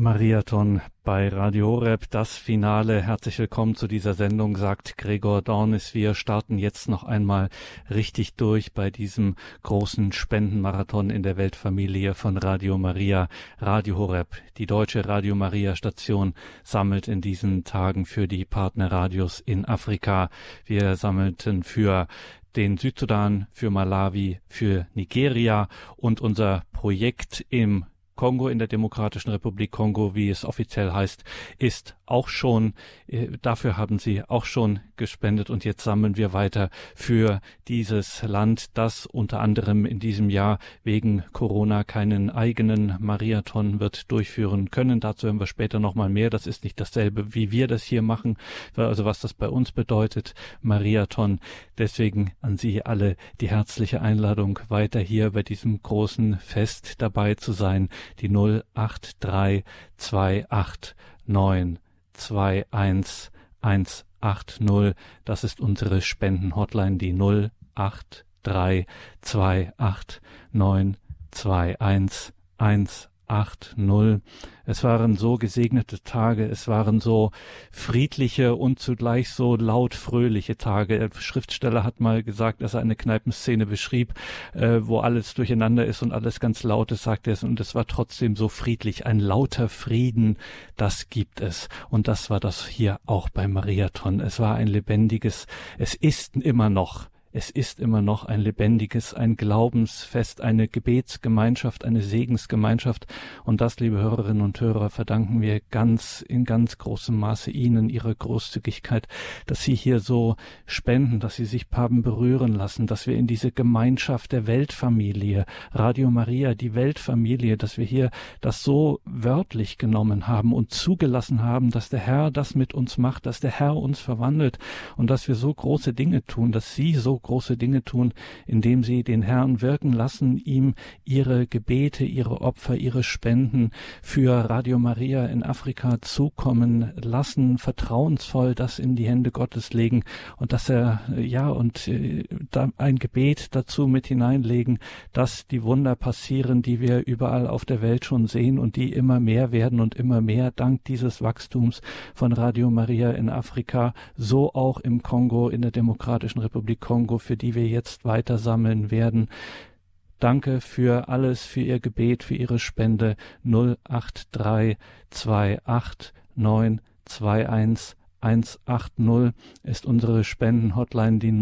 Mariathon bei Radio Horeb, das Finale. Herzlich willkommen zu dieser Sendung, sagt Gregor Dornis. Wir starten jetzt noch einmal richtig durch bei diesem großen Spendenmarathon in der Weltfamilie von Radio Maria. Radio Horeb, die deutsche Radio Maria Station, sammelt in diesen Tagen für die Partnerradios in Afrika. Wir sammelten für den Südsudan, für Malawi, für Nigeria und unser Projekt im Kongo, in der Demokratischen Republik Kongo, wie es offiziell heißt, ist auch schon, äh, dafür haben sie auch schon gespendet und jetzt sammeln wir weiter für dieses Land, das unter anderem in diesem Jahr wegen Corona keinen eigenen Marathon wird durchführen können. Dazu hören wir später nochmal mehr. Das ist nicht dasselbe, wie wir das hier machen, also was das bei uns bedeutet, Marathon. Deswegen an Sie alle die herzliche Einladung, weiter hier bei diesem großen Fest dabei zu sein die 08328921180. Das ist unsere Spendenhotline, die 08328921180. 8.0. Es waren so gesegnete Tage, es waren so friedliche und zugleich so laut fröhliche Tage. Der Schriftsteller hat mal gesagt, dass er eine Kneipenszene beschrieb, äh, wo alles durcheinander ist und alles ganz laut ist, sagt er, und es war trotzdem so friedlich. Ein lauter Frieden, das gibt es. Und das war das hier auch beim Mariathon. Es war ein lebendiges, es ist immer noch es ist immer noch ein lebendiges, ein Glaubensfest, eine Gebetsgemeinschaft, eine Segensgemeinschaft. Und das, liebe Hörerinnen und Hörer, verdanken wir ganz, in ganz großem Maße Ihnen, Ihrer Großzügigkeit, dass Sie hier so spenden, dass Sie sich haben berühren lassen, dass wir in diese Gemeinschaft der Weltfamilie, Radio Maria, die Weltfamilie, dass wir hier das so wörtlich genommen haben und zugelassen haben, dass der Herr das mit uns macht, dass der Herr uns verwandelt und dass wir so große Dinge tun, dass Sie so große Dinge tun, indem sie den Herrn wirken lassen, ihm ihre Gebete, ihre Opfer, ihre Spenden für Radio Maria in Afrika zukommen lassen, vertrauensvoll das in die Hände Gottes legen und dass er, ja, und äh, ein Gebet dazu mit hineinlegen, dass die Wunder passieren, die wir überall auf der Welt schon sehen und die immer mehr werden und immer mehr dank dieses Wachstums von Radio Maria in Afrika, so auch im Kongo, in der Demokratischen Republik Kongo, Kongo, für die wir jetzt weiter sammeln werden. Danke für alles, für Ihr Gebet, für Ihre Spende 08328921180 ist unsere Spendenhotline die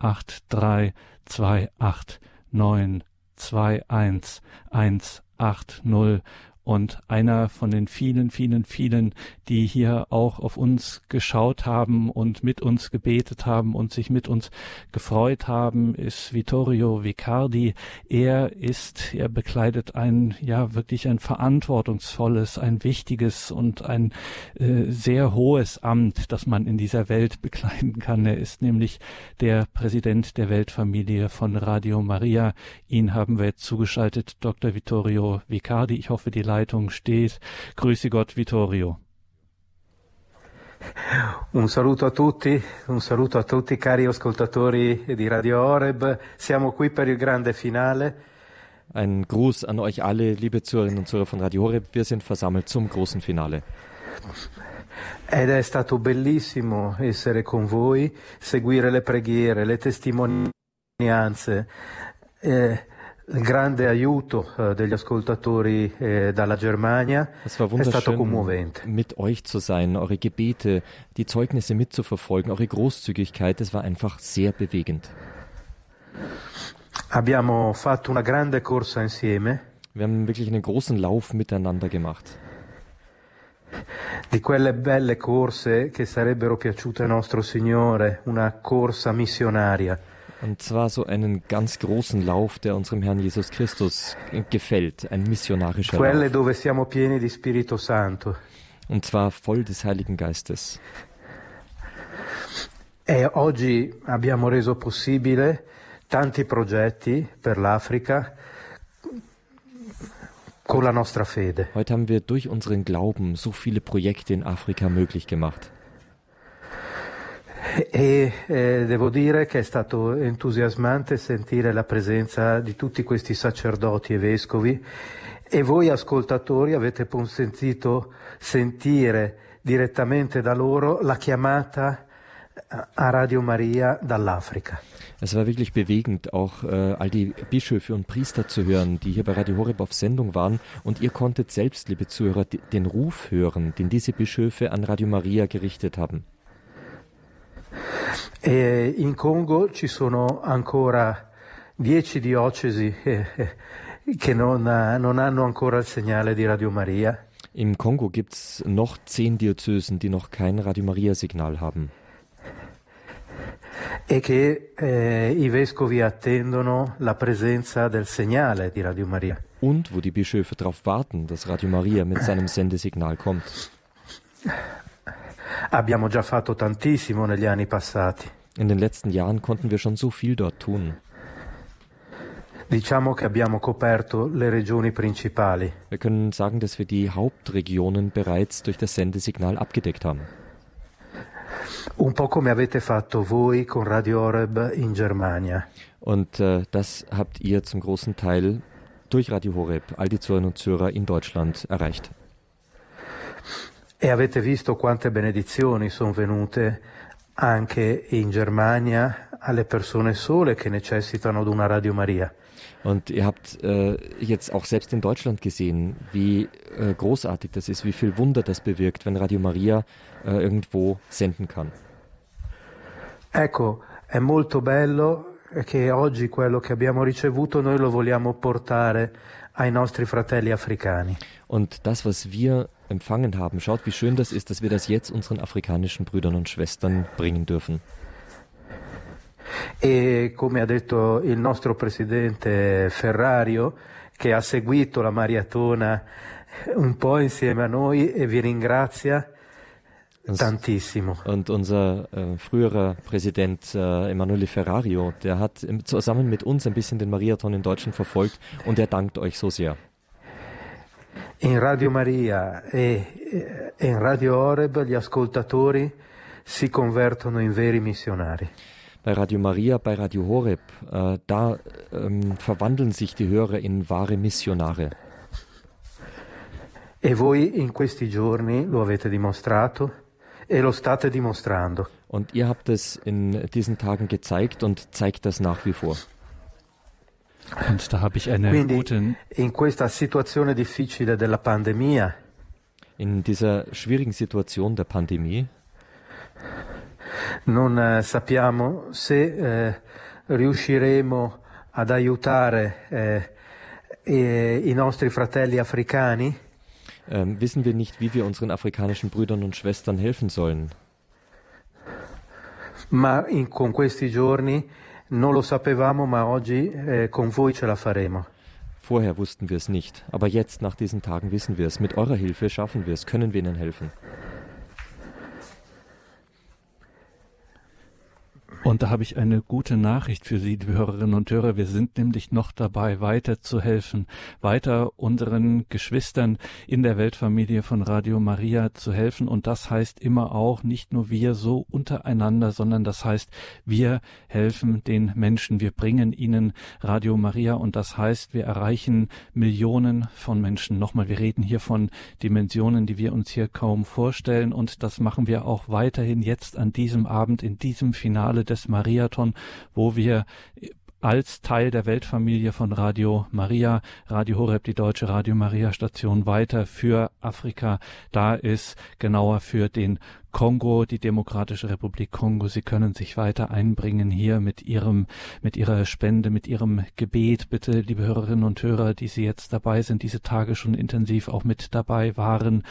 08328921180 und einer von den vielen, vielen, vielen, die hier auch auf uns geschaut haben und mit uns gebetet haben und sich mit uns gefreut haben, ist Vittorio Vicardi. Er ist, er bekleidet ein, ja, wirklich ein verantwortungsvolles, ein wichtiges und ein äh, sehr hohes Amt, das man in dieser Welt bekleiden kann. Er ist nämlich der Präsident der Weltfamilie von Radio Maria. Ihn haben wir jetzt zugeschaltet, Dr. Vittorio Vicardi. Ich hoffe, die steht. Grüße Gott, Vittorio. Un saluto a tutti, un saluto a tutti cari ascoltatori di Radio Oreb. Siamo qui per il grande finale. Ein Gruß an euch alle, liebe Zuhörerinnen und Zuhörer von Radio Horeb. Wir sind versammelt zum großen Finale. Ed è stato bellissimo essere con voi, seguire le preghiere, le testimonianze. Eh, grande aiuto eh, degli ascoltatori eh, dalla Germania. Es war wunderschön, mit euch zu sein, eure Gebete, die Zeugnisse mitzuverfolgen, eure Großzügigkeit, es war einfach sehr bewegend. Abbiamo fatto una grande corsa insieme. Wir haben wirklich einen großen Lauf miteinander gemacht. Di quelle belle corse che sarebbero piaciute a nostro Signore, una corsa missionaria. Und zwar so einen ganz großen Lauf, der unserem Herrn Jesus Christus gefällt, ein missionarischer Quelle Lauf. dove siamo pieni di Spirito Santo. Und zwar voll des Heiligen Geistes. E oggi abbiamo reso possibile tanti progetti per l'Africa con la nostra fede. Heute haben wir durch unseren Glauben so viele Projekte in Afrika möglich gemacht. E eh, devo dire che è stato entusiasmante sentire la presenza di tutti questi sacerdoti e vescovi e voi ascoltatori avete consentito sentire direttamente da loro la chiamata a Radio Maria dall'Africa. Es war wirklich bewegend, auch äh, all die Bischöfe und Priester zu hören, die hier bei Radio Horeb auf Sendung waren. Und ihr konntet selbst, liebe Zuhörer, den Ruf hören, den diese Bischöfe an Radio Maria gerichtet haben. E in Congo ci sono ancora dieci diocesi eh, eh, che non, non hanno ancora il segnale di Radio Maria. Im Kongo gibt es noch zehn Diözesen, die noch kein Radio Maria-Signal haben. E che eh, i vescovi attendono la presenza del segnale di Radio Maria. Und wo die Bischöfe darauf warten, dass Radio Maria mit seinem Sendesignal kommt. Abbiamo già fatto tantissimo negli anni passati. In den letzten Jahren konnten wir schon so viel dort tun. Diciamo che abbiamo coperto le regioni principali. Wir können sagen, dass wir die Hauptregionen bereits durch das Sendesignal abgedeckt haben. Un po' come avete fatto voi con Radio Horeb in Germania. Und äh, das habt ihr zum großen Teil durch Radio Horeb, all die Zuhörerinnen und Zuhörer in Deutschland erreicht. E avete visto quante benedizioni sono venute anche in Germania alle persone sole che necessitano di una Radio Maria. Und ihr habt äh, jetzt auch selbst in Deutschland gesehen, wie äh, großartig das ist, wie viel Wunder das bewirkt, wenn Radio Maria äh, irgendwo senden kann. Ecco, è molto bello che oggi quello che abbiamo ricevuto noi lo vogliamo portare ai nostri fratelli africani. Und das, was wir empfangen haben, schaut, wie schön das ist, dass wir das jetzt unseren afrikanischen Brüdern und Schwestern bringen dürfen. E come ha detto il nostro presidente Ferrario, che ha seguito la maratona un po' insieme a noi e vi ringrazia tantissimo. Und unser äh, früherer Präsident äh, Emanuele Ferrario, der hat zusammen mit uns ein bisschen den Marathon in Deutschland verfolgt und er dankt euch so sehr. In Radio Maria e, e in Radio Oreb gli ascoltatori si convertono in veri missionari. Bei Radio Maria, bei Radio Horeb, äh, da ähm, verwandeln sich die Hörer in wahre Missionare. E voi in questi giorni lo avete dimostrato e lo state dimostrando. Und ihr habt es in diesen Tagen gezeigt und zeigt das nach wie vor. Und da habe ich eine Quindi, gute. In questa situazione difficile della pandemia. In dieser schwierigen Situation der Pandemie. Non eh, sappiamo se eh, riusciremo ad aiutare eh, i nostri fratelli africani. Ähm, wissen wir nicht, wie wir unseren afrikanischen Brüdern und Schwestern helfen sollen. Ma in, con questi giorni non lo sapevamo, ma oggi eh, con voi ce la faremo. Vorher wussten wir es nicht, aber jetzt nach diesen Tagen wissen wir es. Mit eurer Hilfe schaffen wir es, können wir ihnen helfen. Und da habe ich eine gute Nachricht für Sie, liebe Hörerinnen und Hörer. Wir sind nämlich noch dabei, weiter zu helfen, weiter unseren Geschwistern in der Weltfamilie von Radio Maria zu helfen. Und das heißt immer auch nicht nur wir so untereinander, sondern das heißt, wir helfen den Menschen. Wir bringen ihnen Radio Maria und das heißt, wir erreichen Millionen von Menschen. Nochmal, wir reden hier von Dimensionen, die wir uns hier kaum vorstellen. Und das machen wir auch weiterhin jetzt an diesem Abend, in diesem Finale des des Mariathon, wo wir als Teil der Weltfamilie von Radio Maria, Radio Horeb, die deutsche Radio Maria Station weiter für Afrika da ist, genauer für den Kongo, die Demokratische Republik Kongo. Sie können sich weiter einbringen hier mit ihrem, mit ihrer Spende, mit ihrem Gebet. Bitte, liebe Hörerinnen und Hörer, die Sie jetzt dabei sind, diese Tage schon intensiv auch mit dabei waren,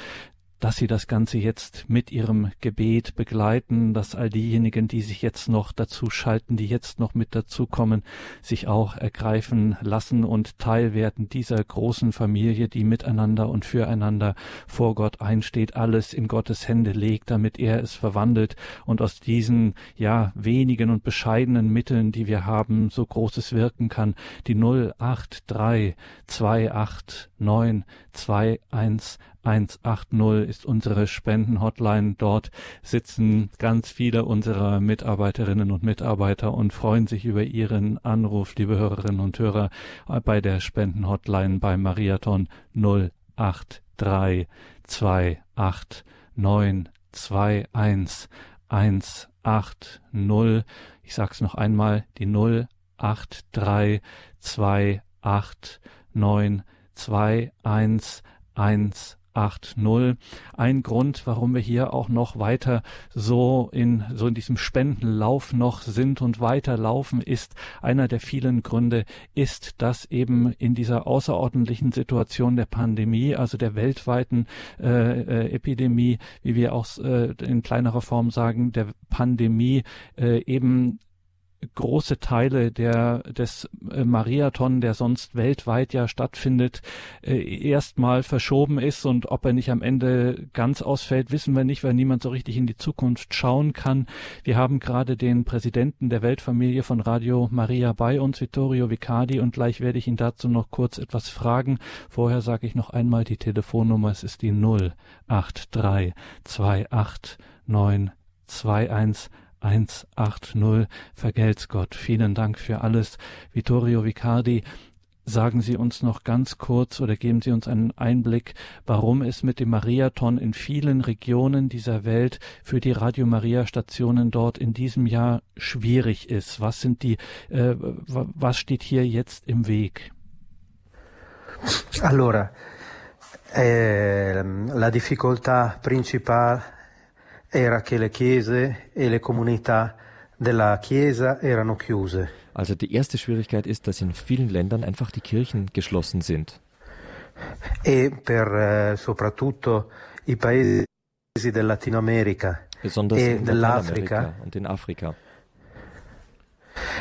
dass Sie das Ganze jetzt mit Ihrem Gebet begleiten, dass all diejenigen, die sich jetzt noch dazu schalten, die jetzt noch mit dazukommen, sich auch ergreifen lassen und Teil werden dieser großen Familie, die miteinander und füreinander vor Gott einsteht, alles in Gottes Hände legt, damit er es verwandelt und aus diesen, ja, wenigen und bescheidenen Mitteln, die wir haben, so großes wirken kann. Die 083 289 21 180 ist unsere Spendenhotline. Dort sitzen ganz viele unserer Mitarbeiterinnen und Mitarbeiter und freuen sich über Ihren Anruf, liebe Hörerinnen und Hörer, bei der Spendenhotline bei Mariathon 083 28 921 180. Ich sag's noch einmal, die 083 28 921 180. Ein Grund, warum wir hier auch noch weiter so in, so in diesem Spendenlauf noch sind und weiterlaufen, ist einer der vielen Gründe, ist, dass eben in dieser außerordentlichen Situation der Pandemie, also der weltweiten äh, äh, Epidemie, wie wir auch äh, in kleinerer Form sagen, der Pandemie äh, eben große Teile der, des äh, Mariathon, der sonst weltweit ja stattfindet, äh, erstmal verschoben ist und ob er nicht am Ende ganz ausfällt, wissen wir nicht, weil niemand so richtig in die Zukunft schauen kann. Wir haben gerade den Präsidenten der Weltfamilie von Radio Maria bei uns, Vittorio Vicardi, und gleich werde ich ihn dazu noch kurz etwas fragen. Vorher sage ich noch einmal die Telefonnummer, es ist die 083 28 921 180. Vergelt's Gott. Vielen Dank für alles. Vittorio Vicardi, sagen Sie uns noch ganz kurz oder geben Sie uns einen Einblick, warum es mit dem Mariathon in vielen Regionen dieser Welt für die Radio Maria Stationen dort in diesem Jahr schwierig ist. Was sind die, äh, was steht hier jetzt im Weg? Allora, eh, la difficoltà principale era che le chiese e le comunità della Chiesa erano chiuse. Also die erste Schwierigkeit ist, dass in vielen Ländern einfach die Kirchen geschlossen sind. E per eh, soprattutto i paesi del Latino America Besonders e dell'Africa und in Afrika.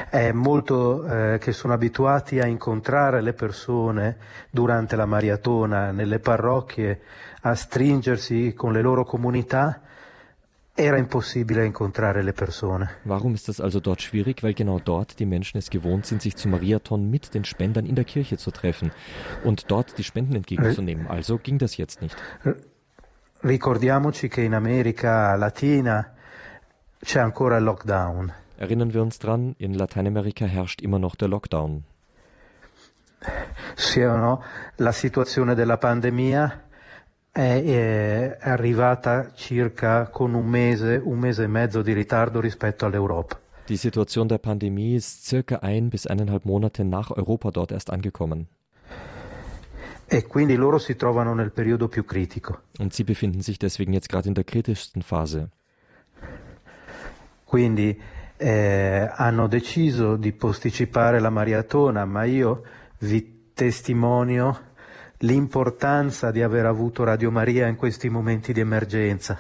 è molto eh, che sono abituati a incontrare le persone durante la maratona nelle parrocchie, a stringersi con le loro comunità era impossibile incontrare le persone. Warum ist das also dort schwierig? Weil genau dort die Menschen es gewohnt sind, sich zum Mariathon mit den Spendern in der Kirche zu treffen und dort die Spenden entgegenzunehmen. Also ging das jetzt nicht. Ricordiamoci che in America Latina c'è ancora il lockdown. Erinnern wir uns dran, in Lateinamerika herrscht immer noch der Lockdown. Sì, no? La situazione della pandemia è, è arrivata circa con un mese, un mese e mezzo di ritardo rispetto all'Europa. Die Situation der Pandemie ist circa ein bis eineinhalb Monate nach Europa dort erst angekommen. E quindi loro si trovano nel periodo più critico. Und sie befinden sich deswegen jetzt gerade in der kritischsten Phase. Quindi eh, hanno deciso di posticipare la maratona, ma io vi testimonio l'importanza di aver avuto Radio Maria in questi momenti di emergenza.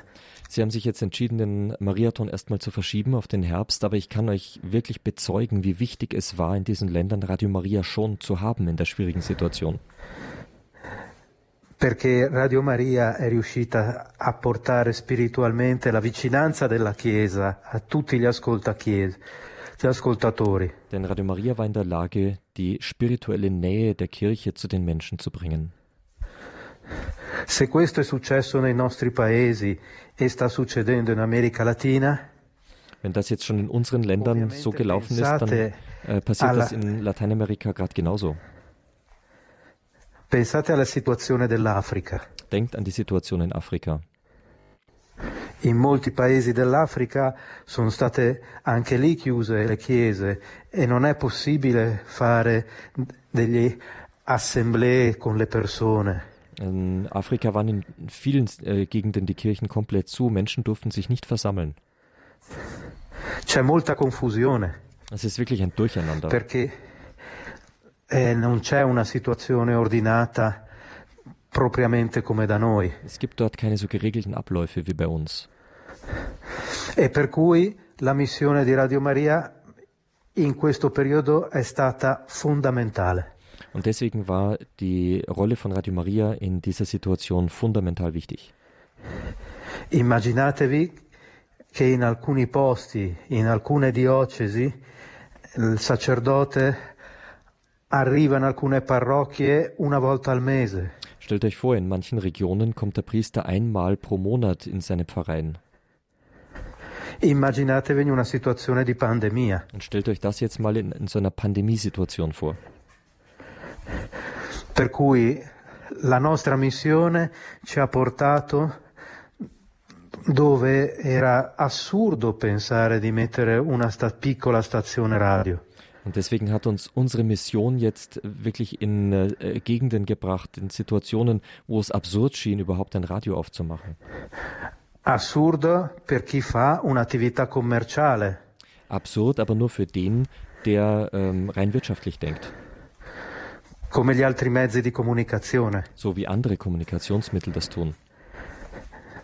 Sie haben sich jetzt entschieden, den Mariathon erstmal zu verschieben auf den Herbst, aber ich kann euch wirklich bezeugen, wie wichtig es war, in diesen Ländern Radio Maria schon zu haben in der schwierigen Situation. Perché Radio Maria è riuscita a portare spiritualmente la vicinanza della Chiesa a tutti gli ascoltatori. Denn Radio Maria war in der Lage, die spirituelle Nähe der Kirche zu den Menschen zu bringen. Se questo è successo nei nostri paesi e sta succedendo in America Latina, Wenn das jetzt schon in unseren Ländern so gelaufen ist, dann äh, passiert das in Lateinamerika gerade genauso. pensate alla situazione dell'Africa. Denkt an die Situation in Afrika. In molti paesi dell'Africa sono state anche lì chiuse le chiese e non è possibile fare degli assemblee con le persone. In Afrika waren in vielen äh, Gegenden die Kirchen komplett zu. Menschen durften sich nicht versammeln. C'è molta confusione Es ist wirklich ein Durcheinander. perché eh, non c'è una situazione ordinata propriamente come da noi Es gibt dort keine so geregelten Abläufe wie bei uns. e per cui la missione di Radio Maria in questo periodo è stata fondamentale. Und deswegen war die Rolle von Radio Maria in dieser Situation fundamental wichtig. Immaginatevi che in alcuni posti, in alcune diocesi, il sacerdote arriva in alcune parrocchie una volta al mese. Stellt euch vor, in manchen Regionen kommt der Priester einmal pro Monat in seine Pfarreien. Immaginatevi una situazione di pandemia. Und stellt euch das jetzt mal in, in so einer Pandemiesituation vor. Per cui la nostra missione ci ha portato dove era assurdo pensare di mettere una sta- piccola stazione radio. Und deswegen hat uns unsere Mission jetzt wirklich in äh, Gegenden gebracht, in Situationen, wo es absurd schien, überhaupt ein Radio aufzumachen. Assurdo per chi fa un'attività commerciale, Absurd, aber nur für den, der ähm, rein wirtschaftlich denkt, come gli altri mezzi di comunicazione, so wie andere Kommunikationsmittel das tun.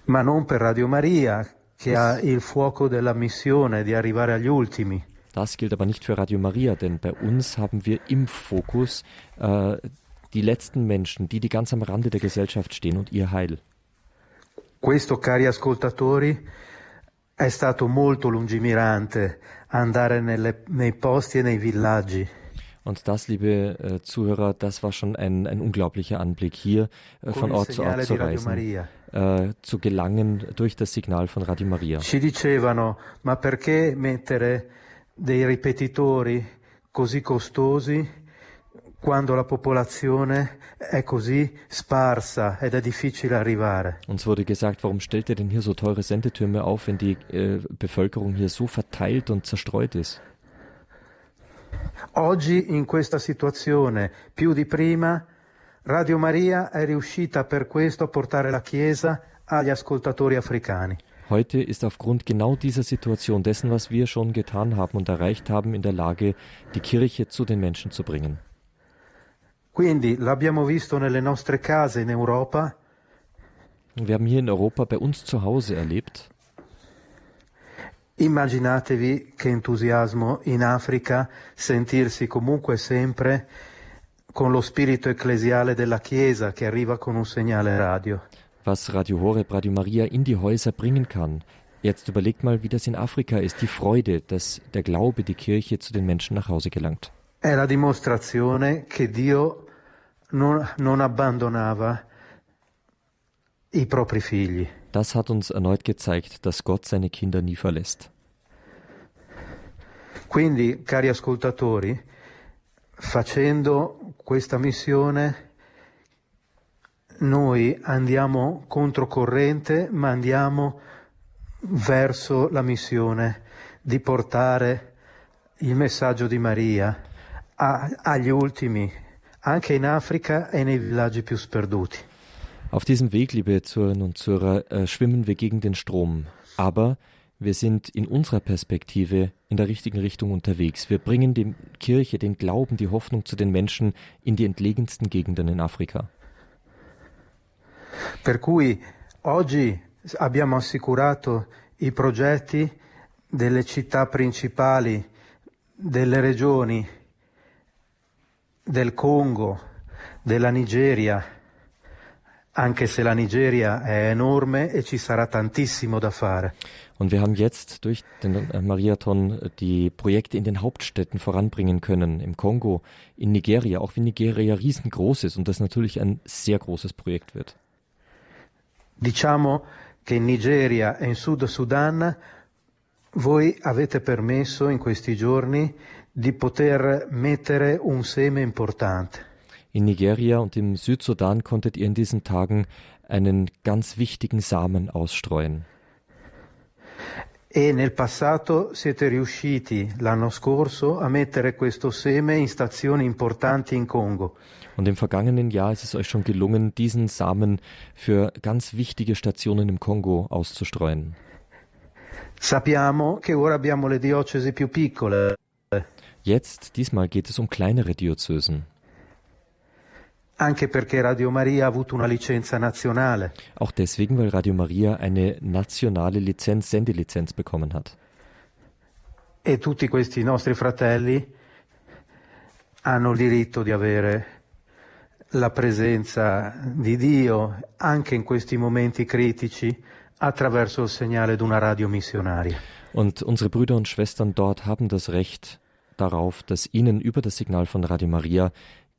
ma non per Radio Maria, che ha il fuoco della missione di arrivare agli ultimi. Das gilt aber nicht für Radio Maria, denn bei uns haben wir im Fokus äh, die letzten Menschen, die, die ganz am Rande der Gesellschaft stehen und ihr Heil. Questo, cari ascoltatori, è stato molto lungimirante andare nelle- nei posti e nei villaggi. Und das, liebe äh, Zuhörer, das war schon ein, ein unglaublicher Anblick, hier äh, von Ort zu Ort zu reisen, äh, zu gelangen durch das Signal von Radio Maria. Ci dicevano, ma perché mettere dei ripetitori così costosi quando la popolazione è così sparsa ed è difficile arrivare? Uns wurde gesagt, warum stellt ihr denn hier so teure Sendetürme auf, wenn die äh, Bevölkerung hier so verteilt und zerstreut ist? Oggi in questa situazione, più di prima, Radio Maria è riuscita per questo a portare la Chiesa agli ascoltatori africani. Heute ist aufgrund genau dieser Situation, dessen, was wir schon getan haben und erreicht haben, in der Lage, die Kirche zu den Menschen zu bringen. Quindi l'abbiamo visto nelle nostre case in Europa, Wir haben hier in Europa bei uns zu Hause erlebt. Immaginatevi che entusiasmo in Africa sentirsi comunque sempre con lo spirito ecclesiale della Chiesa che arriva con un segnale radio. Was Radio Horeb, Radio Maria in die Häuser bringen kann. Jetzt überlegt mal, wie das in Afrika ist, die Freude, dass der Glaube, die Kirche zu den Menschen nach Hause gelangt. È la dimostrazione che Dio non, non abbandonava i propri figli. Das hat uns erneut gezeigt, dass Gott seine Kinder nie verlässt. Quindi, cari ascoltatori, facendo questa missione noi andiamo controcorrente, ma andiamo verso la missione di portare il messaggio di Maria a- agli ultimi, anche in Africa e nei villaggi più sperduti. Auf diesem Weg, liebe Zuhörerinnen und Zuhörer, äh, schwimmen wir gegen den Strom. Aber wir sind in unserer Perspektive in der richtigen Richtung unterwegs. Wir bringen die Kirche, den Glauben, die Hoffnung zu den Menschen in die entlegensten Gegenden in Afrika. Per cui oggi abbiamo assicurato i progetti delle città principali, delle regioni del Congo, della Nigeria, anche se la Nigeria è enorme e ci sarà tantissimo da fare. Und wir haben jetzt durch den äh, Mariathon die Projekte in den Hauptstädten voranbringen können. Im Kongo, in Nigeria, auch wenn Nigeria riesengroß ist und das natürlich ein sehr großes Projekt wird. Diciamo che in Nigeria e in Sud Sudan voi avete permesso in questi giorni di poter mettere un seme importante. In Nigeria und im Südsudan konntet ihr in diesen Tagen einen ganz wichtigen Samen ausstreuen. E nel passato siete riusciti l'anno scorso a mettere questo seme in stazioni importanti in Congo. Und im vergangenen Jahr ist es euch schon gelungen, diesen Samen für ganz wichtige Stationen im Kongo auszustreuen. Sappiamo che ora abbiamo le diocesi più piccole, Jetzt, diesmal geht es um kleinere Diözesen. anche perché Radio Maria ha avuto una licenza nazionale. Auch deswegen, weil Radio Maria eine nationale Lizenz, Sendelizenz bekommen hat. E tutti questi nostri fratelli hanno il diritto di avere la presenza di Dio anche in questi momenti critici attraverso il segnale di una radio missionaria. Und unsere Brüder und Schwestern dort haben das Recht darauf, dass ihnen über das Signal von Radio Maria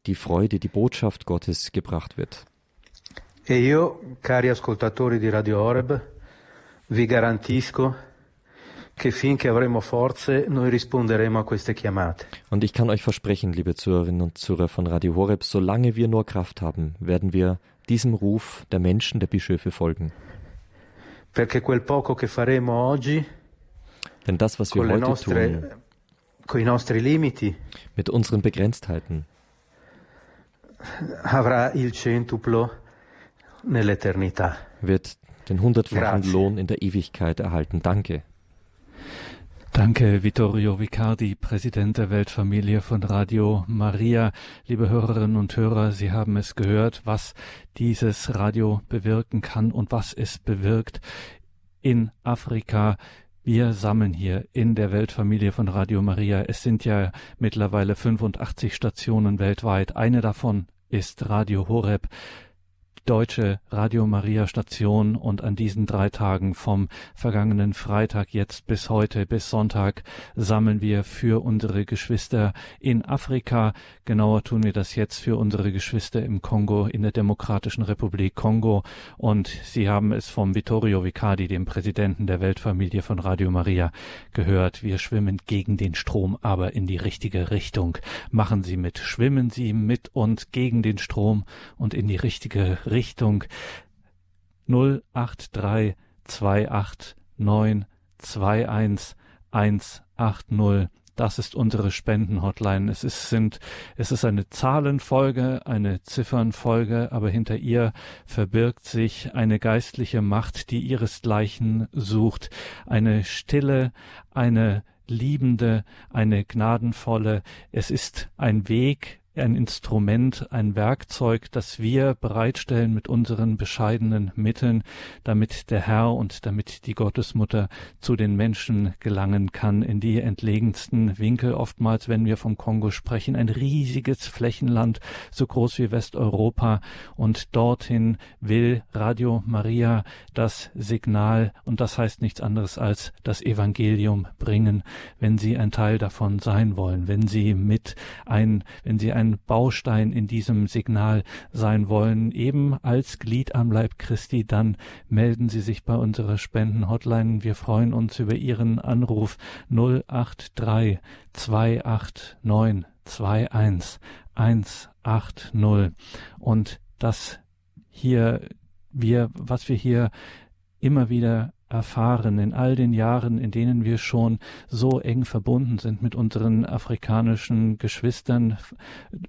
die Freude, die Botschaft Gottes gebracht wird. E io, cari ascoltatori di Radio Oreb, vi garantisco che finché avremo forze noi risponderemo a queste chiamate. Und ich kann euch versprechen, liebe Zuhörerinnen und Zuhörer von Radio Horeb, solange wir nur Kraft haben, werden wir diesem Ruf der Menschen, der Bischöfe folgen. Perché quel poco che faremo oggi Denn das, was wir heute nostre, tun, con i nostri limiti mit unseren Begrenztheiten, avrà il centuplo nell'eternità. wird den hundertfachen Grazie. Lohn in der Ewigkeit erhalten. Danke. Danke, Vittorio Vicardi, Präsident der Weltfamilie von Radio Maria. Liebe Hörerinnen und Hörer, Sie haben es gehört, was dieses Radio bewirken kann und was es bewirkt in Afrika. Wir sammeln hier in der Weltfamilie von Radio Maria. Es sind ja mittlerweile 85 Stationen weltweit. Eine davon ist Radio Horeb deutsche Radio Maria Station und an diesen drei Tagen vom vergangenen Freitag jetzt bis heute bis Sonntag sammeln wir für unsere Geschwister in Afrika. Genauer tun wir das jetzt für unsere Geschwister im Kongo, in der Demokratischen Republik Kongo. Und Sie haben es vom Vittorio Vicardi, dem Präsidenten der Weltfamilie von Radio Maria, gehört. Wir schwimmen gegen den Strom, aber in die richtige Richtung. Machen Sie mit. Schwimmen Sie mit und gegen den Strom und in die richtige Richtung 083 289 21 180. Das ist unsere Spendenhotline. Es ist, sind, es ist eine Zahlenfolge, eine Ziffernfolge, aber hinter ihr verbirgt sich eine geistliche Macht, die ihresgleichen sucht. Eine stille, eine liebende, eine gnadenvolle. Es ist ein Weg, ein Instrument, ein Werkzeug, das wir bereitstellen mit unseren bescheidenen Mitteln, damit der Herr und damit die Gottesmutter zu den Menschen gelangen kann, in die entlegensten Winkel. Oftmals, wenn wir vom Kongo sprechen, ein riesiges Flächenland, so groß wie Westeuropa. Und dorthin will Radio Maria das Signal, und das heißt nichts anderes als das Evangelium bringen, wenn Sie ein Teil davon sein wollen, wenn Sie mit ein, wenn Sie ein Baustein in diesem Signal sein wollen, eben als Glied am Leib Christi, dann melden Sie sich bei unserer Spendenhotline. Wir freuen uns über Ihren Anruf. 083 289 21 180 und das hier wir was wir hier immer wieder erfahren in all den Jahren, in denen wir schon so eng verbunden sind mit unseren afrikanischen Geschwistern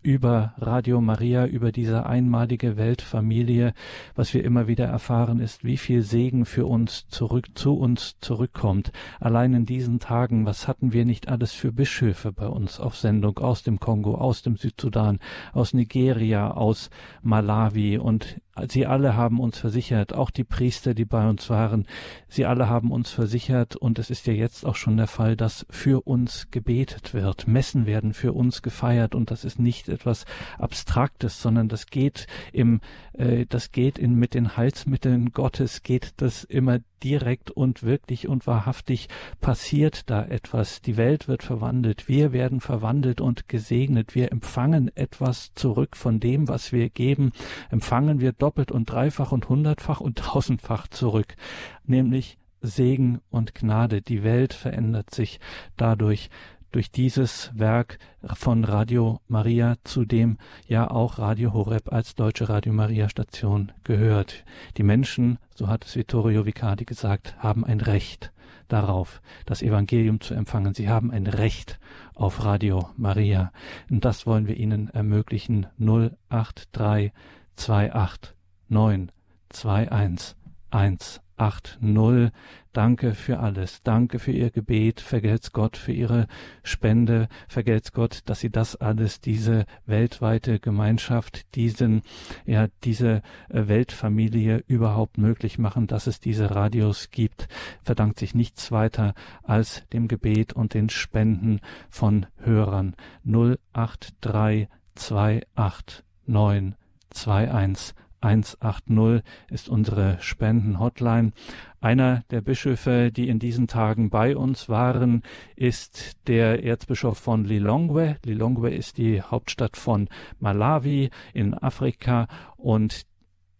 über Radio Maria, über diese einmalige Weltfamilie, was wir immer wieder erfahren ist, wie viel Segen für uns zurück zu uns zurückkommt. Allein in diesen Tagen, was hatten wir nicht alles für Bischöfe bei uns auf Sendung aus dem Kongo, aus dem Südsudan, aus Nigeria, aus Malawi und Sie alle haben uns versichert, auch die Priester, die bei uns waren, sie alle haben uns versichert, und es ist ja jetzt auch schon der Fall, dass für uns gebetet wird. Messen werden für uns gefeiert, und das ist nicht etwas Abstraktes, sondern das geht im, äh, das geht in, mit den Heilsmitteln Gottes, geht das immer direkt und wirklich und wahrhaftig passiert da etwas. Die Welt wird verwandelt, wir werden verwandelt und gesegnet, wir empfangen etwas zurück von dem, was wir geben, empfangen wir doppelt und dreifach und hundertfach und tausendfach zurück, nämlich Segen und Gnade. Die Welt verändert sich dadurch durch dieses Werk von Radio Maria, zu dem ja auch Radio Horeb als deutsche Radio Maria Station gehört. Die Menschen, so hat es Vittorio Vicardi gesagt, haben ein Recht darauf, das Evangelium zu empfangen. Sie haben ein Recht auf Radio Maria. Und das wollen wir ihnen ermöglichen. 083 28 9 21 180. Danke für alles. Danke für Ihr Gebet. Vergelt's Gott für Ihre Spende. Vergelt's Gott, dass Sie das alles, diese weltweite Gemeinschaft, diesen, ja, diese äh, Weltfamilie überhaupt möglich machen, dass es diese Radios gibt. Verdankt sich nichts weiter als dem Gebet und den Spenden von Hörern. 083 28 9 21 180 ist unsere Spendenhotline. Einer der Bischöfe, die in diesen Tagen bei uns waren, ist der Erzbischof von Lilongwe. Lilongwe ist die Hauptstadt von Malawi in Afrika und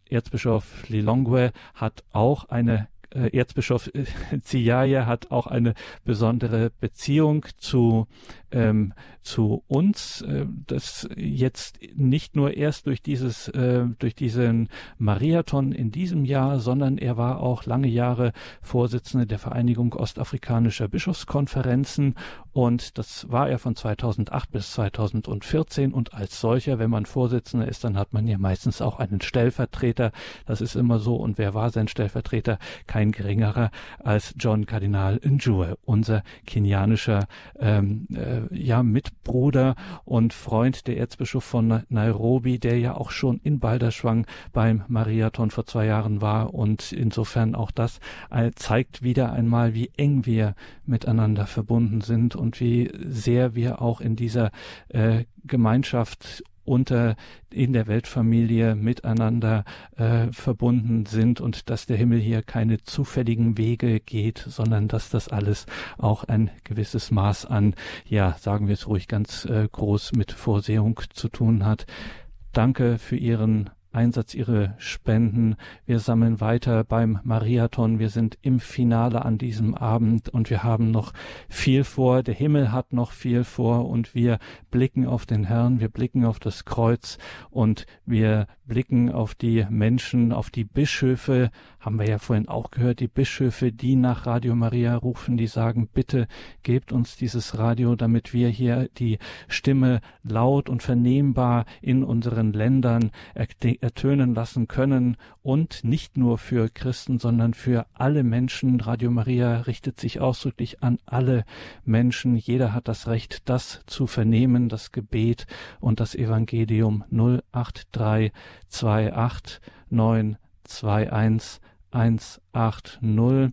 Erzbischof Lilongwe hat auch eine äh, Erzbischof Ziyaye hat auch eine besondere Beziehung zu ähm, zu uns, äh, das jetzt nicht nur erst durch dieses, äh, durch diesen Mariathon in diesem Jahr, sondern er war auch lange Jahre Vorsitzender der Vereinigung Ostafrikanischer Bischofskonferenzen und das war er von 2008 bis 2014 und als solcher, wenn man Vorsitzender ist, dann hat man ja meistens auch einen Stellvertreter. Das ist immer so. Und wer war sein Stellvertreter? Kein geringerer als John Kardinal Njue, unser kenianischer ähm, äh, ja Mitbruder und Freund der Erzbischof von Nairobi, der ja auch schon in Balderschwang beim Mariathon vor zwei Jahren war und insofern auch das äh, zeigt wieder einmal, wie eng wir miteinander verbunden sind und wie sehr wir auch in dieser äh, Gemeinschaft unter in der Weltfamilie miteinander äh, verbunden sind und dass der Himmel hier keine zufälligen Wege geht, sondern dass das alles auch ein gewisses Maß an, ja, sagen wir es ruhig ganz äh, groß mit Vorsehung zu tun hat. Danke für Ihren Einsatz, Ihre Spenden. Wir sammeln weiter beim Mariathon. Wir sind im Finale an diesem Abend und wir haben noch viel vor. Der Himmel hat noch viel vor und wir blicken auf den Herrn, wir blicken auf das Kreuz und wir blicken auf die Menschen, auf die Bischöfe, haben wir ja vorhin auch gehört, die Bischöfe, die nach Radio Maria rufen, die sagen, bitte gebt uns dieses Radio, damit wir hier die Stimme laut und vernehmbar in unseren Ländern ertönen lassen können und nicht nur für Christen, sondern für alle Menschen. Radio Maria richtet sich ausdrücklich an alle Menschen. Jeder hat das Recht, das zu vernehmen, das Gebet und das Evangelium 083 28 921 180.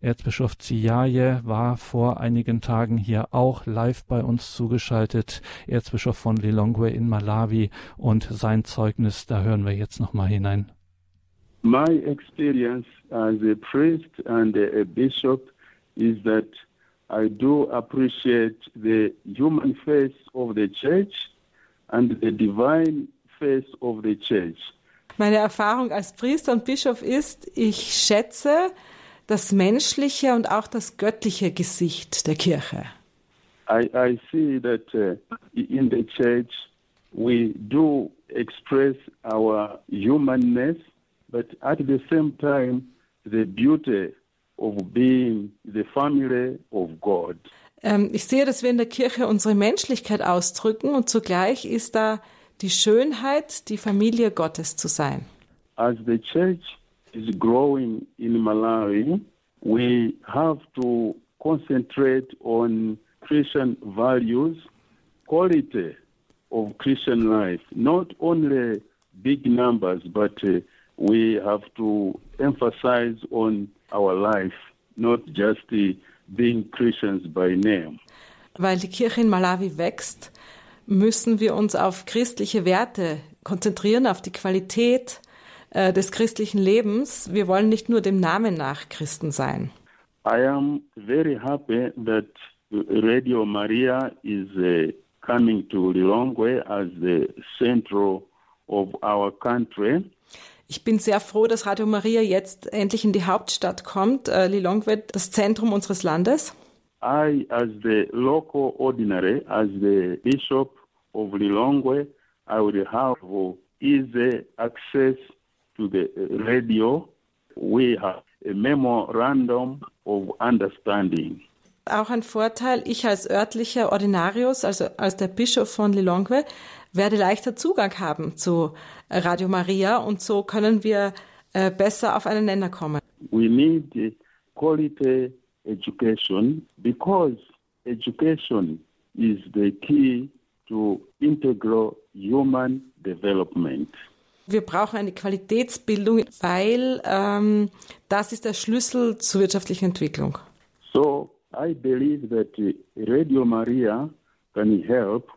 Erzbischof Ziyaye war vor einigen Tagen hier auch live bei uns zugeschaltet. Erzbischof von Lilongwe in Malawi und sein Zeugnis, da hören wir jetzt nochmal hinein. My experience as a priest and a bishop is that I do appreciate the human face of the church and the divine face of the church. Meine Erfahrung als Priester und Bischof ist, ich schätze das menschliche und auch das göttliche Gesicht der Kirche. I, I see that uh, in the church we do express our humanness, but at the same time the beauty of being the family of God. Ähm, ich sehe, dass wir in der Kirche unsere Menschlichkeit ausdrücken und zugleich ist da die Schönheit, die Familie Gottes zu sein. As the church is growing in Malawi, we have to concentrate on Christian values, quality of Christian life, not only big numbers, but uh, we have to emphasize on our life, not just uh, being Christians by name. Weil die Kirche in Malawi wächst, müssen wir uns auf christliche Werte konzentrieren, auf die Qualität äh, des christlichen Lebens. Wir wollen nicht nur dem Namen nach Christen sein. I am very happy that Radio Maria is uh, coming to Lilongwe as the central of our country. Ich bin sehr froh, dass Radio Maria jetzt endlich in die Hauptstadt kommt, äh, Lilongwe, das Zentrum unseres Landes. I, as the local ordinary, as the bishop of Lilongwe, I would have easy access to the radio. We have a memorandum of understanding. Auch ein Vorteil, ich als örtlicher Ordinarius, also als der Bischof von Lilongwe, werde leichter Zugang haben zu Radio Maria und so können wir äh, besser auf einen Nenner kommen. We need quality education because education is the key to integral human development. Wir brauchen eine Qualitätsbildung, weil ähm, das ist der Schlüssel zur wirtschaftlichen Entwicklung. So I believe that Radio Maria can help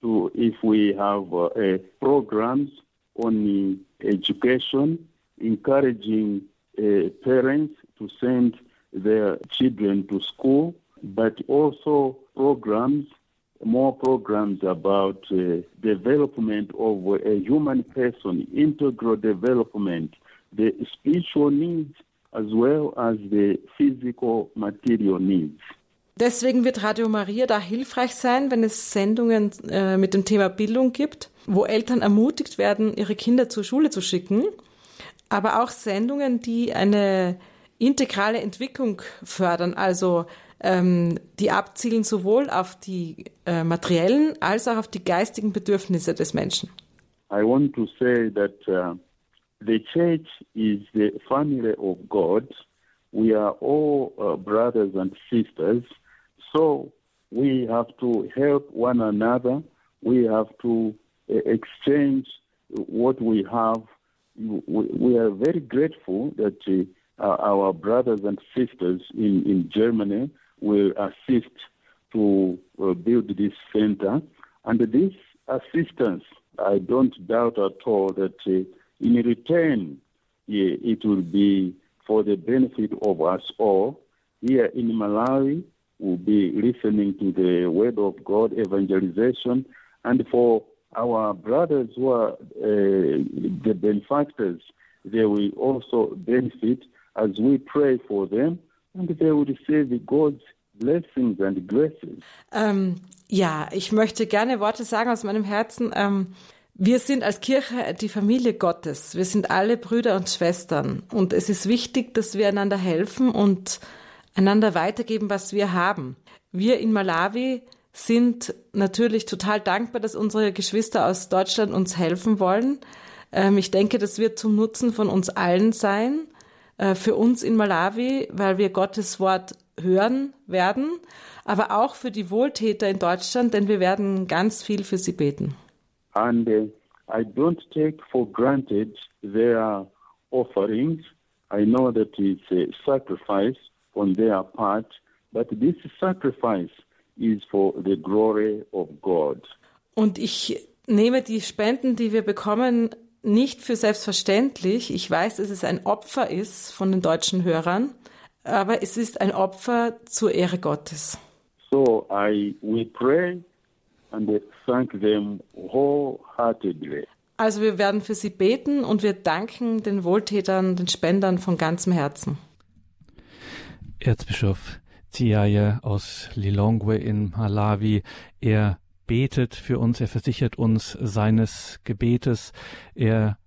to if we have uh, programs on education, encouraging uh, parents to send their children to school, but also programs more programs about uh, development of a human person, integral development, the spiritual needs as well as the physical material needs. Deswegen wird Radio Maria da hilfreich sein, wenn es Sendungen äh, mit dem Thema Bildung gibt, wo Eltern ermutigt werden, ihre Kinder zur Schule zu schicken, aber auch Sendungen, die eine integrale Entwicklung fördern, also ähm, die abzielen sowohl auf die äh, materiellen als auch auf die geistigen Bedürfnisse des Menschen. I want to say that uh, the church is the family of God. We are all uh, brothers and sisters. So we have to help one another. We have to uh, exchange what we have. We, are very grateful that uh, our brothers and sisters in, in Germany will assist to uh, build this center. And this assistance, I don't doubt at all that uh, in return, yeah, it will be for the benefit of us all. Here in Malawi, we'll be listening to the word of God, evangelization, and for our brothers who are uh, the benefactors, they will also benefit as we pray for them Ähm, ja, ich möchte gerne Worte sagen aus meinem Herzen. Ähm, wir sind als Kirche die Familie Gottes. Wir sind alle Brüder und Schwestern. Und es ist wichtig, dass wir einander helfen und einander weitergeben, was wir haben. Wir in Malawi sind natürlich total dankbar, dass unsere Geschwister aus Deutschland uns helfen wollen. Ähm, ich denke, das wird zum Nutzen von uns allen sein. Äh, für uns in Malawi, weil wir Gottes Wort hören werden, aber auch für die Wohltäter in Deutschland, denn wir werden ganz viel für sie beten. And uh, I don't take for granted their offerings. I know that it's a sacrifice on their part, but this sacrifice is for the glory of God. Und ich nehme die Spenden, die wir bekommen, nicht für selbstverständlich. Ich weiß, dass es ein Opfer ist von den deutschen Hörern, aber es ist ein Opfer zur Ehre Gottes. So I we pray and thank them wholeheartedly. Also wir werden für sie beten und wir danken den Wohltätern, den Spendern von ganzem Herzen. Erzbischof Ziaye aus Lilongwe in Malawi, er betet für uns, er versichert uns seines Gebetes, er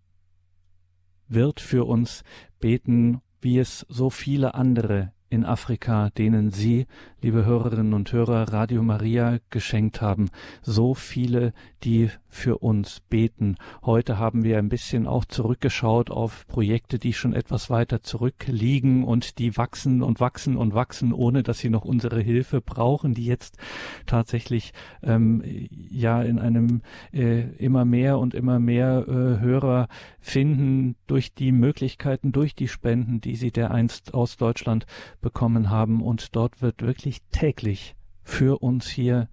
wird für uns beten, wie es so viele andere in Afrika, denen Sie, liebe Hörerinnen und Hörer, Radio Maria geschenkt haben. So viele, die für uns beten. Heute haben wir ein bisschen auch zurückgeschaut auf Projekte, die schon etwas weiter zurückliegen und die wachsen und wachsen und wachsen, ohne dass sie noch unsere Hilfe brauchen, die jetzt tatsächlich ähm, ja in einem äh, immer mehr und immer mehr äh, Hörer finden durch die Möglichkeiten, durch die Spenden, die sie dereinst aus Deutschland bekommen haben. Und dort wird wirklich täglich für uns hier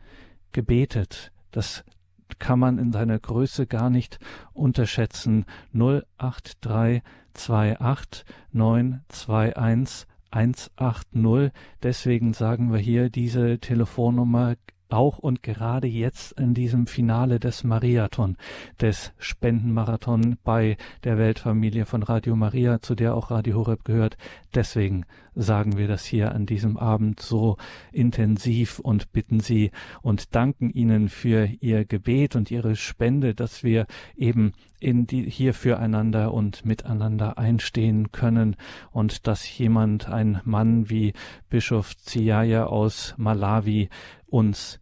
gebetet. Das kann man in seiner Größe gar nicht unterschätzen. 08328 921 180. Deswegen sagen wir hier diese Telefonnummer auch und gerade jetzt in diesem Finale des Mariathon, des Spendenmarathon bei der Weltfamilie von Radio Maria, zu der auch Radio Horeb gehört. Deswegen sagen wir das hier an diesem Abend so intensiv und bitten Sie und danken Ihnen für Ihr Gebet und Ihre Spende, dass wir eben in die, hier füreinander und miteinander einstehen können und dass jemand, ein Mann wie Bischof Ziaya aus Malawi uns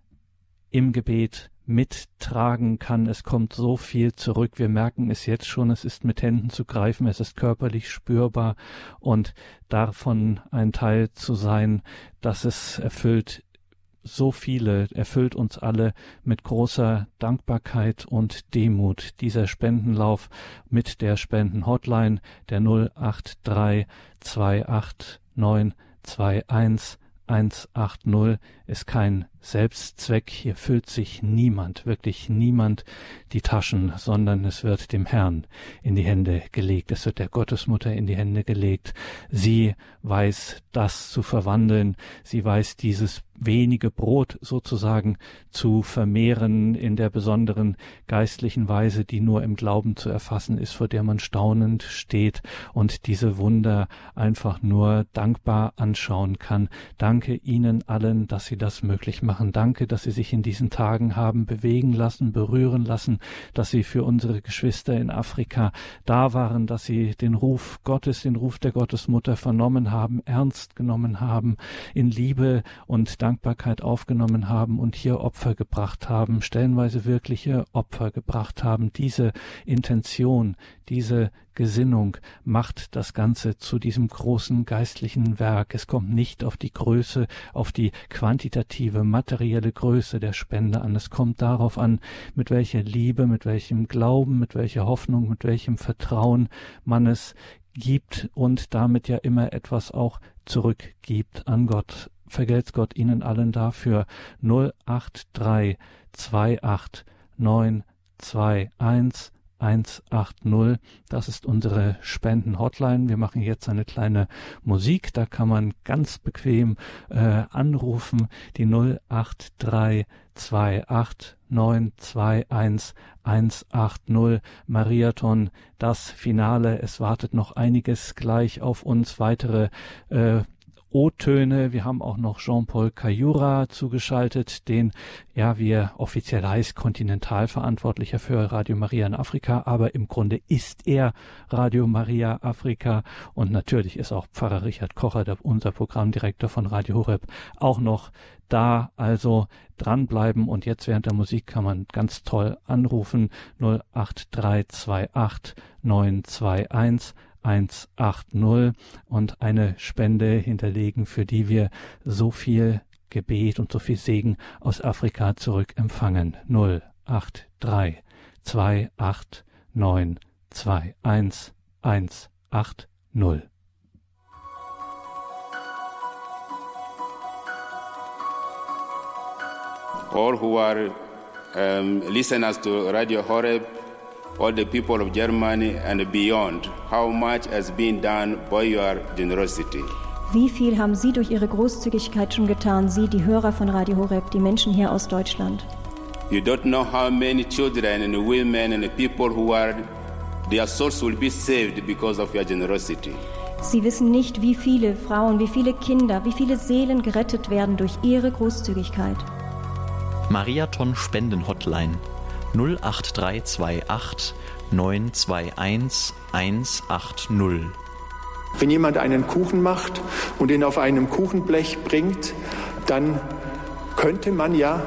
im Gebet mittragen kann. Es kommt so viel zurück. Wir merken es jetzt schon. Es ist mit Händen zu greifen. Es ist körperlich spürbar und davon ein Teil zu sein, dass es erfüllt so viele, erfüllt uns alle mit großer Dankbarkeit und Demut. Dieser Spendenlauf mit der Spendenhotline der 083 28 921 180 ist kein Selbstzweck. Hier füllt sich niemand, wirklich niemand die Taschen, sondern es wird dem Herrn in die Hände gelegt. Es wird der Gottesmutter in die Hände gelegt. Sie weiß das zu verwandeln. Sie weiß dieses wenige Brot sozusagen zu vermehren in der besonderen geistlichen Weise, die nur im Glauben zu erfassen ist, vor der man staunend steht und diese Wunder einfach nur dankbar anschauen kann. Danke Ihnen allen, dass Sie das möglich machen. Danke, dass Sie sich in diesen Tagen haben bewegen lassen, berühren lassen, dass Sie für unsere Geschwister in Afrika da waren, dass Sie den Ruf Gottes, den Ruf der Gottesmutter vernommen haben, ernst genommen haben, in Liebe und Dankbarkeit aufgenommen haben und hier Opfer gebracht haben, stellenweise wirkliche Opfer gebracht haben. Diese Intention, diese Gesinnung macht das Ganze zu diesem großen geistlichen Werk. Es kommt nicht auf die Größe, auf die quantitative, materielle Größe der Spende an. Es kommt darauf an, mit welcher Liebe, mit welchem Glauben, mit welcher Hoffnung, mit welchem Vertrauen man es gibt und damit ja immer etwas auch zurückgibt an Gott. Vergelt's Gott Ihnen allen dafür. 083 28 921 180. Das ist unsere Spenden-Hotline. Wir machen jetzt eine kleine Musik. Da kann man ganz bequem äh, anrufen. Die 08328 921 180 Mariathon, das Finale. Es wartet noch einiges gleich auf uns. Weitere äh, O-Töne. Wir haben auch noch Jean-Paul Cayura zugeschaltet, den, ja, wie er offiziell heißt, Kontinentalverantwortlicher für Radio Maria in Afrika, aber im Grunde ist er Radio Maria Afrika und natürlich ist auch Pfarrer Richard Kocher, der, unser Programmdirektor von Radio Horeb, auch noch da. Also dranbleiben und jetzt während der Musik kann man ganz toll anrufen 08328 921 180 und eine Spende hinterlegen, für die wir so viel Gebet und so viel Segen aus Afrika zurück empfangen. 083 28 921 180 All who are um, listeners to Radio Horeb all the people of Germany and beyond, how much has been done by your generosity. Wie viel haben Sie durch Ihre Großzügigkeit schon getan, Sie, die Hörer von Radio Horeb, die Menschen hier aus Deutschland? You don't know how many children and women and people who are, their souls will be saved because of your generosity. Sie wissen nicht, wie viele Frauen, wie viele Kinder, wie viele Seelen gerettet werden durch Ihre Großzügigkeit. Mariathon Spenden Hotline 08328 921 180. Wenn jemand einen Kuchen macht und ihn auf einem Kuchenblech bringt, dann könnte man ja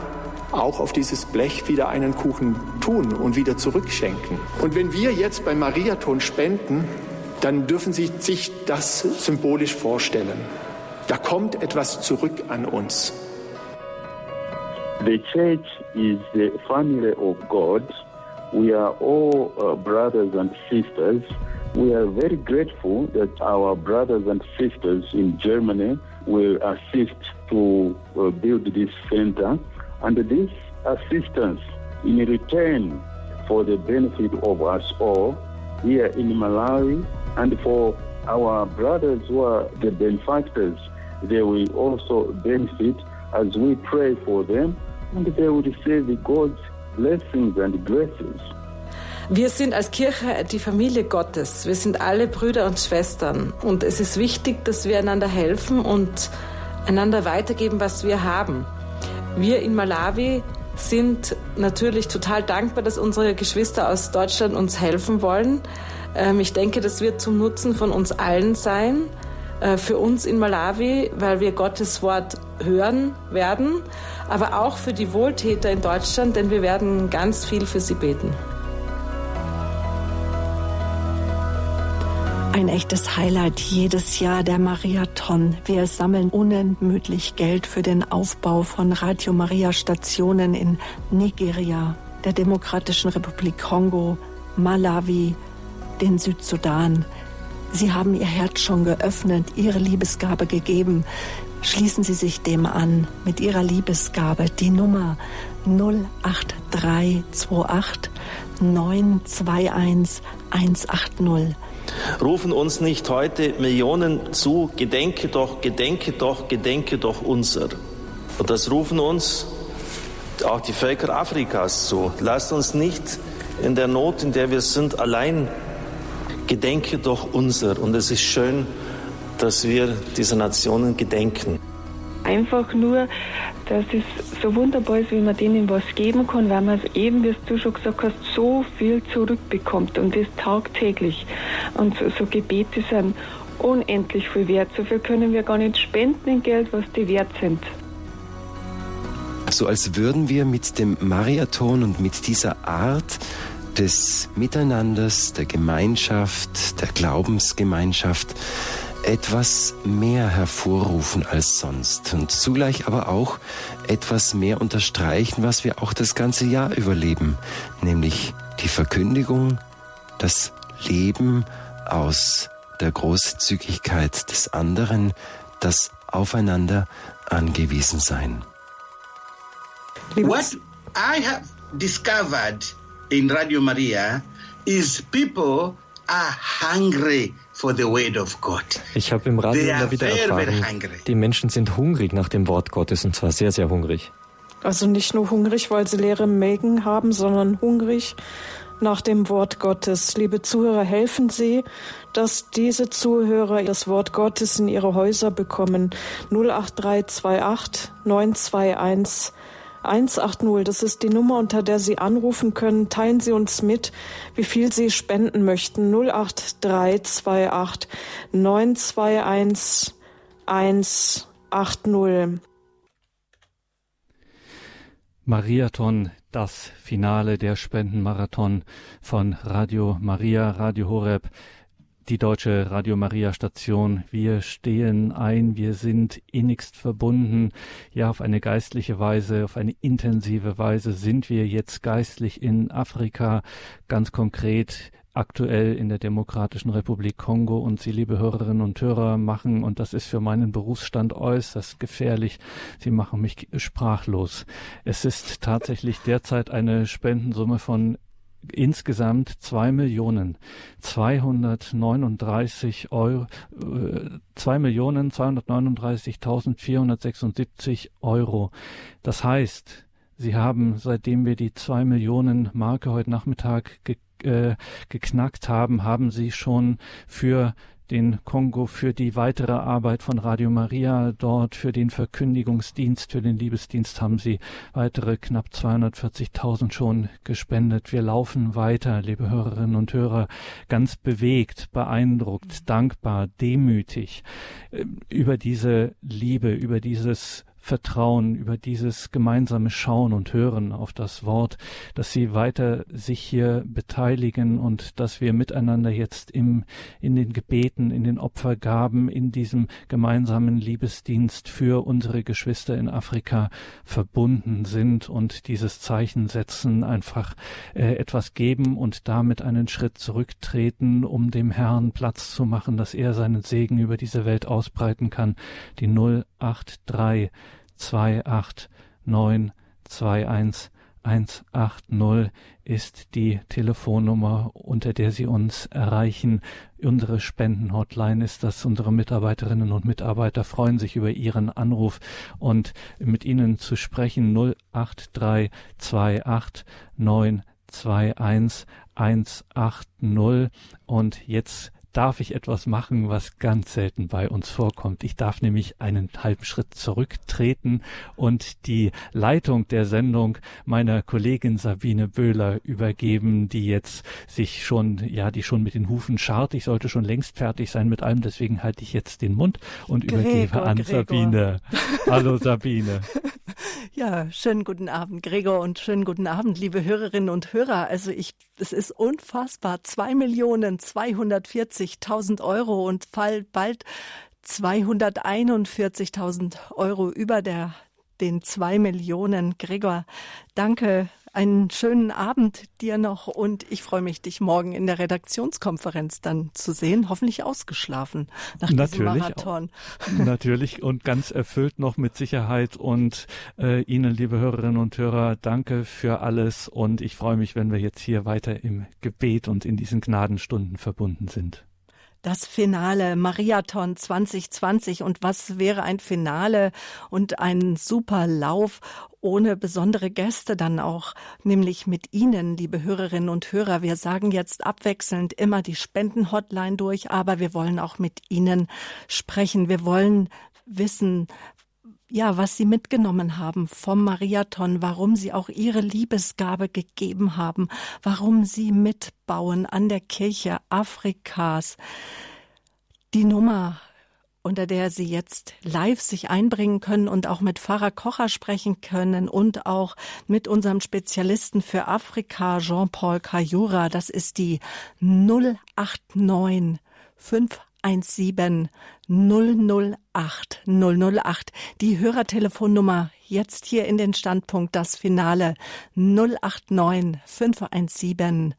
auch auf dieses Blech wieder einen Kuchen tun und wieder zurückschenken. Und wenn wir jetzt beim Mariathon spenden, dann dürfen Sie sich das symbolisch vorstellen. Da kommt etwas zurück an uns. The church is the family of God. We are all uh, brothers and sisters. We are very grateful that our brothers and sisters in Germany will assist to uh, build this center. And this assistance in return for the benefit of us all here in Malawi and for our brothers who are the benefactors, they will also benefit as we pray for them and they will receive God's blessings and graces. Wir sind als Kirche die Familie Gottes. Wir sind alle Brüder und Schwestern. Und es ist wichtig, dass wir einander helfen und einander weitergeben, was wir haben. Wir in Malawi sind natürlich total dankbar, dass unsere Geschwister aus Deutschland uns helfen wollen. Ähm, ich denke, das wird zum Nutzen von uns allen sein. Äh, für uns in Malawi, weil wir Gottes Wort hören werden, aber auch für die Wohltäter in Deutschland, denn wir werden ganz viel für sie beten. Ein echtes Highlight jedes Jahr der Mariathon. Wir sammeln unentmüdlich Geld für den Aufbau von Radio Maria Stationen in Nigeria, der Demokratischen Republik Kongo, Malawi, den Südsudan. Sie haben ihr Herz schon geöffnet, ihre Liebesgabe gegeben. Schließen Sie sich dem an mit Ihrer Liebesgabe. Die Nummer 08328 921 180. Rufen uns nicht heute Millionen zu, gedenke doch, gedenke doch, gedenke doch unser. Und das rufen uns auch die Völker Afrikas zu. Lasst uns nicht in der Not, in der wir sind, allein gedenke doch unser. Und es ist schön, dass wir diese Nationen gedenken. Einfach nur, dass es so wunderbar ist, wie man denen was geben kann, weil man es eben, wie du schon gesagt hast, so viel zurückbekommt und das tagtäglich. Und so, so Gebete sind unendlich viel wert. So viel können wir gar nicht spenden in Geld, was die wert sind. So als würden wir mit dem Mariathon und mit dieser Art des Miteinanders, der Gemeinschaft, der Glaubensgemeinschaft etwas mehr hervorrufen als sonst und zugleich aber auch etwas mehr unterstreichen, was wir auch das ganze Jahr überleben, nämlich die Verkündigung, das Leben aus der Großzügigkeit des anderen, das Aufeinander angewiesen sein. What I have discovered in Radio Maria is people are hungry for the word of God. Ich habe im Radio immer wieder erfahren, die Menschen sind hungrig nach dem Wort Gottes und zwar sehr, sehr hungrig. Also nicht nur hungrig, weil sie leere Mägen haben, sondern hungrig nach dem Wort Gottes. Liebe Zuhörer, helfen Sie, dass diese Zuhörer das Wort Gottes in ihre Häuser bekommen. 08328 921 180, das ist die Nummer, unter der Sie anrufen können. Teilen Sie uns mit, wie viel Sie spenden möchten. 08328 921 180. Mariathon, das Finale der Spendenmarathon von Radio Maria, Radio Horeb die deutsche Radio Maria Station. Wir stehen ein, wir sind innigst verbunden. Ja, auf eine geistliche Weise, auf eine intensive Weise sind wir jetzt geistlich in Afrika, ganz konkret aktuell in der Demokratischen Republik Kongo und Sie, liebe Hörerinnen und Hörer, machen, und das ist für meinen Berufsstand äußerst gefährlich, Sie machen mich sprachlos. Es ist tatsächlich derzeit eine Spendensumme von insgesamt zwei Millionen zweihundertneununddreißig Euro, äh, zwei Millionen zweihundertneununddreißigtausendvierhundertsechsundsiebzig Euro. Das heißt, Sie haben, seitdem wir die zwei Millionen Marke heute Nachmittag ge äh, geknackt haben, haben Sie schon für den Kongo für die weitere Arbeit von Radio Maria. Dort, für den Verkündigungsdienst, für den Liebesdienst haben sie weitere knapp 240.000 schon gespendet. Wir laufen weiter, liebe Hörerinnen und Hörer, ganz bewegt, beeindruckt, dankbar, demütig äh, über diese Liebe, über dieses Vertrauen, über dieses gemeinsame Schauen und Hören auf das Wort, dass Sie weiter sich hier beteiligen und dass wir miteinander jetzt im, in den Gebeten, in den Opfergaben, in diesem gemeinsamen Liebesdienst für unsere Geschwister in Afrika verbunden sind und dieses Zeichen setzen, einfach äh, etwas geben und damit einen Schritt zurücktreten, um dem Herrn Platz zu machen, dass er seinen Segen über diese Welt ausbreiten kann. Die 083 28921 ist die Telefonnummer, unter der Sie uns erreichen. Unsere Spendenhotline ist das. Unsere Mitarbeiterinnen und Mitarbeiter freuen sich über Ihren Anruf und mit Ihnen zu sprechen 08328 921 180 und jetzt darf ich etwas machen, was ganz selten bei uns vorkommt. Ich darf nämlich einen halben Schritt zurücktreten und die Leitung der Sendung meiner Kollegin Sabine Böhler übergeben, die jetzt sich schon, ja, die schon mit den Hufen scharrt. Ich sollte schon längst fertig sein mit allem, deswegen halte ich jetzt den Mund und Gregor, übergebe an Gregor. Sabine. Hallo Sabine. Ja, schönen guten Abend, Gregor, und schönen guten Abend, liebe Hörerinnen und Hörer. Also ich, es ist unfassbar. Zwei Millionen zweihundertvierzigtausend Euro und bald 241.000 Euro über der, den zwei Millionen. Gregor, danke einen schönen Abend dir noch und ich freue mich, dich morgen in der Redaktionskonferenz dann zu sehen. Hoffentlich ausgeschlafen nach natürlich, diesem Marathon. Natürlich und ganz erfüllt noch mit Sicherheit. Und äh, Ihnen, liebe Hörerinnen und Hörer, danke für alles. Und ich freue mich, wenn wir jetzt hier weiter im Gebet und in diesen Gnadenstunden verbunden sind das Finale Mariathon 2020 und was wäre ein Finale und ein super Lauf ohne besondere Gäste dann auch, nämlich mit Ihnen, liebe Hörerinnen und Hörer. Wir sagen jetzt abwechselnd immer die Spendenhotline durch, aber wir wollen auch mit Ihnen sprechen. Wir wollen wissen, ja, was sie mitgenommen haben vom Mariathon, warum sie auch ihre Liebesgabe gegeben haben, warum sie mitbauen an der Kirche Afrikas. Die Nummer, unter der Sie jetzt live sich einbringen können und auch mit Pfarrer Kocher sprechen können und auch mit unserem Spezialisten für Afrika, Jean-Paul Kajura, das ist die 089 5 017 008 008. Die Hörertelefonnummer jetzt hier in den Standpunkt, das Finale 089 517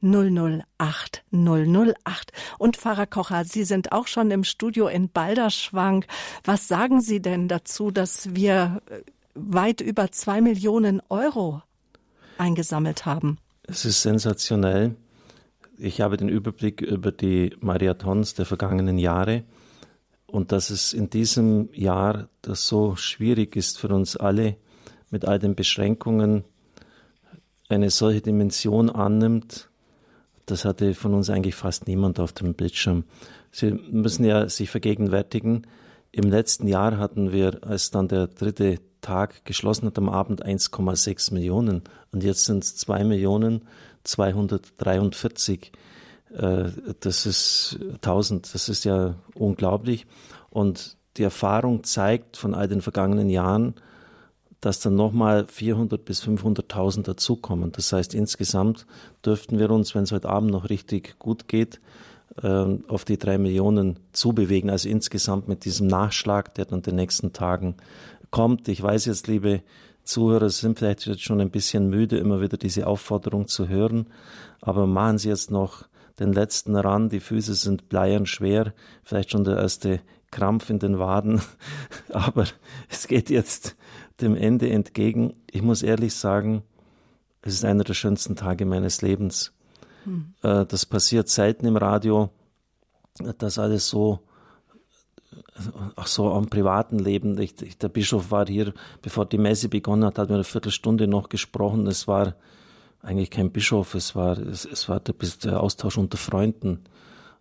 008 008. Und Pfarrer Kocher, Sie sind auch schon im Studio in Balderschwang. Was sagen Sie denn dazu, dass wir äh, weit über zwei Millionen Euro eingesammelt haben? Es ist sensationell. Ich habe den Überblick über die Marathons der vergangenen Jahre und dass es in diesem Jahr das so schwierig ist für uns alle, mit all den Beschränkungen eine solche Dimension annimmt, das hatte von uns eigentlich fast niemand auf dem Bildschirm. Sie müssen ja sich vergegenwärtigen, im letzten Jahr hatten wir, als dann der dritte Tag geschlossen hat, am Abend 1,6 Millionen und jetzt sind es 2 Millionen 243. Äh, das ist 1000, das ist ja unglaublich. Und die Erfahrung zeigt von all den vergangenen Jahren, dass dann nochmal 400 bis 500.000 dazukommen. Das heißt, insgesamt dürften wir uns, wenn es heute Abend noch richtig gut geht, ähm, auf die drei Millionen zubewegen. Also insgesamt mit diesem Nachschlag, der dann in den nächsten Tagen kommt. Ich weiß jetzt, liebe Zuhörer sind vielleicht jetzt schon ein bisschen müde, immer wieder diese Aufforderung zu hören. Aber machen Sie jetzt noch den letzten ran. Die Füße sind bleiern schwer. Vielleicht schon der erste Krampf in den Waden. Aber es geht jetzt dem Ende entgegen. Ich muss ehrlich sagen, es ist einer der schönsten Tage meines Lebens. Hm. Äh, das passiert selten im Radio, dass alles so ach so, am privaten Leben. Ich, ich, der Bischof war hier, bevor die Messe begonnen hat, hat mir eine Viertelstunde noch gesprochen. Es war eigentlich kein Bischof, es war, es, es war der, der Austausch unter Freunden.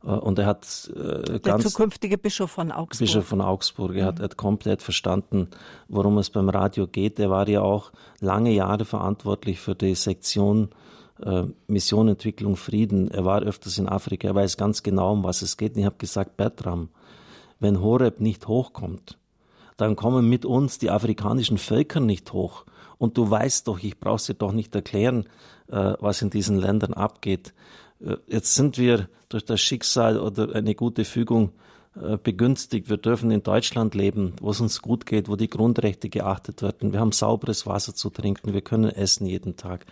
Äh, und er hat äh, ganz. Der zukünftige Bischof von Augsburg. Bischof von Augsburg. Er, mhm. hat, hat komplett verstanden, worum es beim Radio geht. Er war ja auch lange Jahre verantwortlich für die Sektion äh, Mission, Entwicklung, Frieden. Er war öfters in Afrika. Er weiß ganz genau, um was es geht. Und ich habe gesagt, Bertram, wenn Horeb nicht hochkommt, dann kommen mit uns die afrikanischen Völker nicht hoch. Und du weißt doch, ich brauche dir doch nicht erklären, äh, was in diesen Ländern abgeht. Äh, jetzt sind wir durch das Schicksal oder eine gute Fügung äh, begünstigt. Wir dürfen in Deutschland leben, wo es uns gut geht, wo die Grundrechte geachtet werden. Wir haben sauberes Wasser zu trinken, wir können essen jeden Tag.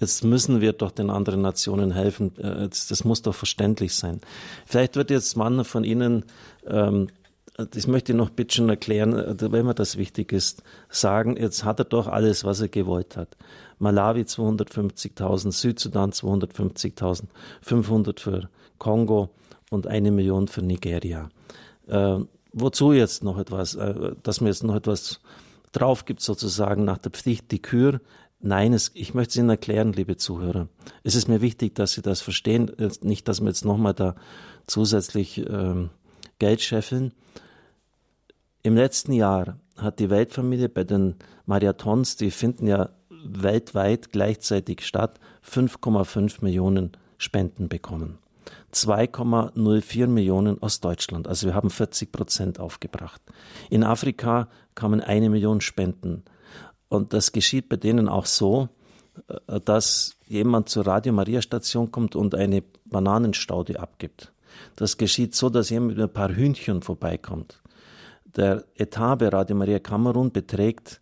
Jetzt müssen wir doch den anderen Nationen helfen. Das muss doch verständlich sein. Vielleicht wird jetzt man von Ihnen ähm, das möchte ich noch bitte schon erklären, wenn mir das wichtig ist, sagen, jetzt hat er doch alles, was er gewollt hat. Malawi 250.000, Südsudan 250.000, 500 für Kongo und eine Million für Nigeria. Äh, wozu jetzt noch etwas, äh, dass man jetzt noch etwas drauf gibt, sozusagen nach der Pflicht, die Kür. Nein, es, ich möchte es Ihnen erklären, liebe Zuhörer. Es ist mir wichtig, dass Sie das verstehen, nicht, dass wir jetzt nochmal da zusätzlich ähm, Geld scheffeln. Im letzten Jahr hat die Weltfamilie bei den Marathons, die finden ja weltweit gleichzeitig statt, 5,5 Millionen Spenden bekommen. 2,04 Millionen aus Deutschland. Also wir haben 40 Prozent aufgebracht. In Afrika kamen eine Million Spenden. Und das geschieht bei denen auch so, äh, dass jemand zur Radio Maria Station kommt und eine Bananenstaude abgibt. Das geschieht so, dass jemand mit ein paar Hühnchen vorbeikommt. Der Etat bei Radio Maria Kamerun beträgt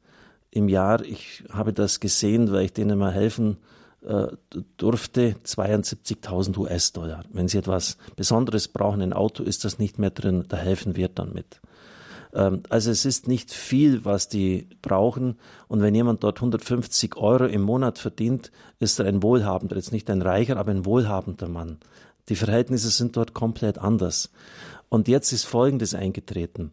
im Jahr, ich habe das gesehen, weil ich denen mal helfen äh, durfte, 72.000 US-Dollar. Wenn Sie etwas Besonderes brauchen, ein Auto, ist das nicht mehr drin, da helfen wir dann mit. Ähm, also es ist nicht viel, was die brauchen. Und wenn jemand dort 150 Euro im Monat verdient, ist er ein wohlhabender, jetzt nicht ein reicher, aber ein wohlhabender Mann. Die Verhältnisse sind dort komplett anders. Und jetzt ist Folgendes eingetreten.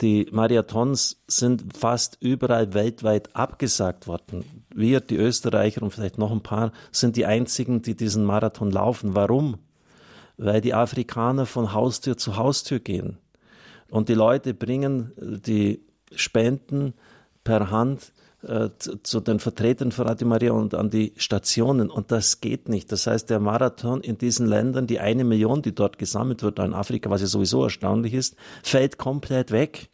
Die Marathons sind fast überall weltweit abgesagt worden. Wir, die Österreicher und vielleicht noch ein paar, sind die einzigen, die diesen Marathon laufen. Warum? Weil die Afrikaner von Haustür zu Haustür gehen. Und die Leute bringen die Spenden per Hand äh, zu, den Vertretern von Radio Maria und an die Stationen. Und das geht nicht. Das heißt, der Marathon in diesen Ländern, die eine Million, die dort gesammelt wird, in Afrika, was ja sowieso erstaunlich ist, fällt komplett weg.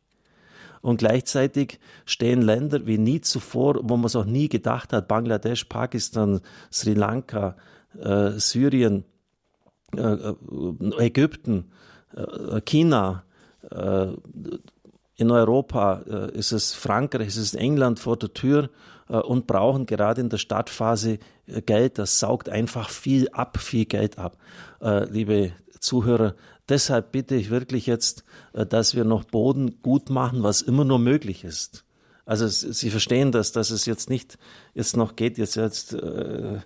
Und gleichzeitig stehen Länder wie nie zuvor, wo man es auch nie gedacht hat, Bangladesch, Pakistan, Sri Lanka, äh, Syrien, äh, äh Ägypten, äh, China, in Europa äh, ist es Frankreich, ist es England vor der Tür äh, und brauchen gerade in der Startphase Geld. Das saugt einfach viel ab, viel Geld ab. Liebe Zuhörer, deshalb bitte ich wirklich jetzt, dass wir noch Boden gut machen, was immer nur möglich ist. Also Sie verstehen das, dass es jetzt nicht jetzt noch geht, jetzt jetzt äh,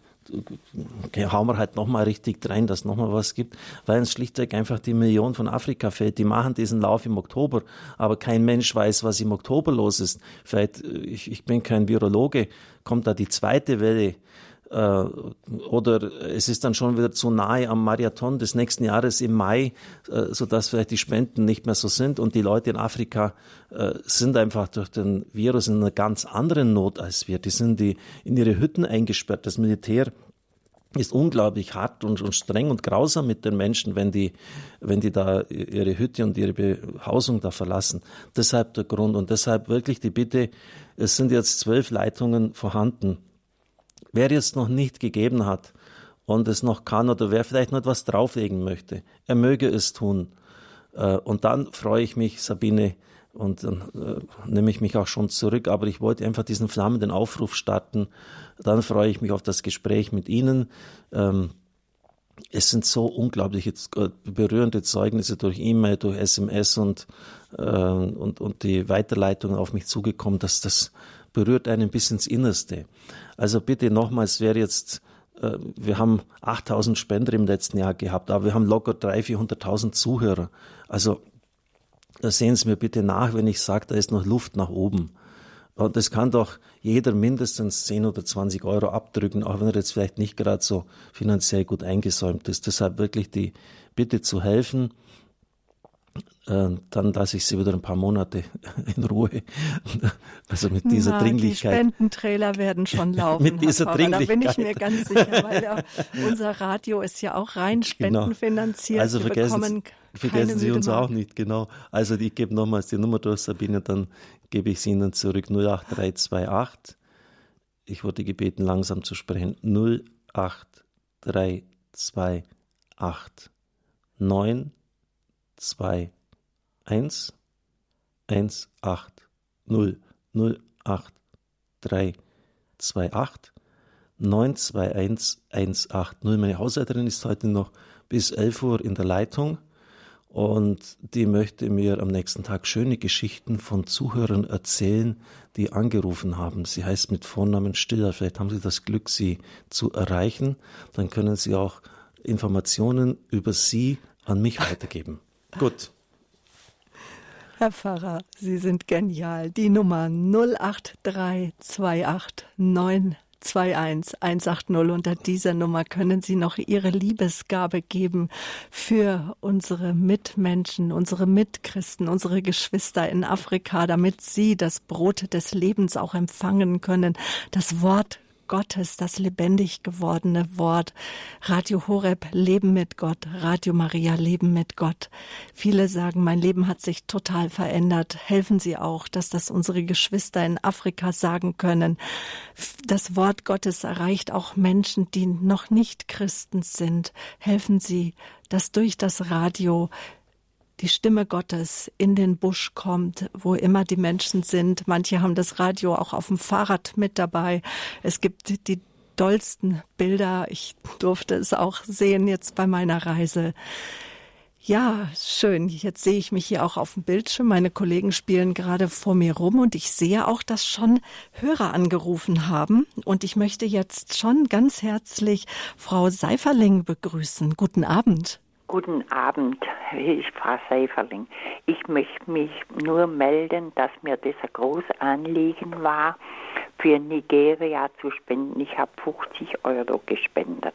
okay, hauen wir halt nochmal richtig rein, dass nochmal was gibt, weil uns schlichtweg einfach die Million von Afrika fehlt. Die machen diesen Lauf im Oktober, aber kein Mensch weiß, was im Oktober los ist. Vielleicht, äh, ich, ich bin kein Virologe, kommt da die zweite Welle oder es ist dann schon wieder zu nahe am Marathon des nächsten Jahres im Mai, äh, sodass vielleicht die Spenden nicht mehr so sind und die Leute in Afrika äh, sind einfach durch den Virus in einer ganz anderen Not als wir. Die sind die in ihre Hütten eingesperrt. Das Militär ist unglaublich hart und, und, streng und grausam mit den Menschen, wenn die, wenn die da ihre Hütte und ihre Behausung da verlassen. Deshalb der Grund und deshalb wirklich die Bitte, es sind jetzt zwölf Leitungen vorhanden. Wer jetzt noch nicht gegeben hat und es noch kann oder wer vielleicht noch etwas drauflegen möchte, er möge es tun. Äh, und dann freue ich mich, Sabine, und dann äh, nehme ich mich auch schon zurück, aber ich wollte einfach diesen flammenden Aufruf starten. Dann freue ich mich auf das Gespräch mit Ihnen. Ähm, es sind so unglaubliche äh, berührende Zeugnisse durch E-Mail, durch SMS und, äh, und, und die Weiterleitung auf mich zugekommen, dass das berührt einen bis ins Innerste. Also bitte nochmals, wer jetzt äh, wir haben 8000 Spender im letzten Jahr gehabt, aber wir haben locker 300.000, 400.000 Zuhörer. Also da sehen Sie mir bitte nach, wenn ich sage, da ist noch Luft nach oben. Und das kann doch jeder mindestens 10 oder 20 Euro abdrücken, auch wenn er jetzt vielleicht nicht gerade so finanziell gut eingesäumt ist. Deshalb wirklich die Bitte zu helfen. Äh, dann lasse ich sie wieder ein paar Monate in Ruhe. Also mit dieser Na, Dringlichkeit. Die Spendentrailer werden schon laufen. mit dieser Pfarrer, Dringlichkeit. Da bin ich mir ganz sicher, weil ja, unser Radio ist ja auch rein Genau. spendenfinanziert. Also Wir vergessen, vergessen Sie uns auch nicht, genau. Also ich gebe nochmals die Nummer durch, Sabine, dann gebe ich sie Ihnen zurück. 08328. Ich wurde gebeten, langsam zu sprechen. 08328 921 1 1 8 0 0 8 3 2 8 921 180. Meine Haushälterin ist heute noch bis 11 Uhr in der Leitung und die möchte mir am nächsten Tag schöne Geschichten von Zuhörern erzählen, die angerufen haben. Sie heißt mit Vornamen Stiller. Vielleicht haben Sie das Glück, sie zu erreichen. Dann können Sie auch Informationen über sie an mich weitergeben. Gut. Herr Pfarrer, Sie sind genial. Die Nummer 08328921180. Unter dieser Nummer können Sie noch Ihre Liebesgabe geben für unsere Mitmenschen, unsere Mitchristen, unsere Geschwister in Afrika, damit sie das Brot des Lebens auch empfangen können. Das Wort Gottes, das lebendig gewordene Wort. Radio Horeb, Leben mit Gott. Radio Maria, Leben mit Gott. Viele sagen, mein Leben hat sich total verändert. Helfen Sie auch, dass das unsere Geschwister in Afrika sagen können. Das Wort Gottes erreicht auch Menschen, die noch nicht Christen sind. Helfen Sie, dass durch das Radio die Stimme Gottes in den Busch kommt, wo immer die Menschen sind. Manche haben das Radio auch auf dem Fahrrad mit dabei. Es gibt die dollsten Bilder. Ich durfte es auch sehen jetzt bei meiner Reise. Ja, schön. Jetzt sehe ich mich hier auch auf dem Bildschirm. Meine Kollegen spielen gerade vor mir rum und ich sehe auch, dass schon Hörer angerufen haben. Und ich möchte jetzt schon ganz herzlich Frau Seiferling begrüßen. Guten Abend. Guten Abend, ich Frau Seiferling. Ich möchte mich nur melden, dass mir das ein großes Anliegen war, für Nigeria zu spenden. Ich habe 50 Euro gespendet.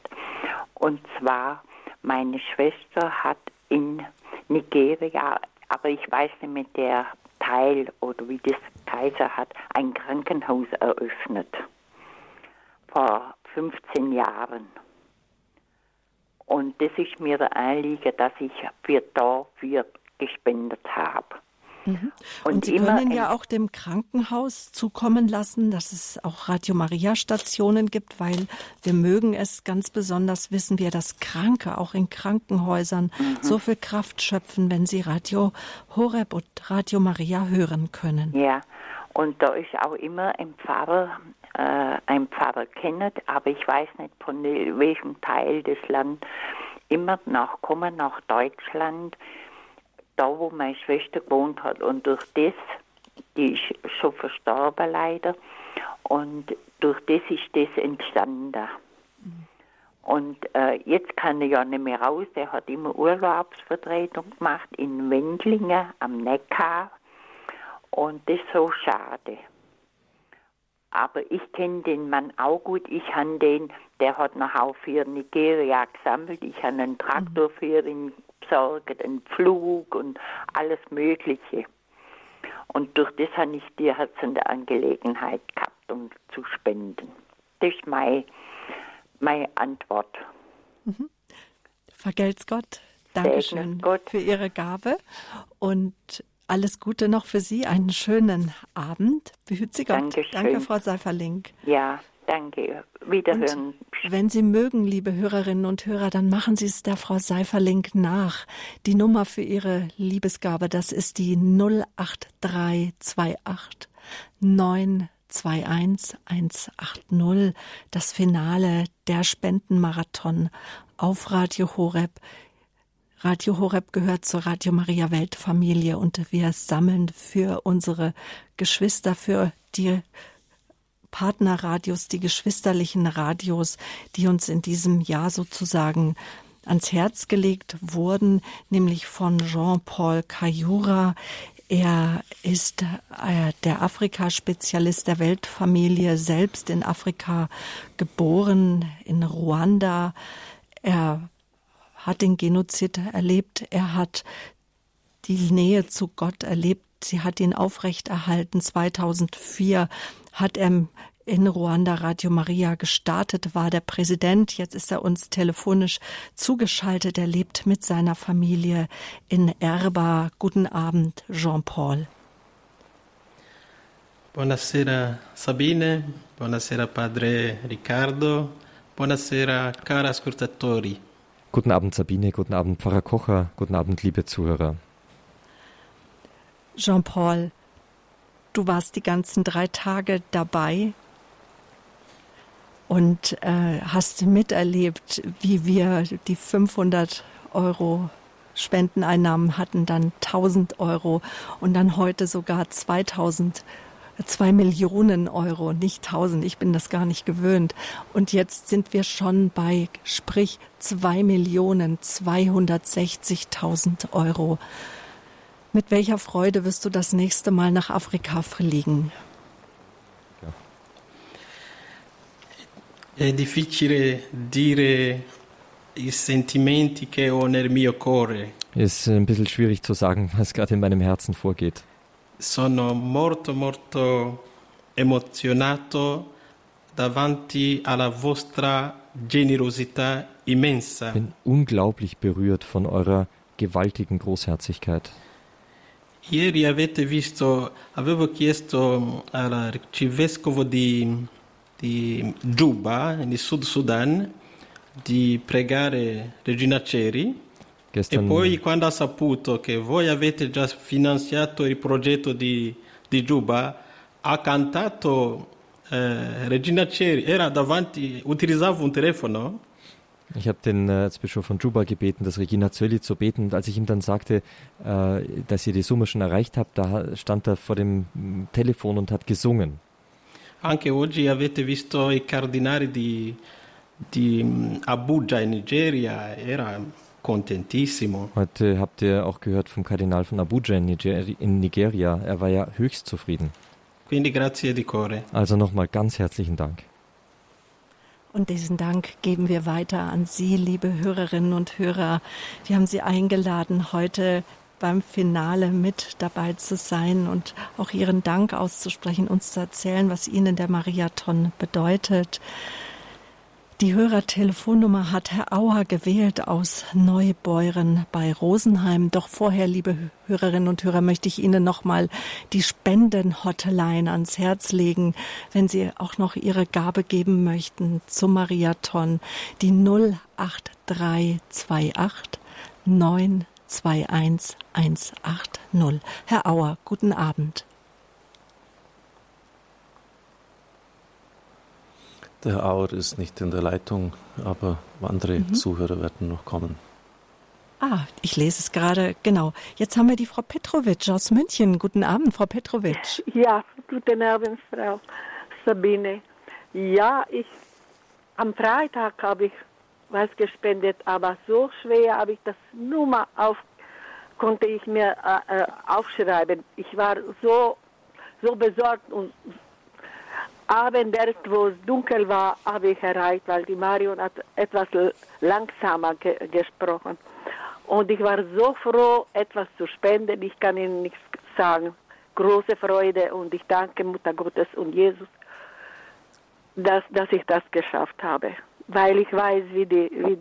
Und zwar, meine Schwester hat in Nigeria, aber ich weiß nicht mit der Teil oder wie das Kaiser hat, ein Krankenhaus eröffnet. Vor 15 Jahren. Und das ist mir der Anliegen, dass ich für dafür gespendet habe. Mhm. Und, und, Sie können ja auch dem Krankenhaus zukommen lassen, dass es auch Radio Maria Stationen gibt, weil wir mögen es ganz besonders, wissen wir, dass Kranke auch in Krankenhäusern mhm. so viel Kraft schöpfen, wenn sie Radio Horeb und Radio Maria hören können. Ja, und da ist auch immer ein Pfarrer, äh, ein Pfarrer kennt, aber ich weiß nicht von welchem Teil des Landes, immer nachkommen nach Deutschland da, wo meine Schwester gewohnt hat. Und durch das, die ist schon verstorben leider, und durch das ist das entstanden. Und äh, jetzt kann er ja nicht mehr raus. Der hat immer Urlaubsvertretung gemacht in Wendlingen am Neckar. Und das ist so schade. Aber ich kenne den Mann auch gut. Ich habe den, der hat noch auch für Nigeria gesammelt. Ich habe einen Traktor für ihn besorgt, einen Flug und alles Mögliche. Und durch das habe ich die herzende Angelegenheit gehabt, um zu spenden. Das ist meine, meine Antwort. Mhm. Vergelt's Gott. Dankeschön Gott. für Ihre Gabe und alles Gute noch für Sie. Einen schönen Abend. Behüt Sie Gott. Dankeschön. Danke, Frau Seiferling. Ja, Danke. Wiederhören. Und wenn Sie mögen, liebe Hörerinnen und Hörer, dann machen Sie es der Frau Seiferling nach. Die Nummer für Ihre Liebesgabe, das ist die 08328 921 180. Das Finale der Spendenmarathon auf Radio Horeb. Radio Horeb gehört zur Radio Maria Weltfamilie und wir sammeln für unsere Geschwister, für die Partnerradios, die geschwisterlichen Radios, die uns in diesem Jahr sozusagen ans Herz gelegt wurden, nämlich von Jean-Paul Kayura. Er ist äh, der Afrika-Spezialist der Weltfamilie, selbst in Afrika geboren, in Ruanda. Er hat den Genozid erlebt, er hat die Nähe zu Gott erlebt, sie hat ihn aufrechterhalten. 2004 hat er in Ruanda Radio Maria gestartet, war der Präsident. Jetzt ist er uns telefonisch zugeschaltet. Er lebt mit seiner Familie in Erba. Guten Abend, Jean-Paul. Buonasera Sabine, buonasera Padre Riccardo, buonasera cara ascoltatori. Guten Abend Sabine, guten Abend Pfarrer Kocher, guten Abend liebe Zuhörer. Jean-Paul, Du warst die ganzen drei Tage dabei und äh, hast miterlebt, wie wir die 500 Euro Spendeneinnahmen hatten, dann 1000 Euro und dann heute sogar 2000 zwei Millionen Euro, nicht tausend. Ich bin das gar nicht gewöhnt. Und jetzt sind wir schon bei, sprich, zwei Millionen 260.000 Euro. Mit welcher Freude wirst du das nächste Mal nach Afrika fliegen? È difficile dire i sentimenti che ho nel mio cuore. Ist ein bisschen schwierig zu sagen, was gerade in meinem Herzen vorgeht. Sono molto molto emozionato davanti alla vostra generosità immensa. Bin unglaublich berührt von eurer gewaltigen Großherzigkeit. Ieri avete visto, avevo chiesto all'arcivescovo di, di Juba, nel Sud Sudan, di pregare Regina Ceri Gestern e poi quando ha saputo che voi avete già finanziato il progetto di, di Juba, ha cantato eh, Regina Ceri, era davanti, utilizzava un telefono Ich habe den äh, Erzbischof von Juba gebeten, das Regina Zölli zu beten. Und als ich ihm dann sagte, äh, dass ihr die Summe schon erreicht habt, da stand er vor dem mm, Telefon und hat gesungen. Anche oggi avete visto i cardinali di, di mm, Abuja in Nigeria, era contentissimo. Heute habt ihr auch gehört vom Kardinal von Abuja in, Niger in Nigeria. Er war ja höchst zufrieden. Quindi grazie di cuore. Also nochmal ganz herzlichen Dank. Und diesen Dank geben wir weiter an Sie, liebe Hörerinnen und Hörer. Wir haben Sie eingeladen, heute beim Finale mit dabei zu sein und auch Ihren Dank auszusprechen, uns zu erzählen, was Ihnen der Mariathon bedeutet. Die Hörertelefonnummer hat Herr Auer gewählt aus Neubeuren bei Rosenheim. Doch vorher, liebe Hörerinnen und Hörer, möchte ich Ihnen nochmal die Spenden-Hotline ans Herz legen, wenn Sie auch noch Ihre Gabe geben möchten zum Mariathon. Die 08328 921 180. Herr Auer, guten Abend. Der Herr Auer ist nicht in der Leitung, aber andere mhm. Zuhörer werden noch kommen. Ah, ich lese es gerade, genau. Jetzt haben wir die Frau Petrovic aus München. Guten Abend, Frau Petrovic. Ja, guten Abend, Frau Sabine. Ja, ich, am Freitag habe ich was gespendet, aber so schwer habe ich das Nummer auf, konnte ich mir äh, äh aufschreiben. Ich war so, so besorgt und Abend erst, wo es dunkel war, habe ich erreicht, weil die Marion hat etwas langsamer ge gesprochen. Und ich war so froh, etwas zu spenden. Ich kann Ihnen nichts sagen. Große Freude und ich danke Mutter Gottes und Jesus, dass, dass ich das geschafft habe. Weil ich weiß, wie die, wie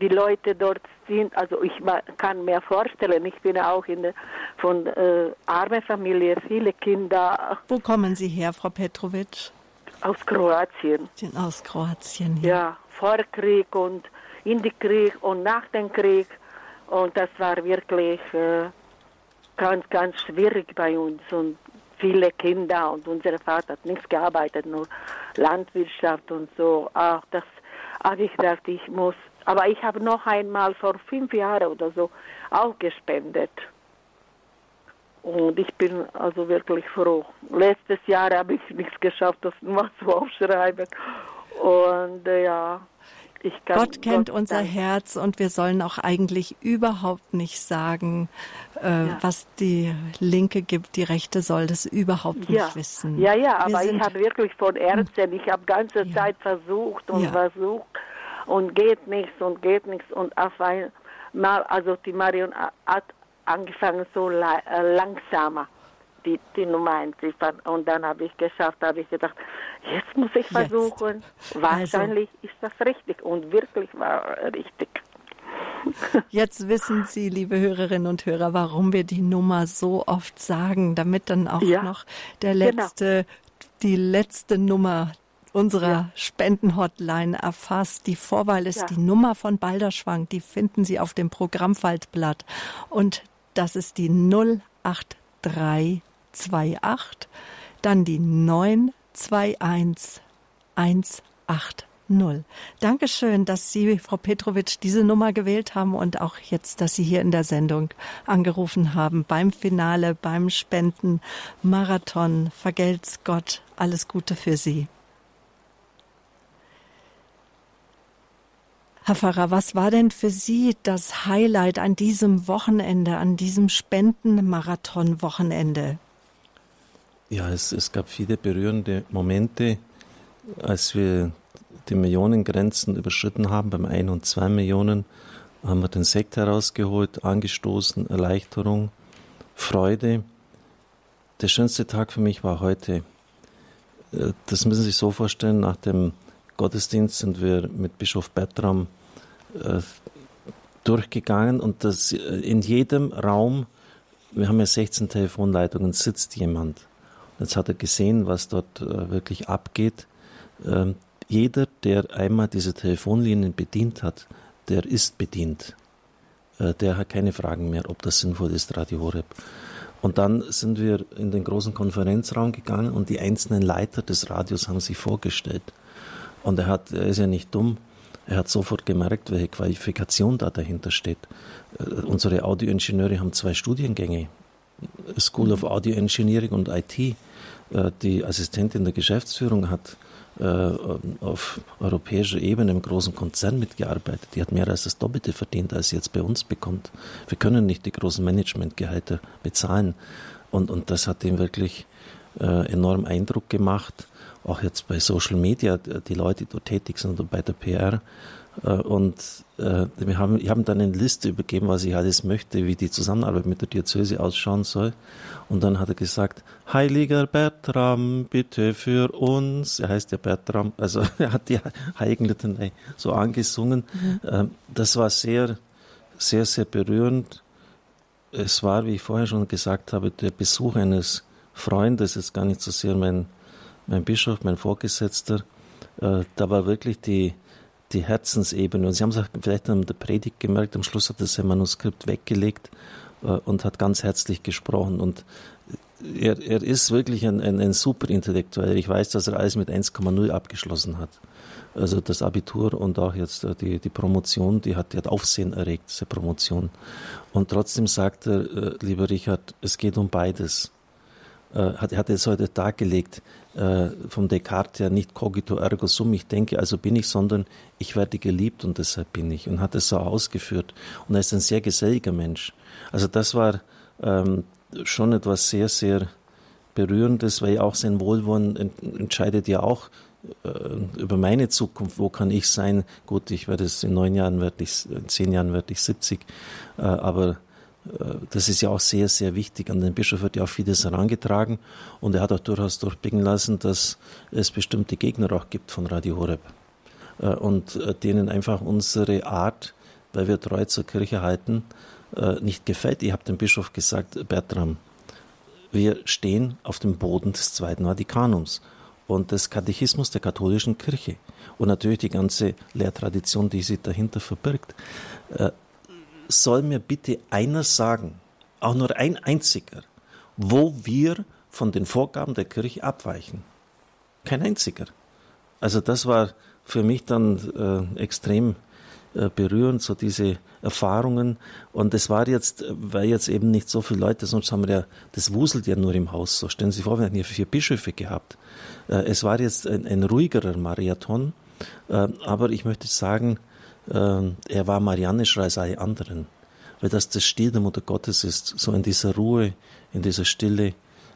die Leute dort sind. Also ich kann mir vorstellen, ich bin auch in der, von äh, armer Familie, viele Kinder. Wo kommen Sie her, Frau Petrovic? Aus Kroatien. Sind aus Kroatien, ja. Ja, vor Krieg und in den Krieg und nach dem Krieg. Und das war wirklich äh, ganz, ganz schwierig bei uns. Und viele Kinder und unser Vater hat nichts gearbeitet, nur Landwirtschaft und so. Auch das habe ich gedacht, ich muss aber ich habe noch einmal vor fünf Jahren oder so auch gespendet. Und ich bin also wirklich froh. Letztes Jahr habe ich nichts geschafft, das mal zu aufschreiben. Und äh, ja, ich kann. Gott kennt Gott unser. Herz und wir sollen auch eigentlich überhaupt nicht sagen, äh, ja. was die Linke gibt. Die Rechte soll das überhaupt ja. nicht wissen. Ja, ja, wir aber ich habe wirklich von Ärzten, ich habe ganze ja. Zeit versucht und versucht und geht nichts und geht nichts und auf einmal, also die Marion hat angefangen so äh, langsamer die, die Nummer entziffern und dann habe ich geschafft, habe ich gedacht, jetzt muss ich versuchen. Jetzt. Wahrscheinlich also. ist das richtig und wirklich war richtig. Jetzt wissen Sie, liebe Hörerinnen und Hörer, warum wir die Nummer so oft sagen, damit dann auch ja, noch der genau. letzte, genau. die letzte Nummer unserer ja. Spendenhotline erfasst. Die Vorwahl ist ja. die Nummer von Balderschwang. Die finden Sie auf dem Programmfaltblatt. Und das ist die 08328, dann die 921 180. Dankeschön, dass Sie, Frau Petrovic, diese Nummer gewählt haben und auch jetzt, dass Sie hier in der Sendung angerufen haben beim Finale, beim Spendenmarathon. Vergelt's Gott. Alles Gute für Sie. Herr Pfarrer, was war denn für Sie das Highlight an diesem Wochenende, an diesem Spendenmarathon-Wochenende? Ja, es, es gab viele berührende Momente, als wir die Millionengrenzen überschritten haben, beim 1 und 2 Millionen, haben wir den Sekt herausgeholt, angestoßen, Erleichterung, Freude. Der schönste Tag für mich war heute. Äh, das müssen Sie sich so vorstellen, nach dem Gottesdienst sind wir mit Bischof Bertram durchgegangen und das, äh, in jedem Raum, wir haben ja 16 Telefonleitungen, sitzt jemand. Jetzt hat er gesehen, was dort äh, wirklich abgeht. Ähm, jeder, der einmal diese Telefonlinien bedient hat, der ist bedient. äh, der hat keine Fragen mehr, ob das sinnvoll ist, Radio Horeb. Und dann sind wir in den großen Konferenzraum gegangen und die einzelnen Leiter des Radios haben sich vorgestellt. Und er hat, er ist ja nicht dumm, er hat sofort gemerkt, welche Qualifikation da dahinter steht. Äh, unsere Audioingenieure haben zwei Studiengänge. School of Audio Engineering und IT. Äh, die Assistentin der Geschäftsführung hat äh, auf europäischer Ebene im großen Konzern mitgearbeitet. Die hat mehr als das Doppelte verdient, als sie jetzt bei uns bekommt. Wir können nicht die großen Managementgehälter bezahlen. Und, und das hat ihm wirklich enorm Eindruck gemacht. Auch jetzt bei Social Media, die Leute, die dort tätig sind und bei der PR. Äh, und äh, wir haben, ich habe dann eine Liste übergeben, was ich alles möchte, wie die Zusammenarbeit mit der Diözese ausschauen soll. Und dann hat er gesagt, Heiliger Bertram, bitte für uns. Er heißt ja Bertram, also er hat die Heiligenlitanei so angesungen. Mhm. Ähm, das war sehr, sehr, sehr berührend. Es war, wie ich vorher schon gesagt habe, der Besuch eines Freundes, jetzt gar nicht so sehr mein, mein Bischof, mein Vorgesetzter. Äh, da war wirklich die, die Herzensebene. Und Sie haben es vielleicht an der Predigt gemerkt, am Schluss hat er sein Manuskript weggelegt äh, und hat ganz herzlich gesprochen. Und er, er ist wirklich ein, ein, ein super Intellektuell. Ich weiß, dass er alles mit 1,0 abgeschlossen hat. Also das Abitur und auch jetzt äh, die, die Promotion, die hat, die hat Aufsehen erregt, diese Promotion. Und trotzdem sagt er, äh, lieber Richard, es geht um beides. Äh, hat, er hat es heute dargelegt, äh, vom Descartes her nicht cogito ergo sum, ich denke, also bin ich, sondern ich werde geliebt und deshalb bin ich. Und hat es so ausgeführt. Und er ist ein sehr geselliger Mensch. Also das war ähm, schon etwas sehr, sehr Berührendes, weil auch sein Wohlwollen entscheidet ja auch äh, über meine Zukunft, wo kann ich sein? Gut, ich werde es in neun Jahren, werde ich, in zehn Jahren werde ich 70, äh, aber äh, das ist ja auch sehr, sehr wichtig. An den Bischof wird ja auch vieles herangetragen und er hat auch durchaus durchblicken lassen, dass es bestimmte Gegner auch gibt von Radio Horeb und denen einfach unsere Art, weil wir treu zur Kirche halten, nicht gefällt. Ich habe dem Bischof gesagt, Bertram, wir stehen auf dem Boden des Zweiten Vatikanums und des Katechismus der katholischen Kirche und natürlich die ganze Lehrtradition, die sich dahinter verbirgt. Soll mir bitte einer sagen, auch nur ein einziger, wo wir von den Vorgaben der Kirche abweichen? Kein einziger. Also das war für mich dann äh, extrem äh, berührend, so diese Erfahrungen. Und es war jetzt, weil jetzt eben nicht so viele Leute, sonst haben wir ja, das wuselt ja nur im Haus. So stellen Sie sich vor, wir hätten hier vier Bischöfe gehabt. Äh, es war jetzt ein, ein ruhigerer Marathon, äh, aber ich möchte sagen, er war marianischer als alle anderen, weil das das Stil der Mutter Gottes ist, so in dieser Ruhe, in dieser Stille,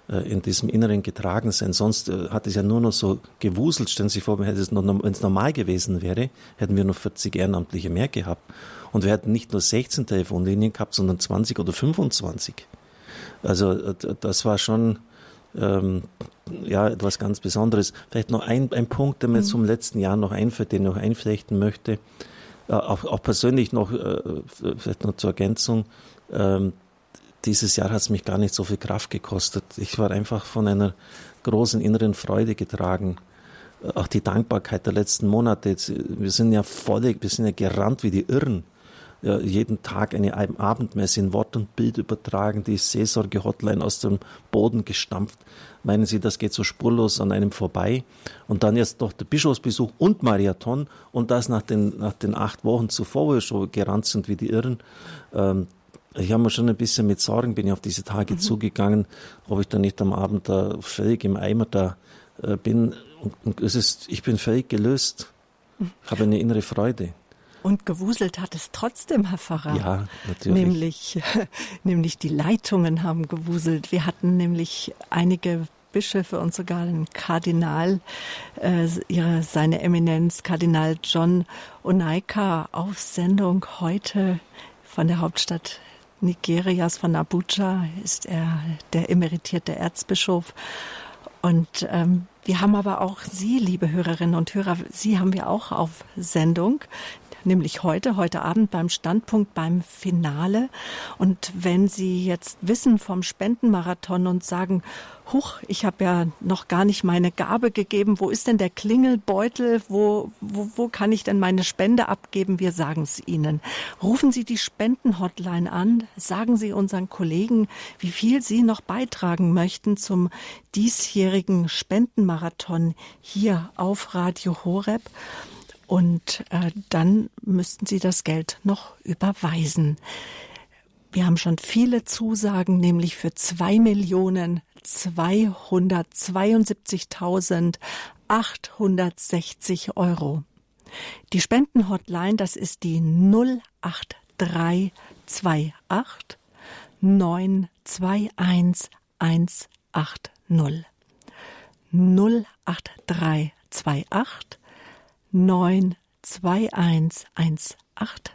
äh, in diesem inneren Getragensein. Sonst äh, hat es ja nur noch so gewuselt. Stellen Sie sich vor, wenn es normal gewesen wäre, hätten wir noch 40 Ehrenamtliche mehr gehabt. Und wir hätten nicht nur 16 Telefonlinien gehabt, sondern 20 oder 25. Also äh, das war schon ähm, ja etwas ganz Besonderes. Vielleicht noch ein, ein Punkt, der mir mhm. zum letzten Jahr noch einfällt, den ich noch einflechten möchte. Äh, auch, auch persönlich noch, äh, vielleicht noch zur Ergänzung. Ähm, dieses Jahr hat es mich gar nicht so viel Kraft gekostet. Ich war einfach von einer großen inneren Freude getragen. Auch die Dankbarkeit der letzten Monate. Wir sind ja voll, wir sind ja gerannt wie die Irren. Ja, jeden Tag eine Abendmesse in Wort und Bild übertragen, die Seelsorge-Hotline aus dem Boden gestampft. Meinen Sie, das geht so spurlos an einem vorbei? Und dann jetzt noch der Bischofsbesuch und Marathon und das nach den, nach den acht Wochen zuvor, wo wir schon gerannt sind wie die Irren. Ähm, ich habe mir schon ein bisschen mit Sorgen, bin ich auf diese Tage mhm. zugegangen, ob ich da nicht am Abend da völlig im Eimer da äh, bin. Und, und, es ist, ich bin völlig gelöst. Ich habe eine innere Freude. Und gewuselt hat es trotzdem, Herr Pfarrer. Ja, natürlich. Nämlich, nämlich die Leitungen haben gewuselt. Wir hatten nämlich einige Bischöfe und sogar einen Kardinal, äh, ihre, seine Eminenz, Kardinal John Onaika, auf Sendung heute von der Hauptstadt Nigerias von Abuja ist er der emeritierte Erzbischof. Und ähm, wir haben aber auch Sie, liebe Hörerinnen und Hörer, Sie haben wir auch auf Sendung. Nämlich heute, heute Abend beim Standpunkt beim Finale. Und wenn Sie jetzt wissen vom Spendenmarathon und sagen, huch, ich habe ja noch gar nicht meine Gabe gegeben, wo ist denn der Klingelbeutel, wo, wo, wo kann ich denn meine Spende abgeben? Wir sagen es Ihnen. Rufen Sie die Spendenhotline an, sagen Sie unseren Kollegen, wie viel Sie noch beitragen möchten zum diesjährigen Spendenmarathon hier auf Radio Horeb. Und äh, dann müssten Sie das Geld noch überweisen. Wir haben schon viele Zusagen, nämlich für zwei Millionen 272.860 Euro. Die Spendenhotline, das ist die 08328 921 180. 08328 921 180.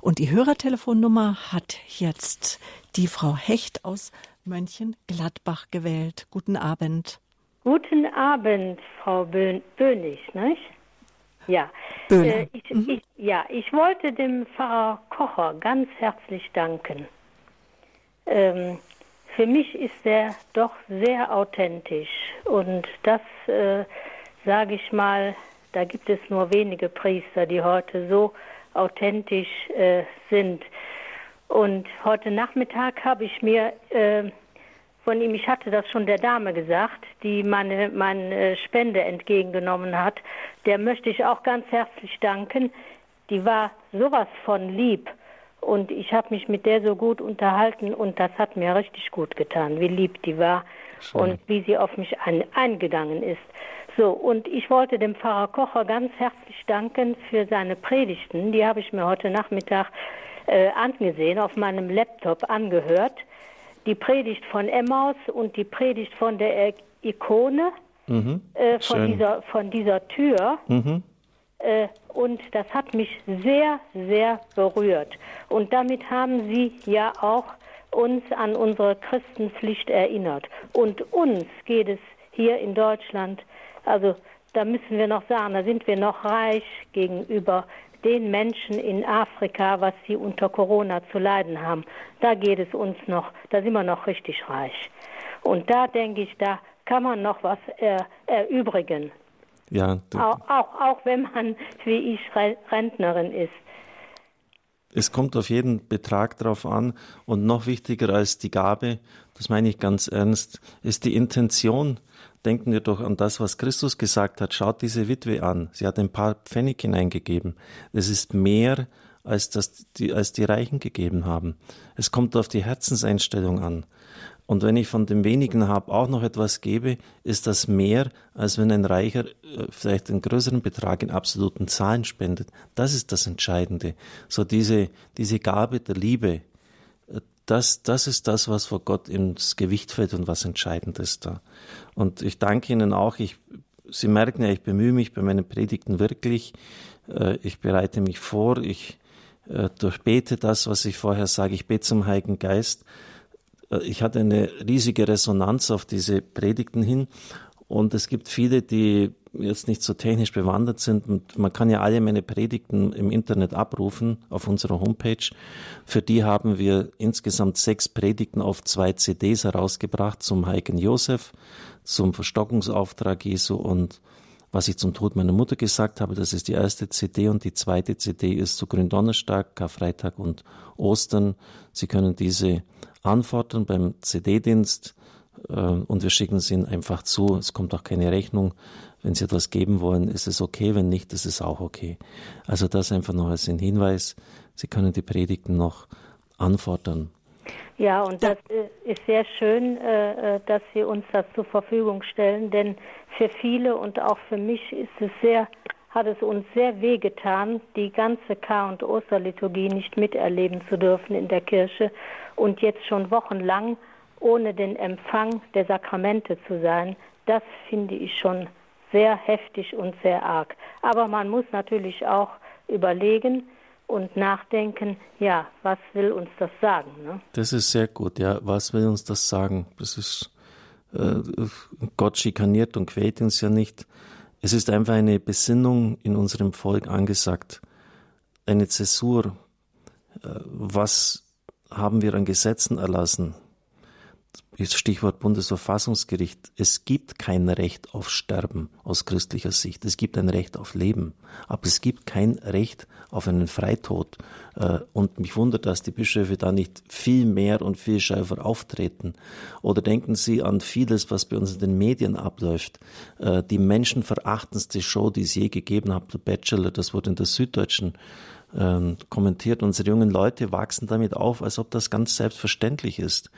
Und die Hörertelefonnummer hat jetzt die Frau Hecht aus Mönchengladbach gewählt. Guten Abend. Guten Abend, Frau Bönig, nicht? Ja. Äh, ich, mhm. ich, ja, ich wollte dem Pfarrer Kocher ganz herzlich danken. Ähm, für mich ist er doch sehr authentisch und das äh, sage ich mal, da gibt es nur wenige Priester, die heute so authentisch äh, sind. Und heute Nachmittag habe ich mir äh, von ihm, ich hatte das schon der Dame gesagt, die meine, meine Spende entgegengenommen hat, der möchte ich auch ganz herzlich danken. Die war sowas von lieb und ich habe mich mit der so gut unterhalten und das hat mir richtig gut getan, wie lieb die war Schön. und wie sie auf mich ein, eingegangen ist. So, und ich wollte dem Pfarrer Kocher ganz herzlich danken für seine Predigten. Die habe ich mir heute Nachmittag äh, angesehen, auf meinem Laptop angehört. Die Predigt von Emmaus und die Predigt von der Ikone, mhm. äh, von, dieser, von dieser Tür. Mhm. Äh, und das hat mich sehr, sehr berührt. Und damit haben Sie ja auch uns an unsere Christenpflicht erinnert. Und uns geht es hier in Deutschland, also da müssen wir noch sagen, da sind wir noch reich gegenüber den Menschen in Afrika, was sie unter Corona zu leiden haben. Da geht es uns noch, da sind wir noch richtig reich. Und da denke ich, da kann man noch was er, erübrigen. Ja, auch, auch, auch wenn man wie ich Rentnerin ist. Es kommt auf jeden Betrag drauf an und noch wichtiger als die Gabe, das meine ich ganz ernst, ist die Intention. Denken wir doch an das, was Christus gesagt hat. Schaut diese Witwe an. Sie hat ein paar Pfennig hineingegeben. Es ist mehr, als, das die, als die Reichen gegeben haben. Es kommt auf die Herzenseinstellung an. Und wenn ich von dem wenigen habe auch noch etwas gebe, ist das mehr, als wenn ein Reicher äh, vielleicht einen größeren Betrag in absoluten Zahlen spendet. Das ist das Entscheidende. So diese, diese Gabe der Liebe, das, das ist das, was vor Gott ins Gewicht fällt und was entscheidend ist da. Und ich danke Ihnen auch. Ich, Sie merken ja, ich bemühe mich bei meinen Predigten wirklich. Äh, ich bereite mich vor. Ich durchbete das, was ich vorher sage. Ich bete zum Heiligen Geist äh, ich hatte eine riesige Resonanz auf diese Predigten hin. Und es gibt viele, die jetzt nicht so technisch bewandert sind. Und man kann ja alle meine Predigten im Internet abrufen auf unserer Homepage. Für die haben wir insgesamt sechs Predigten auf zwei CDs herausgebracht zum Heiligen Josef, zum Verstockungsauftrag Jesu und was ich zum Tod meiner Mutter gesagt habe. Das ist die erste CD und die zweite CD ist zu Gründonnerstag, Karfreitag und Ostern. Sie können diese anfordern beim CD-Dienst und wir schicken es Ihnen einfach zu. Es kommt auch keine Rechnung. Wenn Sie etwas geben wollen, ist es okay. Wenn nicht, ist es auch okay. Also das einfach noch als ein Hinweis. Sie können die Predigten noch anfordern. Ja, und das ist sehr schön, äh, äh, dass Sie uns das zur Verfügung stellen, denn für viele und auch für mich ist es sehr, hat es uns sehr wehgetan, die ganze Kar- und Osterliturgie nicht miterleben zu dürfen in der Kirche und jetzt schon wochenlang ohne den Empfang der Sakramente zu sein, das finde ich schon sehr heftig und sehr arg. Aber man muss natürlich auch überlegen und nachdenken, ja, was will uns das sagen? Ne? Das ist sehr gut, ja, was will uns das sagen? Das ist, äh, Gott schikaniert und quält uns ja nicht. Es ist einfach eine Besinnung in unserem Volk angesagt. eine Zäsur. Äh, was haben wir an Gesetzen erlassen? Stichwort Bundesverfassungsgericht. Es gibt kein Recht auf Sterben aus christlicher Sicht. Es gibt ein Recht auf Leben. Aber es gibt kein Recht auf einen Freitod. Äh, und mich wundert, dass die Bischöfe da nicht viel mehr und viel schärfer auftreten. Oder denken Sie an vieles, was bei uns in den Medien abläuft. Äh, die menschenverachtendste Show, die es je gegeben hat, der Bachelor, das wurde in der Süddeutschen ähm, kommentiert. Unsere jungen Leute wachsen damit auf, als ob das ganz selbstverständlich ist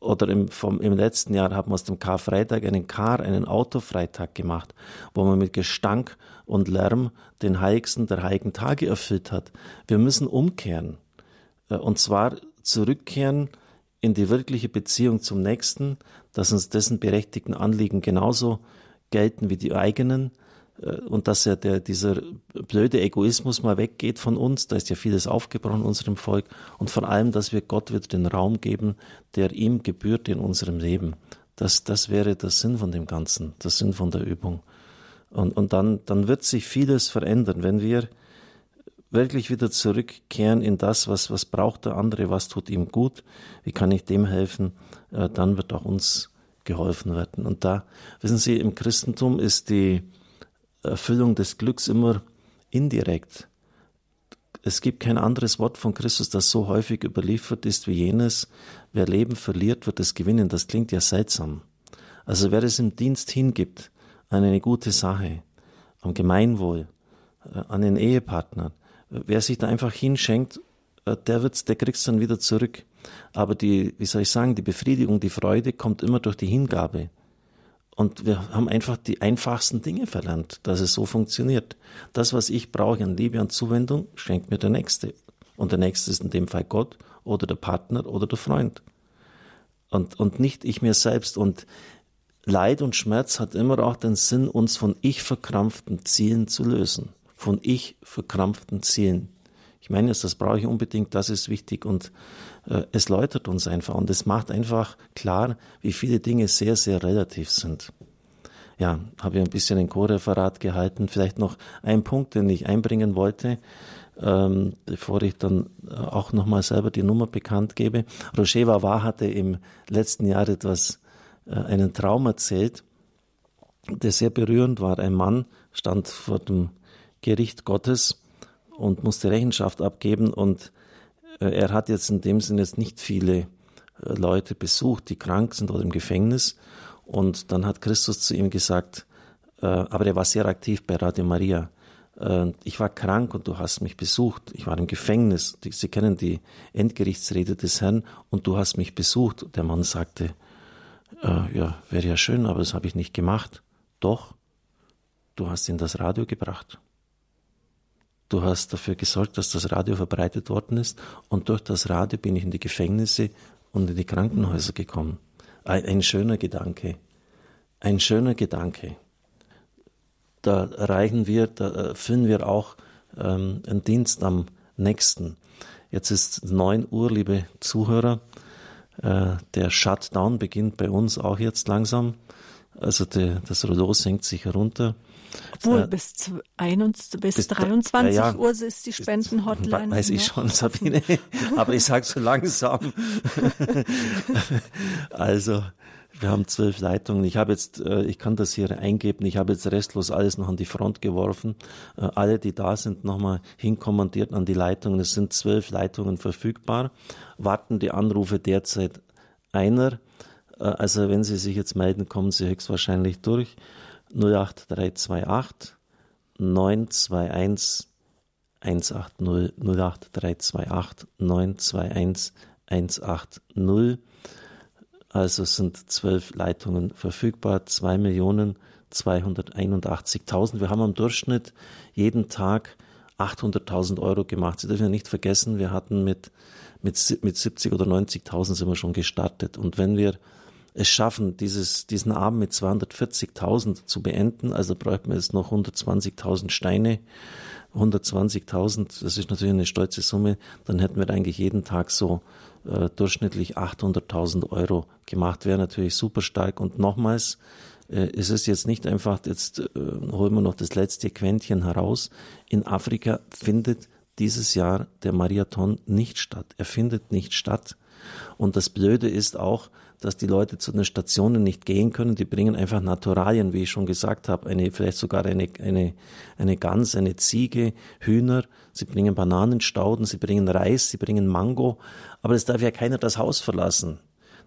oder im, vom, im letzten Jahr haben wir aus dem Karfreitag einen Kar, einen Autofreitag gemacht, wo man mit Gestank und Lärm den heiligsten der heiligen Tage erfüllt hat. Wir müssen umkehren. Äh, und zwar zurückkehren in die wirkliche Beziehung zum Nächsten, dass uns dessen berechtigten Anliegen genauso gelten wie die eigenen, und dass ja der, dieser blöde Egoismus mal weggeht von uns, da ist ja vieles aufgebrochen in unserem Volk und vor allem, dass wir Gott wieder den Raum geben, der ihm gebührt in unserem Leben. Das, das wäre der Sinn von dem Ganzen, der Sinn von der Übung. Und, und dann, dann wird sich vieles verändern, wenn wir wirklich wieder zurückkehren in das, was, was braucht der andere, was tut ihm gut, wie kann ich dem helfen, äh, dann wird auch uns geholfen werden. Und da, wissen Sie, im Christentum ist die, Erfüllung des Glücks immer indirekt. Es gibt kein anderes Wort von Christus, das so häufig überliefert ist wie jenes, wer Leben verliert, wird es gewinnen. Das klingt ja seltsam. Also wer es im Dienst hingibt an eine gute Sache, am Gemeinwohl, äh, an den Ehepartner, wer sich da einfach hinschenkt, äh, der wird's, der kriegt's dann wieder zurück. Aber die, wie soll ich sagen, die Befriedigung, die Freude kommt immer durch die Hingabe. Und wir haben einfach die einfachsten Dinge verlernt, dass es so funktioniert. Das, was ich brauche an Liebe und Zuwendung, schenkt mir der Nächste. Und der Nächste ist in dem Fall Gott oder der Partner oder der Freund. Und, und nicht ich mir selbst. Und Leid und Schmerz hat immer auch den Sinn, uns von ich verkrampften Zielen zu lösen. Von ich verkrampften Zielen. Ich meine das brauche ich unbedingt, das ist wichtig. Und es läutert uns einfach und es macht einfach klar, wie viele Dinge sehr, sehr relativ sind. Ja, habe ich ein bisschen ein Co-Referat gehalten. Vielleicht noch ein Punkt, den ich einbringen wollte, ähm, bevor ich dann äh, auch nochmal selber die Nummer bekannt gebe. Roger Wawa hatte im letzten Jahr etwas, äh, einen Traum erzählt, der sehr berührend war. Ein Mann stand vor dem Gericht Gottes und musste Rechenschaft abgeben und äh, er hat jetzt in dem Sinne jetzt nicht viele äh, Leute besucht, die krank sind oder im Gefängnis. Und dann hat Christus zu ihm gesagt, äh, aber er war sehr aktiv bei Radio Maria. Ich war krank und du hast mich besucht. Ich war im Gefängnis. Sie kennen die Endgerichtsrede des Herrn und du hast mich besucht. Der Mann sagte, ja, wäre ja schön, aber das habe ich nicht gemacht. Doch, du hast ihn das Radio gebracht. Du hast dafür gesorgt, dass das Radio verbreitet worden ist und durch das Radio bin ich in die Gefängnisse und in die Krankenhäuser gekommen. Ein, ein schöner Gedanke. Ein schöner Gedanke. Da erreichen wir, da erfüllen wir auch ähm, einen Dienst am nächsten. Jetzt ist neun Uhr, liebe Zuhörer. Äh, der Shutdown beginnt bei uns auch jetzt langsam. Also die, das Rollo senkt sich herunter. Obwohl, äh, bis, 21, bis, bis 23 ja, Uhr ist die Spendenhotline. Weiß ich schon, Sabine. Aber ich sage so langsam. also, wir haben zwölf Leitungen. Ich habe jetzt, äh, ich kann das hier eingeben. Ich habe jetzt restlos alles noch an die Front geworfen. Äh, alle, die da sind, nochmal hinkommandiert an die Leitungen. Es sind zwölf Leitungen verfügbar. Warten die Anrufe derzeit einer. Äh, also wenn Sie sich jetzt melden, kommen Sie höchstwahrscheinlich durch. 08328 921 180 08328 921 180. Also sind zwölf Leitungen verfügbar, zwei Millionen 281.000. Wir haben am Durchschnitt jeden Tag 800.000 Euro gemacht. Sie dürfen ja nicht vergessen, wir hatten mit, mit, mit 70 oder 90.000 sind wir schon gestartet. Und wenn wir es schaffen, dieses, diesen Abend mit 240.000 zu beenden. Also bräuchten wir jetzt noch 120.000 Steine. 120.000, das ist natürlich eine stolze Summe. Dann hätten wir eigentlich jeden Tag so äh, durchschnittlich 800.000 Euro gemacht. Wäre natürlich super stark. Und nochmals, äh, es ist jetzt nicht einfach, jetzt äh, holen wir noch das letzte Quäntchen heraus. In Afrika findet dieses Jahr der Mariathon nicht statt. Er findet nicht statt. Und das Blöde ist auch, dass die Leute zu den Stationen nicht gehen können. Die bringen einfach Naturalien, wie ich schon gesagt habe, eine, vielleicht sogar eine, eine, eine Gans, eine Ziege, Hühner. Sie bringen Bananenstauden, sie bringen Reis, sie bringen Mango. Aber es darf ja keiner das Haus verlassen.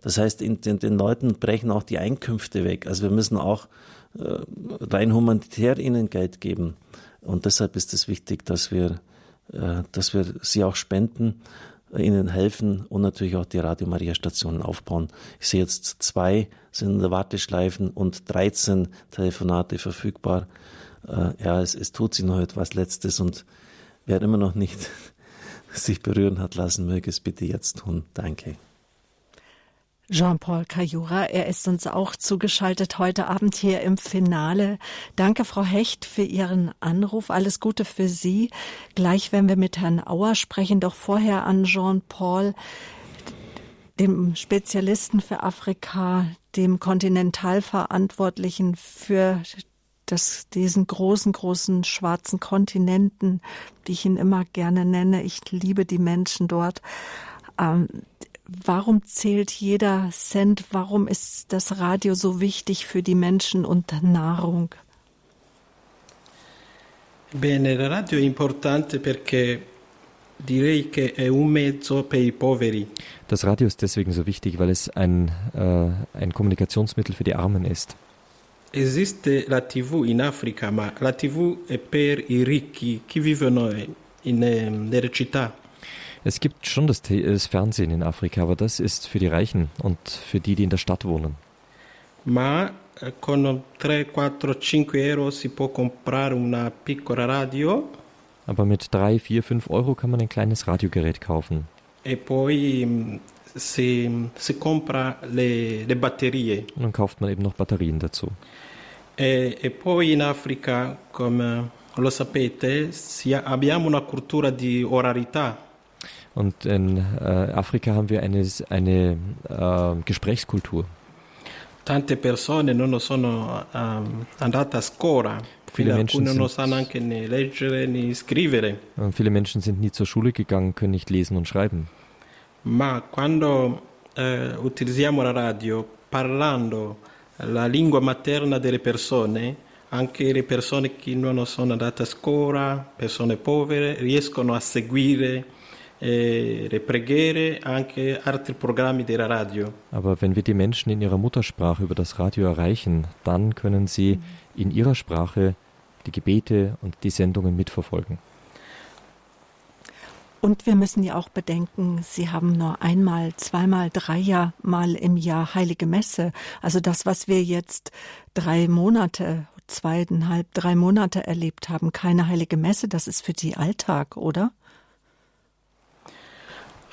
Das heißt, in, den, den Leuten brechen auch die Einkünfte weg. Also wir müssen auch äh, rein humanitär ihnen Geld geben. Und deshalb ist es wichtig, dass wir, äh, dass wir sie auch spenden ihnen helfen und natürlich auch die Radio Maria Stationen aufbauen. Ich sehe jetzt zwei sind in der Warteschleifen und 13 Telefonate verfügbar. Äh, ja, es, es tut sich noch etwas Letztes und wer immer noch nicht sich berühren hat lassen, möge es bitte jetzt tun. Danke. Jean-Paul Cayura, er ist uns auch zugeschaltet heute Abend hier im Finale. Danke, Frau Hecht, für Ihren Anruf. Alles Gute für Sie. Gleich werden wir mit Herrn Auer sprechen, doch vorher an Jean-Paul, dem Spezialisten für Afrika, dem Kontinentalverantwortlichen für das, diesen großen, großen schwarzen Kontinenten, die ich ihn immer gerne nenne. Ich liebe die Menschen dort. Ähm, warum zählt jeder Cent? Warum ist das Radio so wichtig für die Menschen und Nahrung? Bene, il radio è importante perché direi che è un mezzo per i poveri. Das Radio ist deswegen so wichtig, weil es ein, äh, ein Kommunikationsmittel für die Armen ist. Esiste la TV in Africa, ma la TV è per i ricchi, chi vivono in, in, nelle città. Es gibt schon das, das, Fernsehen in Afrika, aber das ist für die Reichen und für die, die in der Stadt wohnen. Ma eh, con 3, 4, 5 euro si può comprare una piccola radio. Aber mit 3, 4, 5 Euro kann man ein kleines Radiogerät kaufen. E poi mm, si, si compra le, le batterie. Und dann kauft man eben noch Batterien dazu. E, e poi in Africa, come lo sapete, si, abbiamo una cultura di orarità. Und in äh, Afrika haben wir eine, eine äh, Gesprächskultur. Tante persone non sono um, andate a scuola. Viele Menschen, scrivere. viele Menschen sind nie zur Schule gegangen, können nicht lesen und schreiben. Ma quando eh, utilizziamo la radio parlando la lingua materna delle persone, anche le persone che non sono andate a scuola, persone povere, riescono a seguire le preghiere, anche altri programmi della radio. Aber wenn wir die Menschen in ihrer Muttersprache über das Radio erreichen, dann können sie in ihrer Sprache die Gebete und die Sendungen mitverfolgen. Und wir müssen ja auch bedenken, Sie haben nur einmal, zweimal, dreimal im Jahr Heilige Messe. Also das, was wir jetzt drei Monate, zweieinhalb, drei Monate erlebt haben, keine Heilige Messe, das ist für Sie Alltag, oder?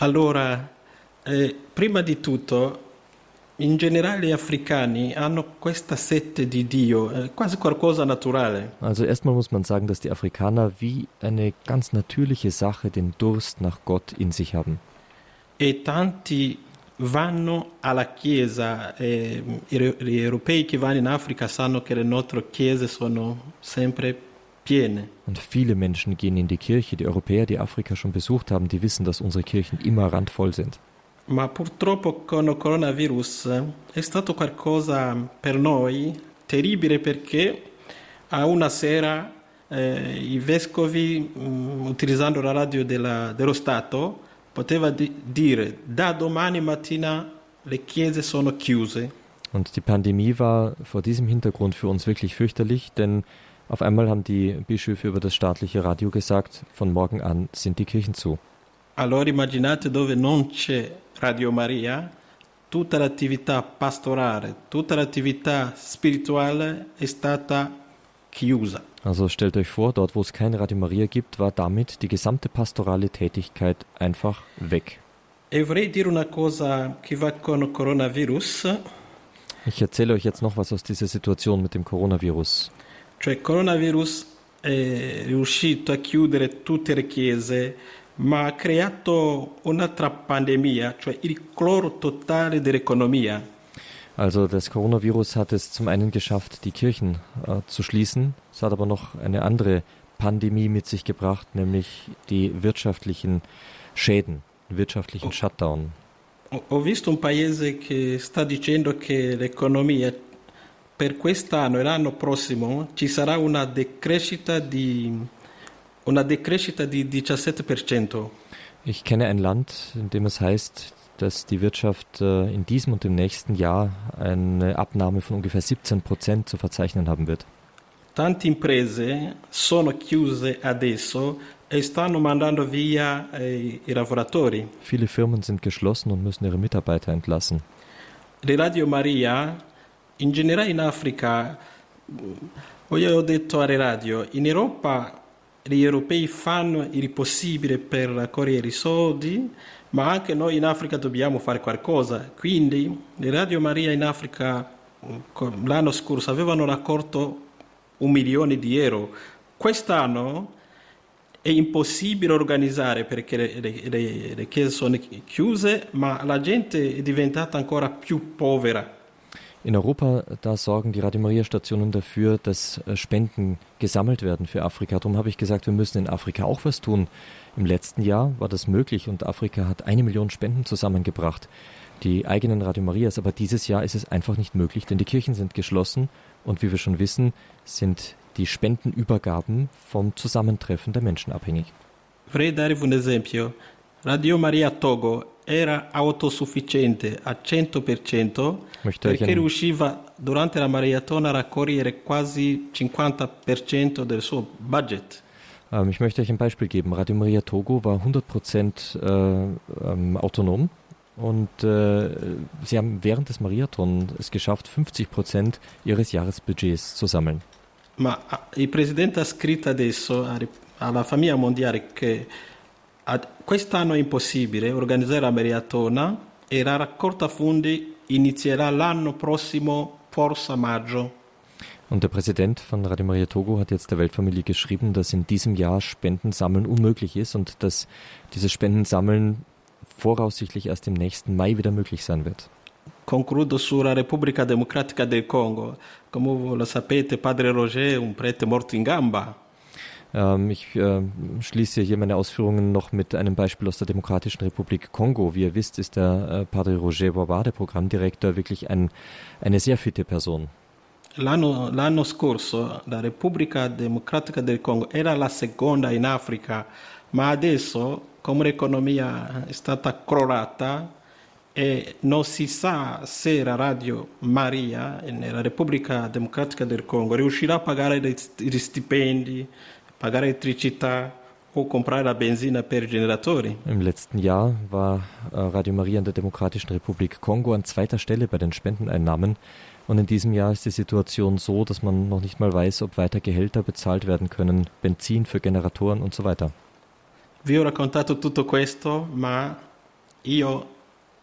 Allora, eh, prima di tutto, in generale gli africani hanno questa sette di Dio, eh, quasi qualcosa naturale. Also erstmal muss man sagen, dass die Afrikaner wie eine ganz natürliche Sache den Durst nach Gott in sich haben. E tanti vanno alla chiesa, eh, gli europei che vanno in Africa sanno che le nostre chiese sono sempre piene. Und viele Menschen gehen in die Kirche. Die Europäer, die Afrika schon besucht haben, die wissen, dass unsere Kirchen immer randvoll sind. Ma purtroppo con il coronavirus è stato qualcosa per noi terribile perché a una sera eh, i vescovi, mh, utilizzando la radio della, dello Stato, poteva di dire da domani mattina le chiese sono chiuse. Und die Pandemie war vor diesem Hintergrund für uns wirklich fürchterlich, denn auf einmal haben die Bischöfe über das staatliche Radio gesagt, von morgen an sind die Kirchen zu. Allora immaginate dove non c'è Radio Maria, tutta l'attività pastorale, tutta l'attività spirituale è stata chiusa. Also stellt euch vor, dort wo es kein Radio Maria gibt, war damit die gesamte pastorale Tätigkeit einfach weg. E vorrei dire una cosa che va con il coronavirus. Ich erzähle euch jetzt noch was aus dieser Situation mit dem Coronavirus. Cioè il coronavirus è riuscito a chiudere tutte le chiese, ma ha creato un'altra pandemia, cioè il cloro totale dell'economia. Also das Coronavirus hat es zum einen geschafft, die Kirchen äh, zu schließen. Es hat aber noch eine andere Pandemie mit sich gebracht, nämlich die wirtschaftlichen Schäden, den wirtschaftlichen Shutdown. Ho visto un paese che sta dicendo che l'economia per quest'anno e l'anno prossimo ci sarà una decrescita di, una decrescita di 17%. Ich kenne ein Land, in dem es heißt, dass die Wirtschaft äh, in diesem und im nächsten Jahr eine Abnahme von ungefähr 17 Prozent zu verzeichnen haben wird. Tante imprese sono chiuse adesso e stanno mandando via eh, i lavoratori. Viele Firmen sind geschlossen und müssen ihre Mitarbeiter entlassen. Radio Maria, in generale in Africa, io ho detto alle radio, in Europa gli europei fanno il possibile per raccogliere i soldi, ma anche noi in Africa dobbiamo fare qualcosa. Quindi le Radio Maria in Africa l'anno scorso avevano raccolto un milione di euro. Quest'anno è impossibile organizzare perché le, le, le chiese sono chiuse, ma la gente è diventata ancora più povera. In Europa, da sorgen die Radio Maria Stationen dafür, dass äh, Spenden gesammelt werden für Afrika. Darum habe ich gesagt, wir müssen in Afrika auch was tun. Im letzten Jahr war das möglich und Afrika hat eine Million Spenden zusammengebracht. Die eigenen Radio Marias, aber dieses Jahr ist es einfach nicht möglich, denn die Kirchen sind geschlossen und wie wir schon wissen, sind die Spendenübergaben vom Zusammentreffen der Menschen abhängig. Vorrei darvi un esempio. Radio Maria Togo era autosufficiente a 100% perché riusciva durante la maratona a raccogliere quasi 50% del suo budget. Ähm, ich möchte euch ein Beispiel geben. Radio Maria Togo war 100% äh, ähm, autonom und äh, sie haben während des Mariathon es geschafft, 50% ihres Jahresbudgets zu sammeln. Ma il Presidente ha scritto adesso alla famiglia mondiale che quest'anno è impossibile organizzare la maratona e la raccolta fondi inizierà l'anno prossimo, forse maggio. Und der Präsident von Radio Maria Togo hat jetzt der Weltfamilie geschrieben, dass in diesem Jahr Spendensammeln unmöglich ist und dass dieses Spendensammeln voraussichtlich erst im nächsten Mai wieder möglich sein wird. Concludo sulla Repubblica Democratica del Congo. Come lo sapete, Padre Roger è un prete morto in gamba. Ähm, ich äh, schließe hier meine Ausführungen noch mit einem Beispiel aus der Demokratischen Republik Kongo. Wie ihr wisst, ist der äh, Padre Roger Boba, der Programmdirektor, wirklich ein, eine sehr fitte Person. L'anno, l'anno scorso la Repubblica Democratica del Congo era la seconda in Africa, ma adesso, come l'economia è stata crollata, e non si sa se la Radio Maria nella Repubblica Democratica del Congo riuscirà a pagare gli stipendi, pagare elettricità o comprare la benzina per i generatori. Im letzten Jahr war äh, Radio Maria in der Demokratischen Republik Kongo an zweiter Stelle bei den Spendeneinnahmen. Und in diesem Jahr ist die Situation so, dass man noch nicht mal weiß, ob weiter Gehälter bezahlt werden können, Benzin für Generatoren und so weiter. Vi ho raccontato tutto questo, ma io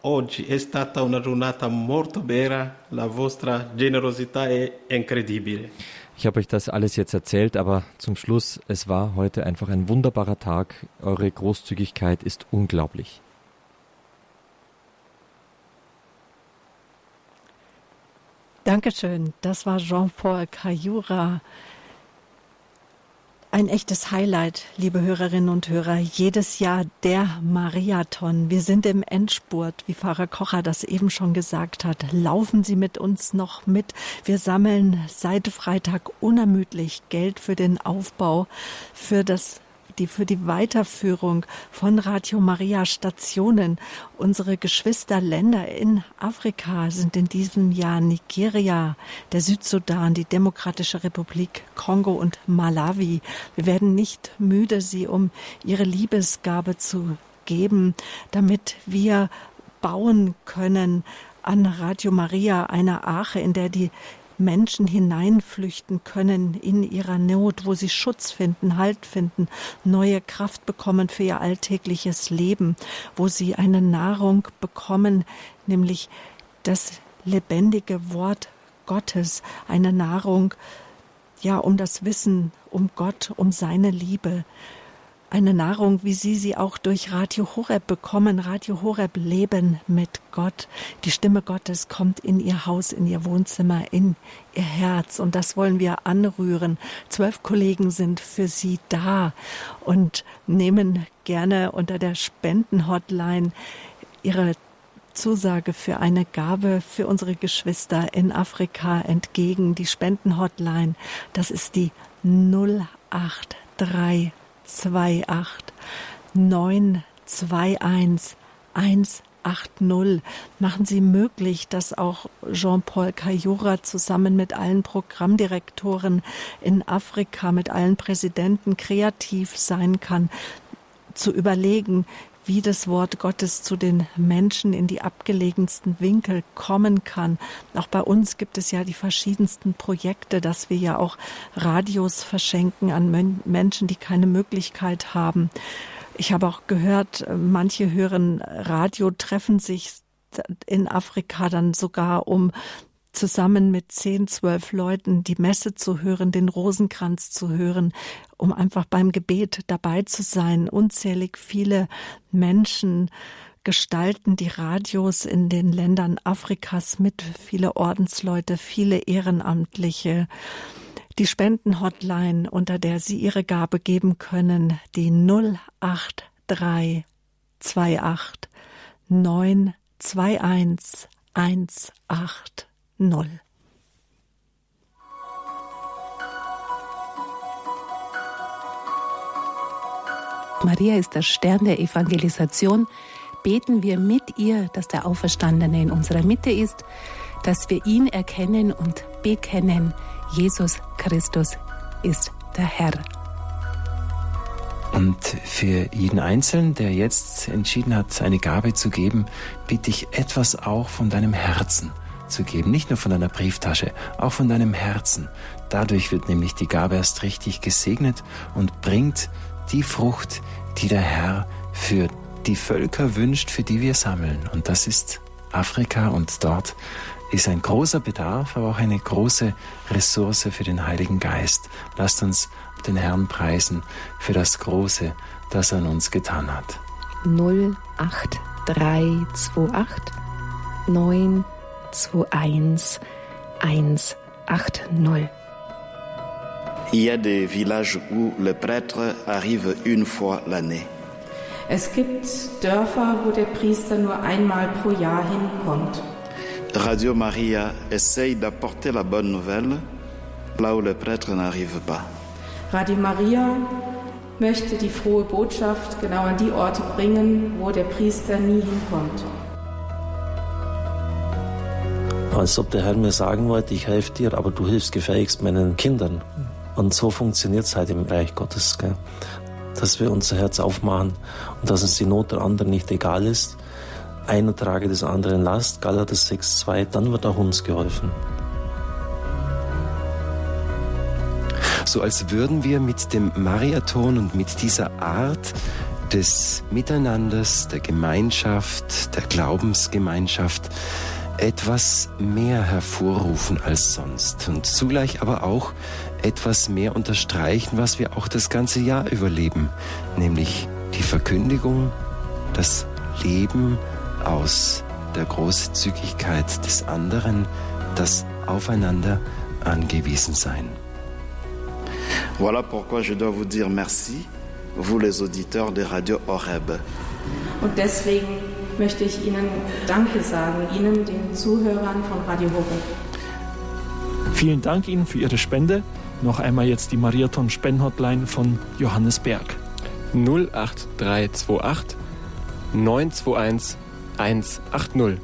oggi è stata una giornata molto bella, la vostra generosità è incredibile. Ich habe euch das alles jetzt erzählt, aber zum Schluss, es war heute einfach ein wunderbarer Tag. Eure Großzügigkeit ist unglaublich. Dankeschön. Das war Jean-Paul Cayura. Ein echtes Highlight, liebe Hörerinnen und Hörer. Jedes Jahr der Marathon. Wir sind im Endspurt, wie Pfarrer Kocher das eben schon gesagt hat. Laufen Sie mit uns noch mit. Wir sammeln seit Freitag unermüdlich Geld für den Aufbau, für das die für die Weiterführung von Radio Maria Stationen. Unsere Geschwisterländer in Afrika sind in diesem Jahr Nigeria, der Südsudan, die Demokratische Republik Kongo und Malawi. Wir werden nicht müde, sie um ihre Liebesgabe zu geben, damit wir bauen können an Radio Maria, einer Arche, in der die Menschen hineinflüchten können in ihrer Not, wo sie Schutz finden, Halt finden, neue Kraft bekommen für ihr alltägliches Leben, wo sie eine Nahrung bekommen, nämlich das lebendige Wort Gottes, eine Nahrung, ja, um das Wissen um Gott, um seine Liebe. Eine Nahrung, wie Sie sie auch durch Radio Horeb bekommen. Radio Horeb Leben mit Gott. Die Stimme Gottes kommt in Ihr Haus, in Ihr Wohnzimmer, in Ihr Herz. Und das wollen wir anrühren. Zwölf Kollegen sind für Sie da und nehmen gerne unter der Spendenhotline Ihre Zusage für eine Gabe für unsere Geschwister in Afrika entgegen. Die Spendenhotline, das ist die 083 28 921 180. Machen Sie möglich, dass auch Jean-Paul Kayura zusammen mit allen Programmdirektoren in Afrika, mit allen Präsidenten kreativ sein kann, zu überlegen, wie das Wort Gottes zu den Menschen in die abgelegensten Winkel kommen kann. Auch bei uns gibt es ja die verschiedensten Projekte, dass wir ja auch Radios verschenken an Menschen, die keine Möglichkeit haben. Ich habe auch gehört, manche hören Radio, treffen sich in Afrika dann sogar, um zusammen mit zehn, zwölf Leuten die Messe zu hören, den Rosenkranz zu hören, um einfach beim Gebet dabei zu sein. Unzählig viele Menschen gestalten die Radios in den Ländern Afrikas mit, viele Ordensleute, viele Ehrenamtliche. Die Spendenhotline, unter der Sie Ihre Gabe geben können, die 08328 921 18 null. Maria ist der Stern der Evangelisation. Beten wir mit ihr, dass der Auferstandene in unserer Mitte ist, dass wir ihn erkennen und bekennen. Jesus Christus ist der Herr. Und für jeden Einzelnen, der jetzt entschieden hat, eine Gabe zu geben, bitte ich etwas auch von deinem Herzen zu geben, nicht nur von deiner Brieftasche, auch von deinem Herzen. Dadurch wird nämlich die Gabe erst richtig gesegnet und bringt die Frucht, die der Herr für die Völker wünscht, für die wir sammeln. Und das ist Afrika und dort ist ein großer Bedarf, aber auch eine große Ressource für den Heiligen Geist. Lasst uns den Herrn preisen für das Große, das er an uns getan hat. 08328 9 21180. Il y a des villages où le prêtre arrive une fois l'année. Es gibt Dörfer, wo der Priester nur einmal pro Jahr hinkommt. Radio Maria essaye d'apporter la bonne nouvelle là où le prêtre n'arrive pas. Radio Maria möchte die frohe Botschaft genau an die Orte bringen, wo der Priester nie hinkommt als ob der Herr mir sagen wollte, ich helfe dir, aber du hilfst gefälligst meinen Kindern. Und so funktioniert es halt im Reich Gottes, gell? dass wir unser Herz aufmachen und dass uns die Not der anderen nicht egal ist. Einer trage des anderen Last, Galater 6,2, dann wird auch uns geholfen. So als würden wir mit dem Mariathon und mit dieser Art des Miteinanders, der Gemeinschaft, der Glaubensgemeinschaft etwas mehr hervorrufen als sonst und zugleich aber auch etwas mehr unterstreichen, was wir auch das ganze Jahr überleben, nämlich die Verkündigung, das Leben aus der Großzügigkeit des anderen, das Aufeinander angewiesen sein. Voilà pourquoi je dois vous dire merci, vous les auditeurs de Radio Horeb. Und deswegen möchte ich Ihnen Danke sagen, Ihnen, den Zuhörern von Radio Horeb. Vielen Dank Ihnen für Ihre Spende. Noch einmal jetzt die Mariathon Spendenhotline von Johannes Berg. 08328 921 180.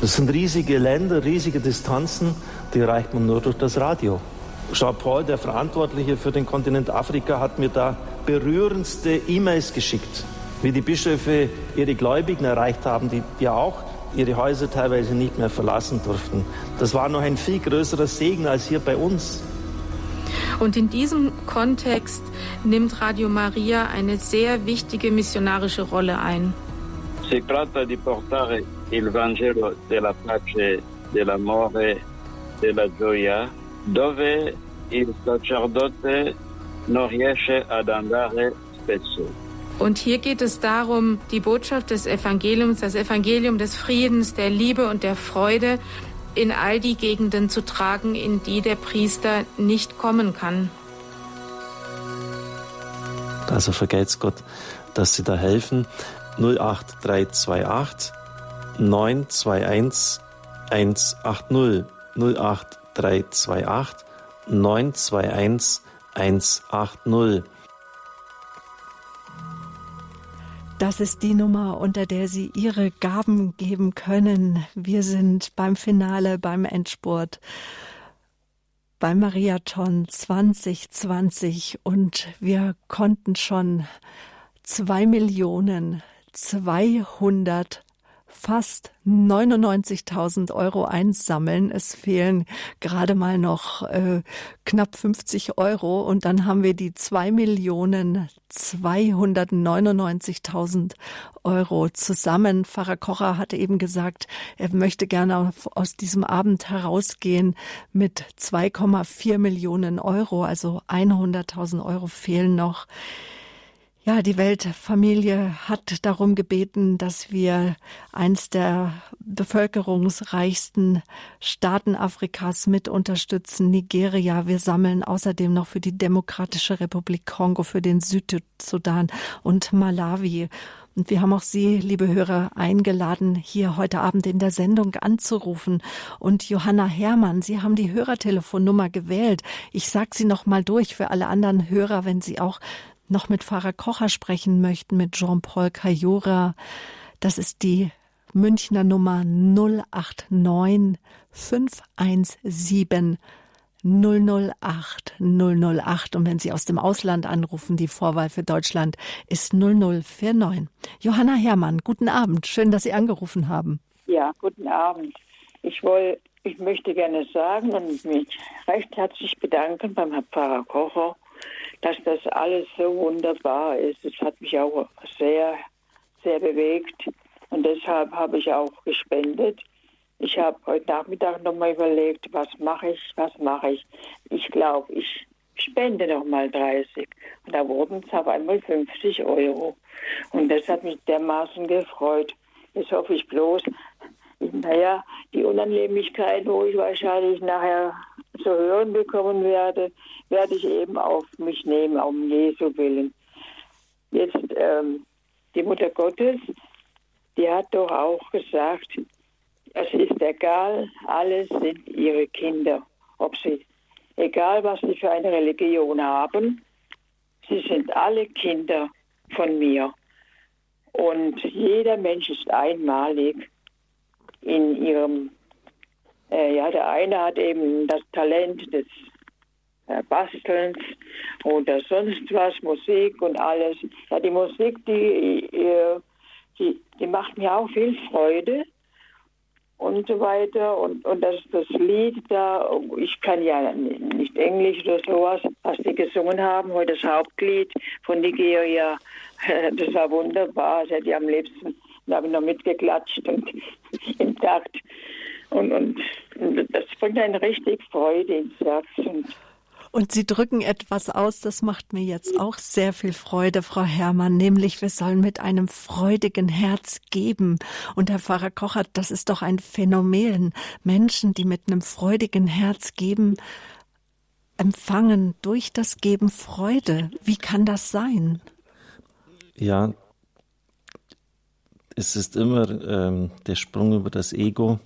Das sind riesige Länder, riesige Distanzen, die erreicht man nur durch das Radio. Jean-Paul, der Verantwortliche für den Kontinent Afrika, hat mir da berührendste E-Mails geschickt wie die Bischöfe ihre Gläubigen erreicht haben, die ja auch ihre Häuser teilweise nicht mehr verlassen durften. Das war noch ein viel größerer Segen als hier bei uns. Und in diesem Kontext nimmt Radio Maria eine sehr wichtige missionarische Rolle ein. Si tratta di portare il Vangelo della pace, dell'amore, della gioia, dove il sacerdote non riesce ad andare péchés. Und hier geht es darum, die Botschaft des Evangeliums, das Evangelium des Friedens, der Liebe und der Freude in all die Gegenden zu tragen, in die der Priester nicht kommen kann. Also vergeht's Gott, dass Sie da helfen. 08328 921 180 08328 921 180. Das ist die Nummer, unter der Sie Ihre Gaben geben können. Wir sind beim Finale, beim Endspurt, beim Mariathon 2020 und wir konnten schon zwei Millionen 200 fast 99.000 Euro einsammeln. Es fehlen gerade mal noch äh, knapp 50 Euro und dann haben wir die 2 Millionen 299.000 Euro zusammen. Pfarrer Kocher hatte eben gesagt, er möchte gerne aus diesem Abend herausgehen mit 2,4 Millionen Euro, also 100.000 Euro fehlen noch. Ja, die Weltfamilie hat darum gebeten, dass wir eins der bevölkerungsreichsten Staaten Afrikas mit unterstützen, Nigeria. Wir sammeln außerdem noch für die Demokratische Republik Kongo, für den Südsudan und Malawi. Und wir haben auch Sie, liebe Hörer, eingeladen, hier heute Abend in der Sendung anzurufen. Und Johanna Herrmann, Sie haben die Hörertelefonnummer gewählt. Ich sage sie noch mal durch für alle anderen Hörer, wenn Sie auch noch mit Pfarrer Kocher sprechen möchten, mit Jean-Paul Cayora, das ist die Münchner Nummer 089 517 008 008 und wenn Sie aus dem Ausland anrufen, die Vorwahl für Deutschland ist 0049. Johanna Herrmann, guten Abend. Schön, dass Sie angerufen haben. Ja, guten Abend. Ich wollte, ich möchte gerne sagen und mich recht herzlich bedanken beim Herrn Pfarrer Kocher dass das alles so wunderbar ist. Es hat mich auch sehr, sehr bewegt und deshalb habe ich auch gespendet. Ich habe heute Nachmittag nochmal überlegt, was mache ich, was mache ich. Ich glaube, ich spende nochmal 30. Und da wurden es auf einmal 50 Euro. Und das hat mich dermaßen gefreut. Jetzt hoffe ich bloß, naja, die Unannehmlichkeit, wo ich wahrscheinlich nachher zu hören bekommen werde, werde ich eben auf mich nehmen, um Jesu willen. Jetzt ähm, die Mutter Gottes, die hat doch auch gesagt, es ist egal, alles sind ihre Kinder. Ob sie, egal was sie für eine Religion haben, sie sind alle Kinder von mir. Und jeder Mensch ist einmalig in ihrem, äh, ja, der eine hat eben das Talent des äh, Bastelns oder sonst was, Musik und alles. Ja, die Musik, die, äh, die, die macht mir auch viel Freude und so weiter. Und, und das, das Lied da, ich kann ja nicht Englisch oder sowas, was die gesungen haben, heute das Hauptlied von Nigeria, das war wunderbar, das hätte ich am liebsten, da habe ich noch mitgeklatscht und im. Und, und, das bringt eine richtig Freude ins Herz. Und und Sie drücken etwas aus, das macht mir jetzt auch sehr viel Freude, Frau Herrmann, nämlich wir sollen mit einem freudigen Herz geben. Und Herr Pfarrer Kocher, das ist doch ein Phänomen. Menschen, die mit einem freudigen Herz geben, empfangen durch das Geben Freude. Wie kann das sein? Ja, es ist immer ähm, der Sprung über das Ego.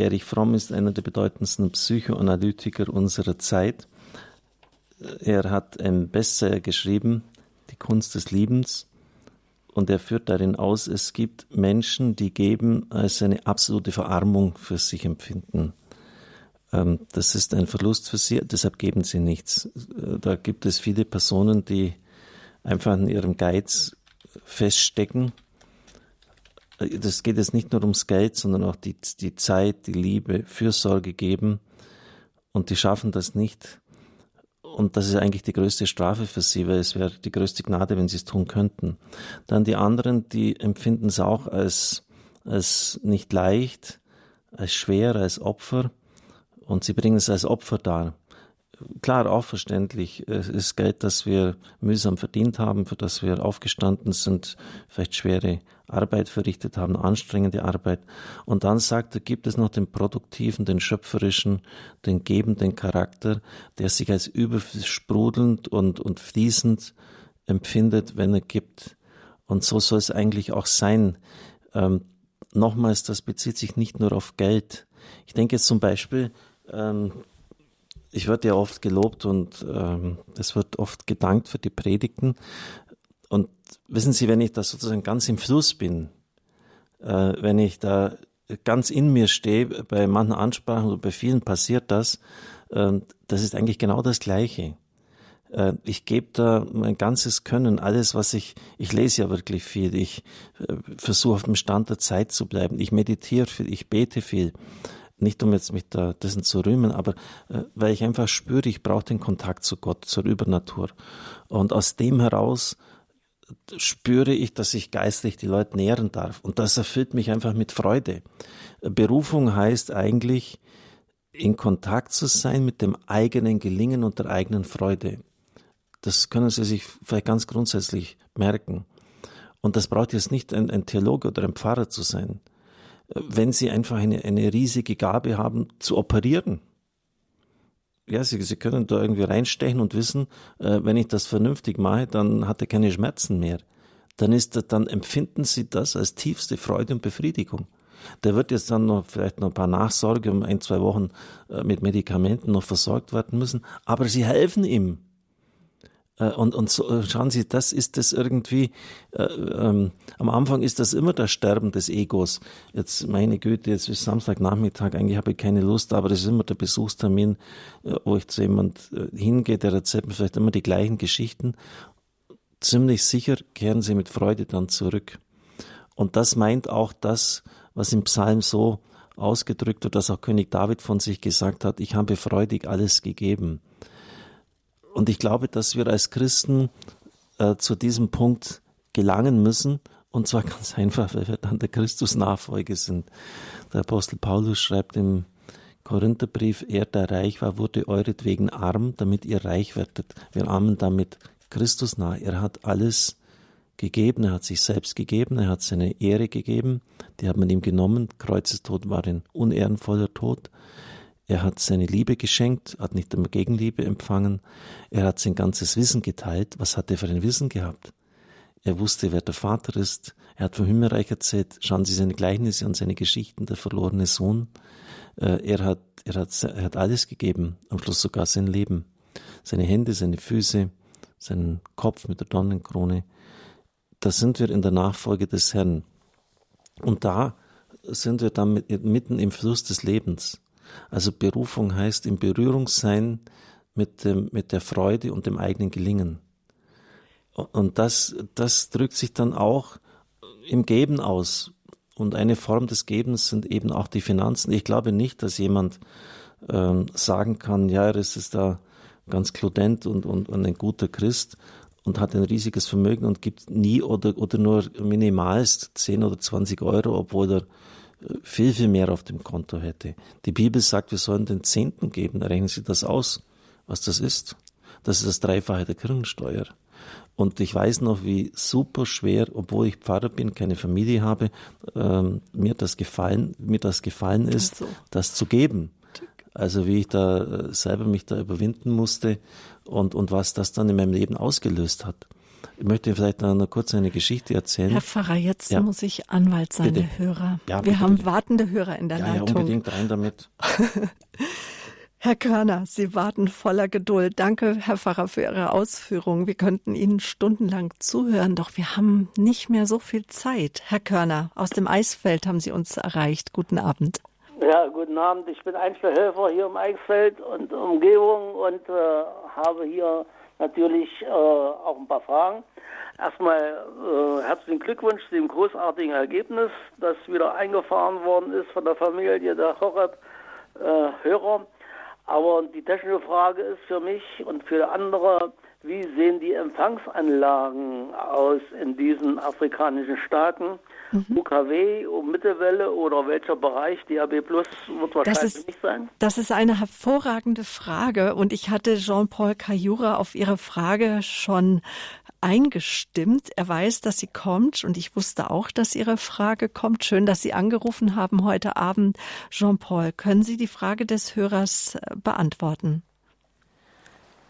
Erich Fromm ist einer der bedeutendsten Psychoanalytiker unserer Zeit. Er hat ein Bestseller geschrieben, Die Kunst des Liebens, und er führt darin aus, es gibt Menschen, die geben als eine absolute Verarmung für sich empfinden. Ähm, das ist ein Verlust für sie, deshalb geben sie nichts. Da gibt es viele Personen, die einfach in ihrem Geiz feststecken. Das geht jetzt nicht nur ums Geld, sondern auch die, die Zeit, die Liebe, Fürsorge geben. Und die schaffen das nicht, und das ist eigentlich die größte Strafe für sie, weil es wäre die größte Gnade, wenn sie es tun könnten. Dann die anderen, die empfinden es auch als, als nicht leicht, als schwer, als Opfer. Und sie bringen es als Opfer dar. klar, auch verständlich. Es ist Geld, das wir mühsam verdient haben, für das wir aufgestanden sind, vielleicht schwere Arbeit verrichtet haben, anstrengende Arbeit. Und dann sagt er, gibt es noch den produktiven, den schöpferischen, den gebenden Charakter, der sich als übersprudelnd und, und fließend empfindet, wenn er gibt. Und so soll es eigentlich auch sein. Ähm, nochmals, das bezieht sich nicht nur auf Geld. Ich denke jetzt zum Beispiel, ähm, ich werde ja oft gelobt und ähm, wird oft gedankt für die Predigten. Wissen Sie, wenn ich da sozusagen ganz im Fluss bin, äh, wenn ich da ganz in mir stehe, bei manchen Ansprachen oder bei vielen passiert das, äh, das ist eigentlich genau das Gleiche. Äh, ich gebe da mein ganzes Können, alles, was ich, ich lese ja wirklich viel, ich äh, versuche auf dem Stand der Zeit zu bleiben, ich meditiere viel, ich bete viel nicht um jetzt mich da dessen zu rühmen, aber äh, weil ich einfach spüre, ich brauche den Kontakt zu Gott, zur Übernatur. Und aus dem heraus spüre ich, dass ich geistlich die Leute nähren darf. Und das erfüllt mich einfach mit Freude. Berufung heißt eigentlich, in Kontakt zu sein mit dem eigenen Gelingen und der eigenen Freude. Das können Sie sich vielleicht ganz grundsätzlich merken. Und das braucht jetzt nicht ein, ein Theologe oder ein Pfarrer zu sein wenn sie einfach eine, eine riesige Gabe haben, zu operieren. Ja, sie, sie können da irgendwie reinstechen und wissen, äh, wenn ich das vernünftig mache, dann hat er keine Schmerzen mehr. Dann ist, dann empfinden sie das als tiefste Freude und Befriedigung. Der wird jetzt dann noch vielleicht noch ein paar Nachsorge um ein, zwei Wochen äh, mit Medikamenten noch versorgt werden müssen, aber sie helfen ihm. Äh, und, und so, äh, schauen Sie, das ist das irgendwie, äh, ähm, am Anfang ist das immer das Sterben des Egos. Jetzt, meine Güte, jetzt ist Samstagnachmittag, eigentlich habe ich keine Lust, aber das ist immer der Besuchstermin, äh, wo ich zu jemand äh, hingehe, der erzählt mir vielleicht immer die gleichen Geschichten. Ziemlich sicher kehren sie mit Freude dann zurück. Und das meint auch das, was im Psalm so ausgedrückt wird, dass auch König David von sich gesagt hat, ich habe freudig alles gegeben. Und ich glaube, dass wir als Christen äh, zu diesem Punkt gelangen müssen. Und zwar ganz einfach, weil wir dann der Christus-Nachfolge sind. Der Apostel Paulus schreibt im Korintherbrief, er, der reich war, wurde euretwegen arm, damit ihr reich werdet. Wir ahmen damit Christus nah. Er hat alles gegeben, er hat sich selbst gegeben, er hat seine Ehre gegeben, die hat man ihm genommen. Kreuzestod war ein unehrenvoller Tod. Er hat seine Liebe geschenkt, hat nicht immer Gegenliebe empfangen. Er hat sein ganzes Wissen geteilt. Was hat er für ein Wissen gehabt? Er wusste, wer der Vater ist. Er hat vom Himmelreich erzählt. Schauen Sie seine Gleichnisse und seine Geschichten, der verlorene Sohn. Äh, er hat, er hat, er hat alles gegeben, am Schluss sogar sein Leben. Seine Hände, seine Füße, seinen Kopf mit der Dornenkrone. Da sind wir in der Nachfolge des Herrn. Und da sind wir dann mitten im Fluss des Lebens. Also Berufung heißt in Berührung sein mit, dem, mit der Freude und dem eigenen Gelingen. Und das, das drückt sich dann auch im Geben aus. Und eine Form des Gebens sind eben auch die Finanzen. Ich glaube nicht, dass jemand ähm, sagen kann, ja, er ist da ganz kludent und, und, und ein guter Christ und hat ein riesiges Vermögen und gibt nie oder, oder nur minimalst 10 oder 20 Euro, obwohl er viel, viel mehr auf dem Konto hätte. Die Bibel sagt, wir sollen den Zehnten geben. Rechnen Sie das aus, was das ist. Das ist das Dreifache der Kirchensteuer. Und ich weiß noch, wie super schwer, obwohl ich Pfarrer bin, keine Familie habe, ähm, mir das gefallen, mir das gefallen ist, so. das zu geben. Also wie ich da äh, selber mich da überwinden musste und, und was das dann in meinem Leben ausgelöst hat. Ich möchte vielleicht noch kurz eine Geschichte erzählen. Herr Pfarrer, jetzt ja. muss ich Anwalt sein, bitte. Hörer. Ja, Wir haben bitte. wartende Hörer in der ja, Leitung. Ja, unbedingt rein damit. Herr Körner, Sie warten voller Geduld. Danke, Herr Pfarrer, für Ihre Ausführungen. Wir könnten Ihnen stundenlang zuhören, doch wir haben nicht mehr so viel Zeit. Herr Körner, aus dem Eisfeld haben Sie uns erreicht. Guten Abend. Ja, guten Abend. Ich bin Einzelhelfer hier im Eisfeld und Umgebung und äh, habe hier natürlich äh, auch ein paar Fragen. Erstmal äh, herzlichen Glückwunsch zu dem großartigen Ergebnis, das wieder eingefahren worden ist von der Familie der Horeb-Hörer. Äh, Aber die technische Frage ist für mich und für andere, wie sehen die Empfangsanlagen aus in diesen afrikanischen Staaten? Mhm. UKW, Mittelwelle oder welcher Bereich? DAB Plus wird wahrscheinlich das ist, nicht sein. Das ist eine hervorragende Frage und ich hatte Jean-Paul Cayura auf Ihre Frage schon eingestimmt. Er weiß, dass sie kommt und ich wusste auch, dass Ihre Frage kommt. Schön, dass Sie angerufen haben heute Abend. Jean-Paul, können Sie die Frage des Hörers äh, beantworten?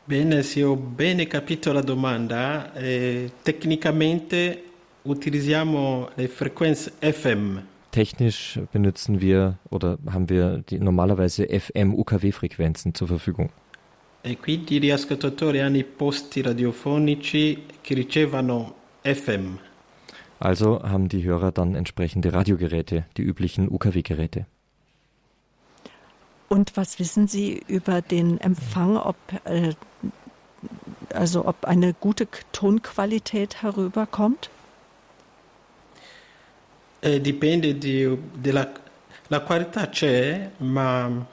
Bene, se ho bene capito la domanda, eh, tecnicamente utilizziamo le frequenze FM. Technisch benutzen wir oder haben wir die normalerweise FM-UKW-Frequenzen zur Verfügung. E quindi gli ascoltatori hanno i posti radiofonici che ricevono FM. Also haben die Hörer dann entsprechende Radiogeräte, die üblichen UKW-Geräte. Und was wissen Sie über den Empfang, ob äh, also ob eine gute Tonqualität herüberkommt? Eh, dipende di, della la qualità c'è, ma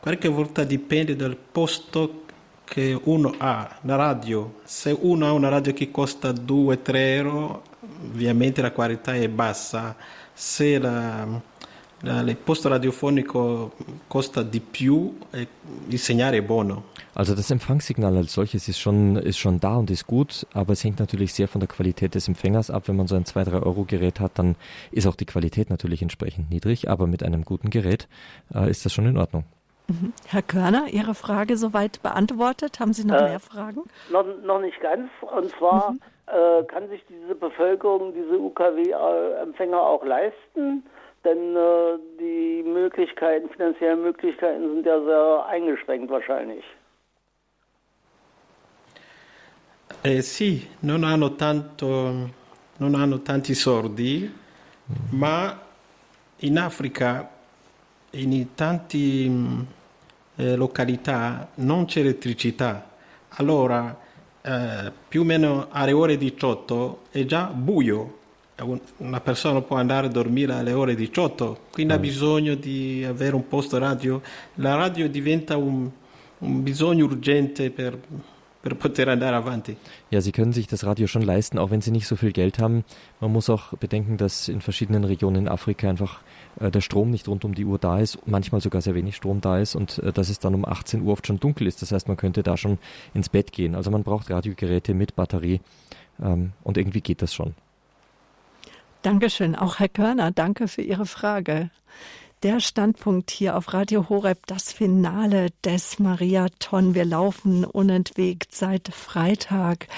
qualche volta dipende dal posto che uno ha, la radio. Se uno ha una radio che costa 2-3 euro, ovviamente la qualità è bassa. Se la, il posto radiofonico costa di più, il segnale è buono. Also das Empfangssignal als solches ist schon, ist schon da und ist gut, aber es hängt natürlich sehr von der Qualität des Empfängers ab. Wenn man so ein 2-3 Euro Gerät hat, dann ist auch die Qualität natürlich entsprechend niedrig, aber mit einem guten Gerät äh, ist das schon in Ordnung. Mhm. Herr Körner, Ihre Frage soweit beantwortet? Haben Sie noch äh, mehr Fragen? Noch, noch nicht ganz. Und zwar mhm. äh, kann sich diese Bevölkerung diese UKW-Empfänger auch leisten? Denn äh, die Möglichkeiten, finanziellen Möglichkeiten sind ja sehr eingeschränkt wahrscheinlich. Eh sì, non hanno, tanto, non hanno tanti soldi, ma in Africa, in tante eh, località, non c'è elettricità. Allora, eh, più o meno alle ore 18 è già buio. Una persona può andare a dormire alle ore 18, quindi mm. ha bisogno di avere un posto radio. La radio diventa un, un bisogno urgente per Ja, Sie können sich das Radio schon leisten, auch wenn Sie nicht so viel Geld haben. Man muss auch bedenken, dass in verschiedenen Regionen in Afrika einfach äh, der Strom nicht rund um die Uhr da ist, manchmal sogar sehr wenig Strom da ist und äh, dass es dann um 18 Uhr oft schon dunkel ist. Das heißt, man könnte da schon ins Bett gehen. Also man braucht Radiogeräte mit Batterie ähm, und irgendwie geht das schon. Dankeschön, auch Herr Körner, danke für Ihre Frage. Der Standpunkt hier auf Radio Horeb, das Finale des Mariathon. Wir laufen unentwegt seit Freitag.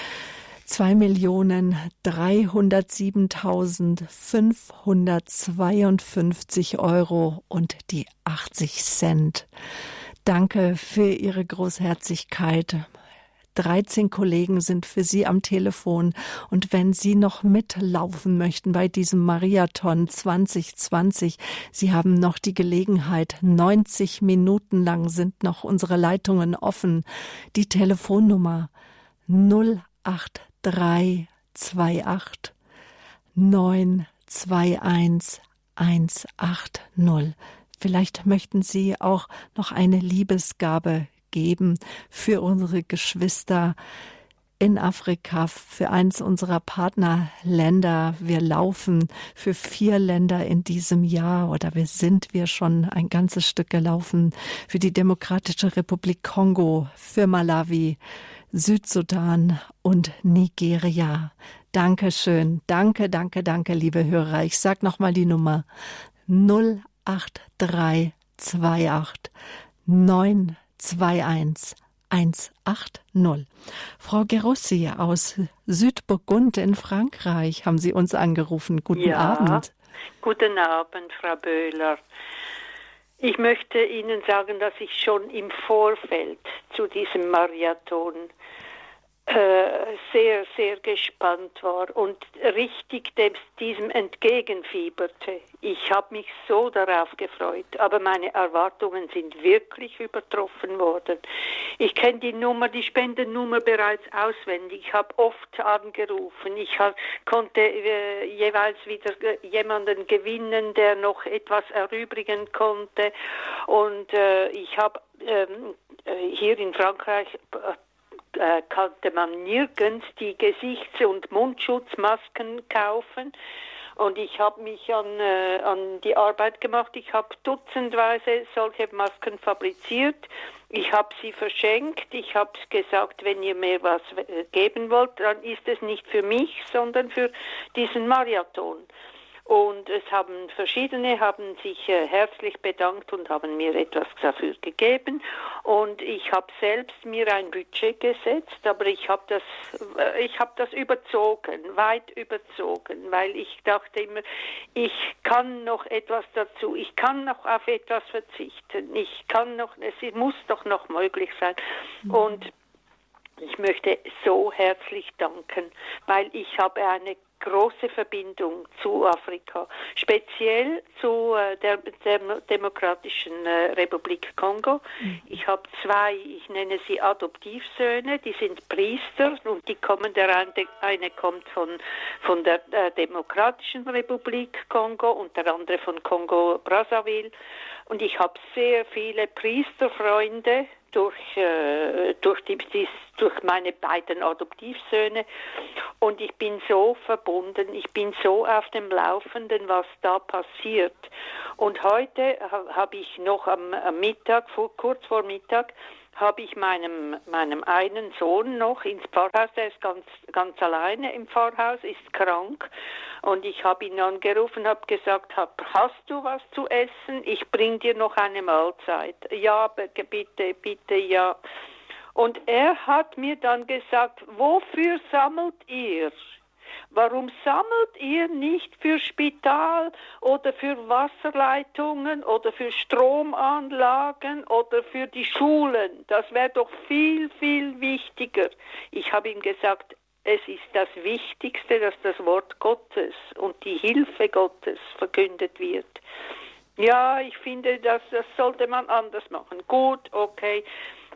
2.307.552 Euro und die 80 Cent. Danke für Ihre Großherzigkeit. 13 Kollegen sind für Sie am Telefon. Und wenn Sie noch mitlaufen möchten bei diesem Marathon 2020, Sie haben noch die Gelegenheit. 90 Minuten lang sind noch unsere Leitungen offen. Die Telefonnummer 08328 921 180. Vielleicht möchten Sie auch noch eine Liebesgabe geben für unsere Geschwister in Afrika, für eins unserer Partnerländer. Wir laufen für vier Länder in diesem Jahr oder wir sind wir schon ein ganzes Stück gelaufen für die Demokratische Republik Kongo, für Malawi, Südsudan und Nigeria. Dankeschön. Danke, danke, danke, liebe Hörer. Ich sag nochmal die Nummer 08328 9 21180. Frau Gerossi aus Südburgund in Frankreich haben Sie uns angerufen. Guten ja, Abend. Guten Abend, Frau Böhler. Ich möchte Ihnen sagen, dass ich schon im Vorfeld zu diesem Marathon sehr, sehr gespannt war und richtig diesem entgegenfieberte. Ich habe mich so darauf gefreut, aber meine Erwartungen sind wirklich übertroffen worden. Ich kenne die Nummer, die Spendennummer bereits auswendig. Ich habe oft angerufen. Ich hab, konnte äh, jeweils wieder jemanden gewinnen, der noch etwas erübrigen konnte. Und äh, ich habe ähm, äh, hier in Frankreich äh, konnte man nirgends die Gesichts- und Mundschutzmasken kaufen. Und ich habe mich an, äh, an die Arbeit gemacht. Ich habe dutzendweise solche Masken fabriziert. Ich habe sie verschenkt. Ich habe gesagt, wenn ihr mir was äh, geben wollt, dann ist es nicht für mich, sondern für diesen Marathon. Und es haben verschiedene haben sich äh, herzlich bedankt und haben mir etwas dafür gegeben. Und ich habe selbst mir ein Budget gesetzt, aber ich habe das, äh, ich habe das überzogen, weit überzogen, weil ich dachte immer, ich kann noch etwas dazu, ich kann noch auf etwas verzichten, ich kann noch, es muss doch noch möglich sein. Mhm. Und ich möchte so herzlich danken, weil ich habe eine große Verbindung zu Afrika, speziell zu äh, der, der, Demokratischen äh, Republik Kongo. Mhm. Ich habe zwei, ich nenne sie Adoptivsöhne, die sind Priester und die kommen, der eine, eine kommt von, von der äh, Demokratischen Republik Kongo und der andere von Kongo Brazzaville. Und ich habe sehr viele Priesterfreunde, durch, äh, durch, die, durch meine beiden Adoptivsöhne und ich bin so verbunden, ich bin so auf dem Laufenden, was da passiert. Und heute habe ich noch am, am Mittag, vor, kurz vor Mittag, habe ich meinem, meinem einen Sohn noch ins Pfarrhaus, der ist ganz, ganz alleine im Pfarrhaus, ist krank. Und ich habe ihn angerufen, habe gesagt, hab, hast du was zu essen? Ich bring dir noch eine Mahlzeit. Ja, bitte, bitte, ja. Und er hat mir dann gesagt, wofür sammelt ihr? Warum sammelt ihr nicht für Spital oder für Wasserleitungen oder für Stromanlagen oder für die Schulen? Das wäre doch viel, viel wichtiger. Ich habe ihm gesagt, es ist das Wichtigste, dass das Wort Gottes und die Hilfe Gottes verkündet wird. Ja, ich finde, das, das sollte man anders machen. Gut, okay.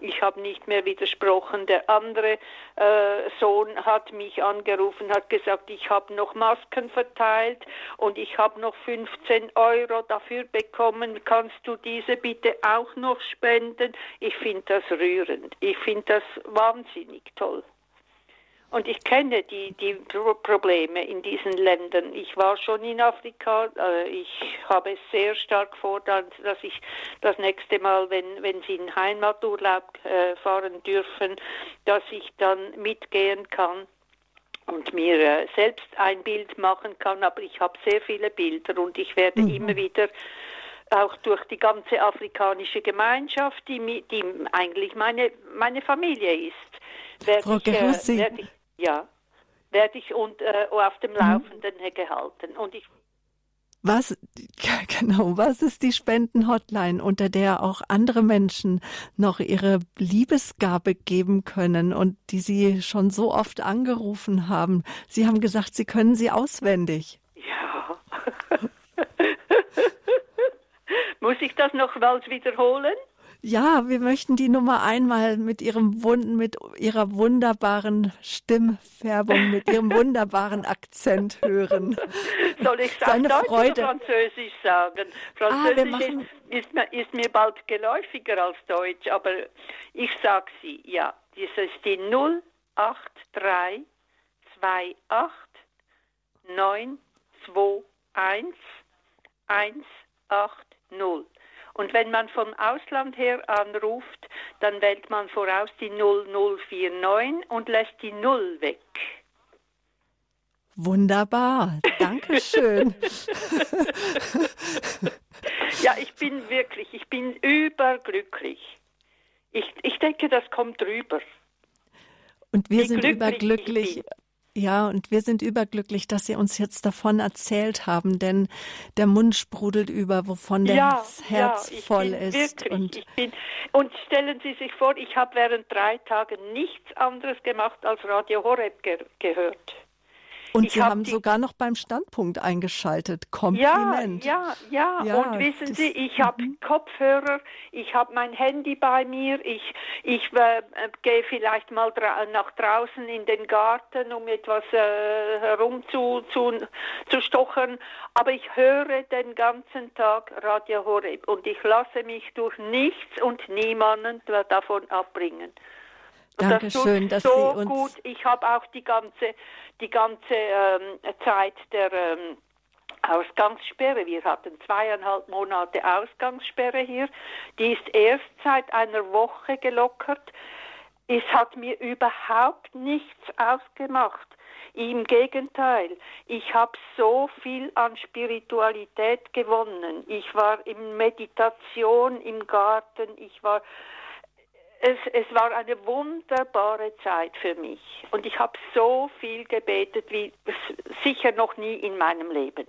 Ich habe nicht mehr widersprochen. Der andere äh, Sohn hat mich angerufen, hat gesagt, ich habe noch Masken verteilt und ich habe noch 15 Euro dafür bekommen. Kannst du diese bitte auch noch spenden? Ich finde das rührend. Ich finde das wahnsinnig toll. Und ich kenne die, die Probleme in diesen Ländern. Ich war schon in Afrika. Äh, ich habe es sehr stark vor, dass ich das nächste Mal, wenn, wenn Sie in Heimaturlaub äh, fahren dürfen, dass ich dann mitgehen kann und mir äh, selbst ein Bild machen kann. Aber ich habe sehr viele Bilder und ich werde mhm. immer wieder auch durch die ganze afrikanische Gemeinschaft, die, die eigentlich meine, meine Familie ist, werde Frau ich, äh, werd ich ja, werde ich und, äh, auf dem mhm. Laufenden mhm. gehalten. Und ich was, genau, was ist die Spendenhotline, unter der auch andere Menschen noch ihre Liebesgabe geben können und die Sie schon so oft angerufen haben? Sie haben gesagt, Sie können sie auswendig. Ja. Muss ich das nochmals wiederholen? Ja, wir möchten die Nummer einmal mit ihrem Wunden, mit ihrer wunderbaren Stimmfärbung, mit ihrem wunderbaren Akzent hören. Soll ich sagen, Deutsch Freude. oder Französisch sagen? Ah, Französisch ah, ist, ist, mir, ist mir bald geläufiger als Deutsch, aber ich sag sie, ja. Das ist die 083 28 921 180. Und wenn man vom Ausland her anruft, dann wählt man voraus die 0049 und lässt die 0 weg. Wunderbar, danke schön. ja, ich bin wirklich, ich bin überglücklich. Ich, ich denke, das kommt rüber. Und wir Wie sind überglücklich ja, und wir sind überglücklich, dass Sie uns jetzt davon erzählt haben, denn der Mund sprudelt über, wovon ja, das Herz ja, voll ist. Wirklich, und, bin, und stellen Sie sich vor, ich habe während drei Tagen nichts anderes gemacht als Radio Horeb ge gehört. Und ich Sie hab haben sogar noch beim Standpunkt eingeschaltet. Kompliment. Ja, ja, ja. ja und wissen Sie, ich habe mhm. Kopfhörer, ich habe mein Handy bei mir, ich, ich äh, gehe vielleicht mal dra nach draußen in den Garten, um etwas äh, herum zu, zu, zu stochern, aber ich höre den ganzen Tag Radio Horeb und ich lasse mich durch nichts und niemanden davon abbringen. Dankeschön, das dass so Sie uns gut. Ich habe auch die ganze, die ganze ähm, Zeit der ähm, Ausgangssperre. Wir hatten zweieinhalb Monate Ausgangssperre hier. Die ist erst seit einer Woche gelockert. Es hat mir überhaupt nichts ausgemacht. Im Gegenteil, ich habe so viel an Spiritualität gewonnen. Ich war in Meditation im Garten, ich war es, es war eine wunderbare Zeit für mich und ich habe so viel gebetet wie sicher noch nie in meinem Leben.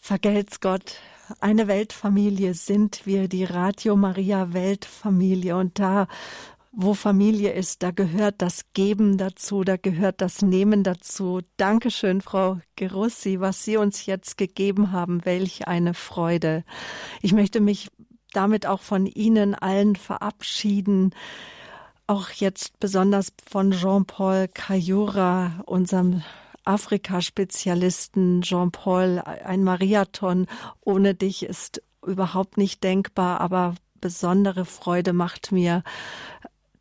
Vergelt's Gott. Eine Weltfamilie sind wir, die Radio Maria Weltfamilie. Und da, wo Familie ist, da gehört das Geben dazu, da gehört das Nehmen dazu. Dankeschön, Frau Gerussi, was Sie uns jetzt gegeben haben. Welch eine Freude. Ich möchte mich damit auch von Ihnen allen verabschieden. Auch jetzt besonders von Jean-Paul Cayura, unserem Afrika-Spezialisten Jean-Paul, ein Marathon ohne dich ist überhaupt nicht denkbar, aber besondere Freude macht mir,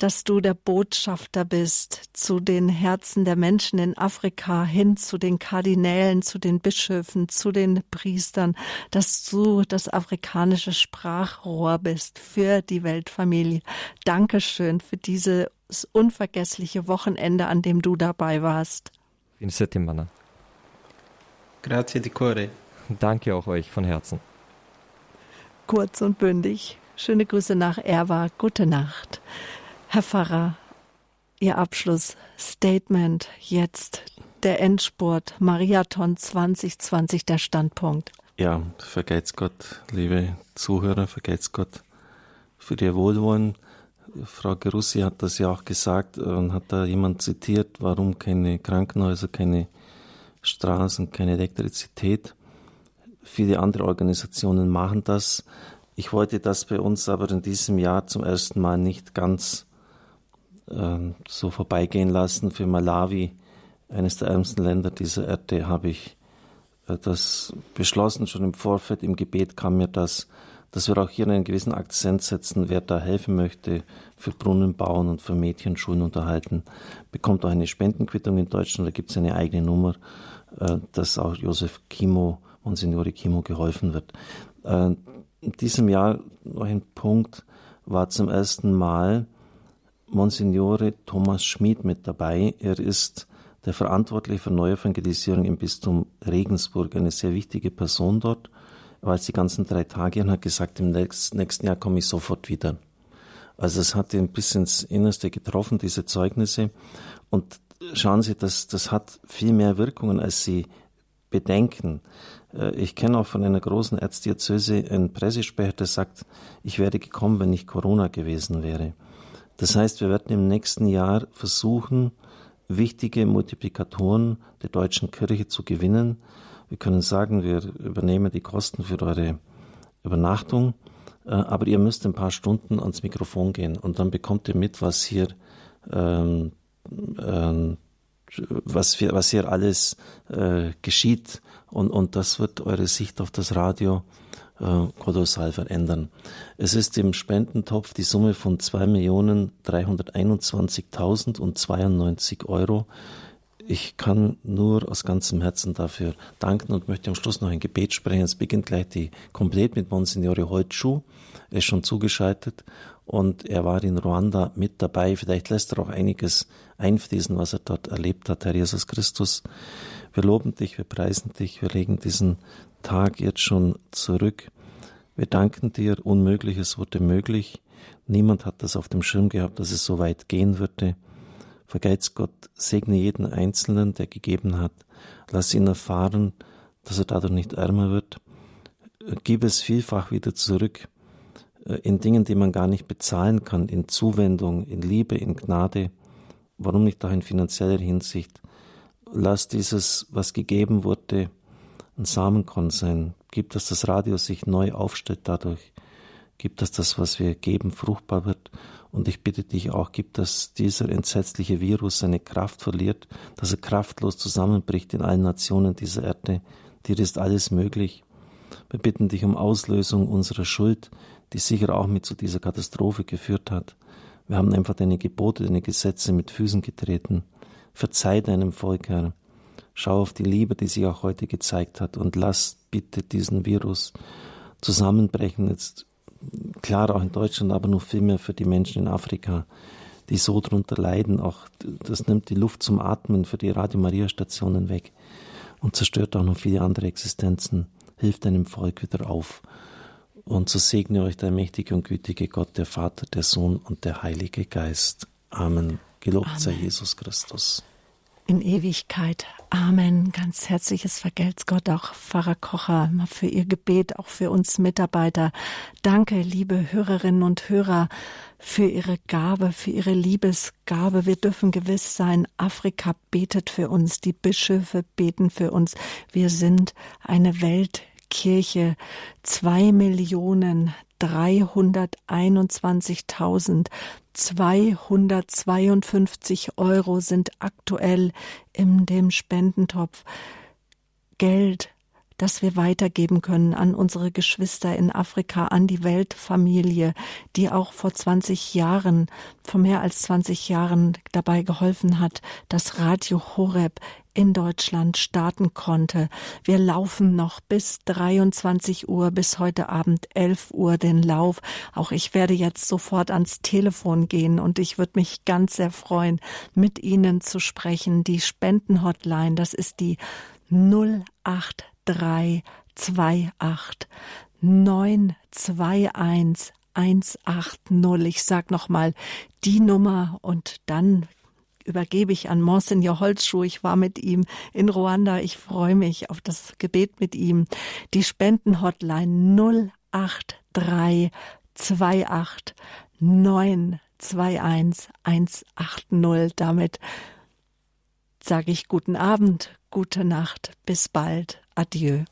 dass du der Botschafter bist zu den Herzen der Menschen in Afrika, hin zu den Kardinälen, zu den Bischöfen, zu den Priestern, dass du das afrikanische Sprachrohr bist für die Weltfamilie. Dankeschön für dieses unvergessliche Wochenende, an dem du dabei warst in settimana. Grazie di cuore. Danke auch euch von Herzen. Kurz und bündig. Schöne Grüße nach Erwa. Gute Nacht. Herr Pfarrer, Ihr Abschlussstatement jetzt. Der Endspurt, Marathon 2020, der Standpunkt. Ja, vergeht's Gott, liebe Zuhörer, vergeht's Gott für Ihr Wohlwollen. Frau Gerussi hat das ja auch gesagt und hat da jemand zitiert, warum keine Krankenhäuser, keine Straßen, keine Elektrizität. Viele andere Organisationen machen das. Ich wollte das bei uns aber in diesem Jahr zum ersten Mal nicht ganz so vorbeigehen lassen. Für Malawi, eines der ärmsten Länder dieser Erde, habe ich äh, das beschlossen. Schon im Vorfeld, im Gebet kam mir das dass wir auch hier einen gewissen Akzent setzen, wer da helfen möchte, für Brunnen bauen und für Mädchenschulen unterhalten, bekommt auch eine Spendenquittung in Deutschland, da gibt es eine eigene Nummer, äh, dass auch Josef Kimo, Monsignore Kimo geholfen wird. Äh, in diesem Jahr noch ein Punkt war zum ersten Mal Monsignore Thomas Schmid mit dabei. Er ist der Verantwortliche für Neuevangelisierung im Bistum Regensburg, eine sehr wichtige Person dort war jetzt die ganzen drei Tage und hat gesagt, im nächsten Jahr komme ich sofort wieder. Also es hat ihn bis ins Innerste getroffen, diese Zeugnisse. Und schauen Sie, das, das hat viel mehr Wirkungen, als Sie bedenken. Äh, ich kenne auch von einer großen Erzdiözese einen Pressesprecher, der sagt, ich wäre gekommen, wenn nicht Corona gewesen wäre. Das heißt, wir werden im nächsten Jahr versuchen, wichtige Multiplikatoren der deutschen Kirche zu gewinnen, wir können sagen, wir übernehmen die Kosten für eure Übernachtung, äh, aber ihr müsst ein paar Stunden ans Mikrofon gehen und dann bekommt ihr mit, was hier ähm, äh, was, hier, was hier alles äh, geschieht. Und, und das wird eure Sicht auf das Radio kolossal verändern. Es ist im Spendentopf die Summe von 2.321.092 Euro ich kann nur aus ganzem Herzen dafür danken und möchte am Schluss noch ein Gebet sprechen. Es beginnt gleich die komplett mit Monsignore Holtschuh. Er ist schon zugeschaltet und er war in Ruanda mit dabei. Vielleicht lässt er auch einiges einfließen, was er dort erlebt hat, Herr Jesus Christus. Wir loben dich, wir preisen dich, wir legen diesen Tag jetzt schon zurück. Wir danken dir, Unmögliches wurde möglich. Niemand hat das auf dem Schirm gehabt, dass es so weit gehen würde. Vergeiz Gott, segne jeden Einzelnen, der gegeben hat. Lass ihn erfahren, dass er dadurch nicht ärmer wird. Gib es vielfach wieder zurück äh, in Dingen, die man gar nicht bezahlen kann, in Zuwendung, in Liebe, in Gnade. Warum nicht auch in finanzieller Hinsicht? Lass dieses, was gegeben wurde, ein Samenkorn sein. Gib, dass das Radio sich neu aufstellt dadurch. Gib, dass das, was wir geben, fruchtbar wird und ich bitte dich auch, gib, dass dieser entsetzliche Virus seine Kraft verliert, dass er kraftlos zusammenbricht in allen Nationen dieser Erde. Dir ist alles möglich. Wir bitten dich um Auslösung unserer Schuld, die sicher auch mit zu dieser Katastrophe geführt hat. Wir haben einfach deine Gebote, deine Gesetze mit Füßen getreten. Verzeih deinem Volk, Herr. Schau auf die Liebe, die sich auch heute gezeigt hat und lass bitte diesen Virus zusammenbrechen. Jetzt klar auch in Deutschland, aber noch viel mehr für die Menschen in Afrika, die so drunter leiden. Auch das nimmt die Luft zum Atmen für die Radio Maria Stationen weg und zerstört auch noch viele andere Existenzen. Hilft deinem Volk wieder auf. Und so segne euch der mächtige und gütige Gott, der Vater, der Sohn und der Heilige Geist. Amen. Gelobt Amen. sei Jesus Christus in Ewigkeit. Amen. Ganz herzliches Vergelt's Gott auch Pfarrer Kocher für Ihr Gebet, auch für uns Mitarbeiter. Danke, liebe Hörerinnen und Hörer, für Ihre Gabe, für Ihre Liebesgabe. Wir dürfen gewiss sein, Afrika betet für uns, die Bischöfe beten für uns. Wir sind eine Weltkirche. Zwei Millionen 321.252 Euro sind aktuell in dem Spendentopf. Geld, das wir weitergeben können an unsere Geschwister in Afrika, an die Weltfamilie, die auch vor 20 Jahren, vor mehr als 20 Jahren dabei geholfen hat, dass Radio Horeb in Deutschland starten konnte. Wir laufen noch bis 23 Uhr, bis heute Abend 11 Uhr den Lauf. Auch ich werde jetzt sofort ans Telefon gehen und ich würde mich ganz sehr freuen, mit Ihnen zu sprechen. Die Spendenhotline, das ist die 08328 921 180. Ich sag nochmal die Nummer und dann übergebe ich an Monsignor Holzschuh. Ich war mit ihm in Ruanda. Ich freue mich auf das Gebet mit ihm. Die Spendenhotline 08328 921 180. Damit sage ich guten Abend, gute Nacht, bis bald. Adieu.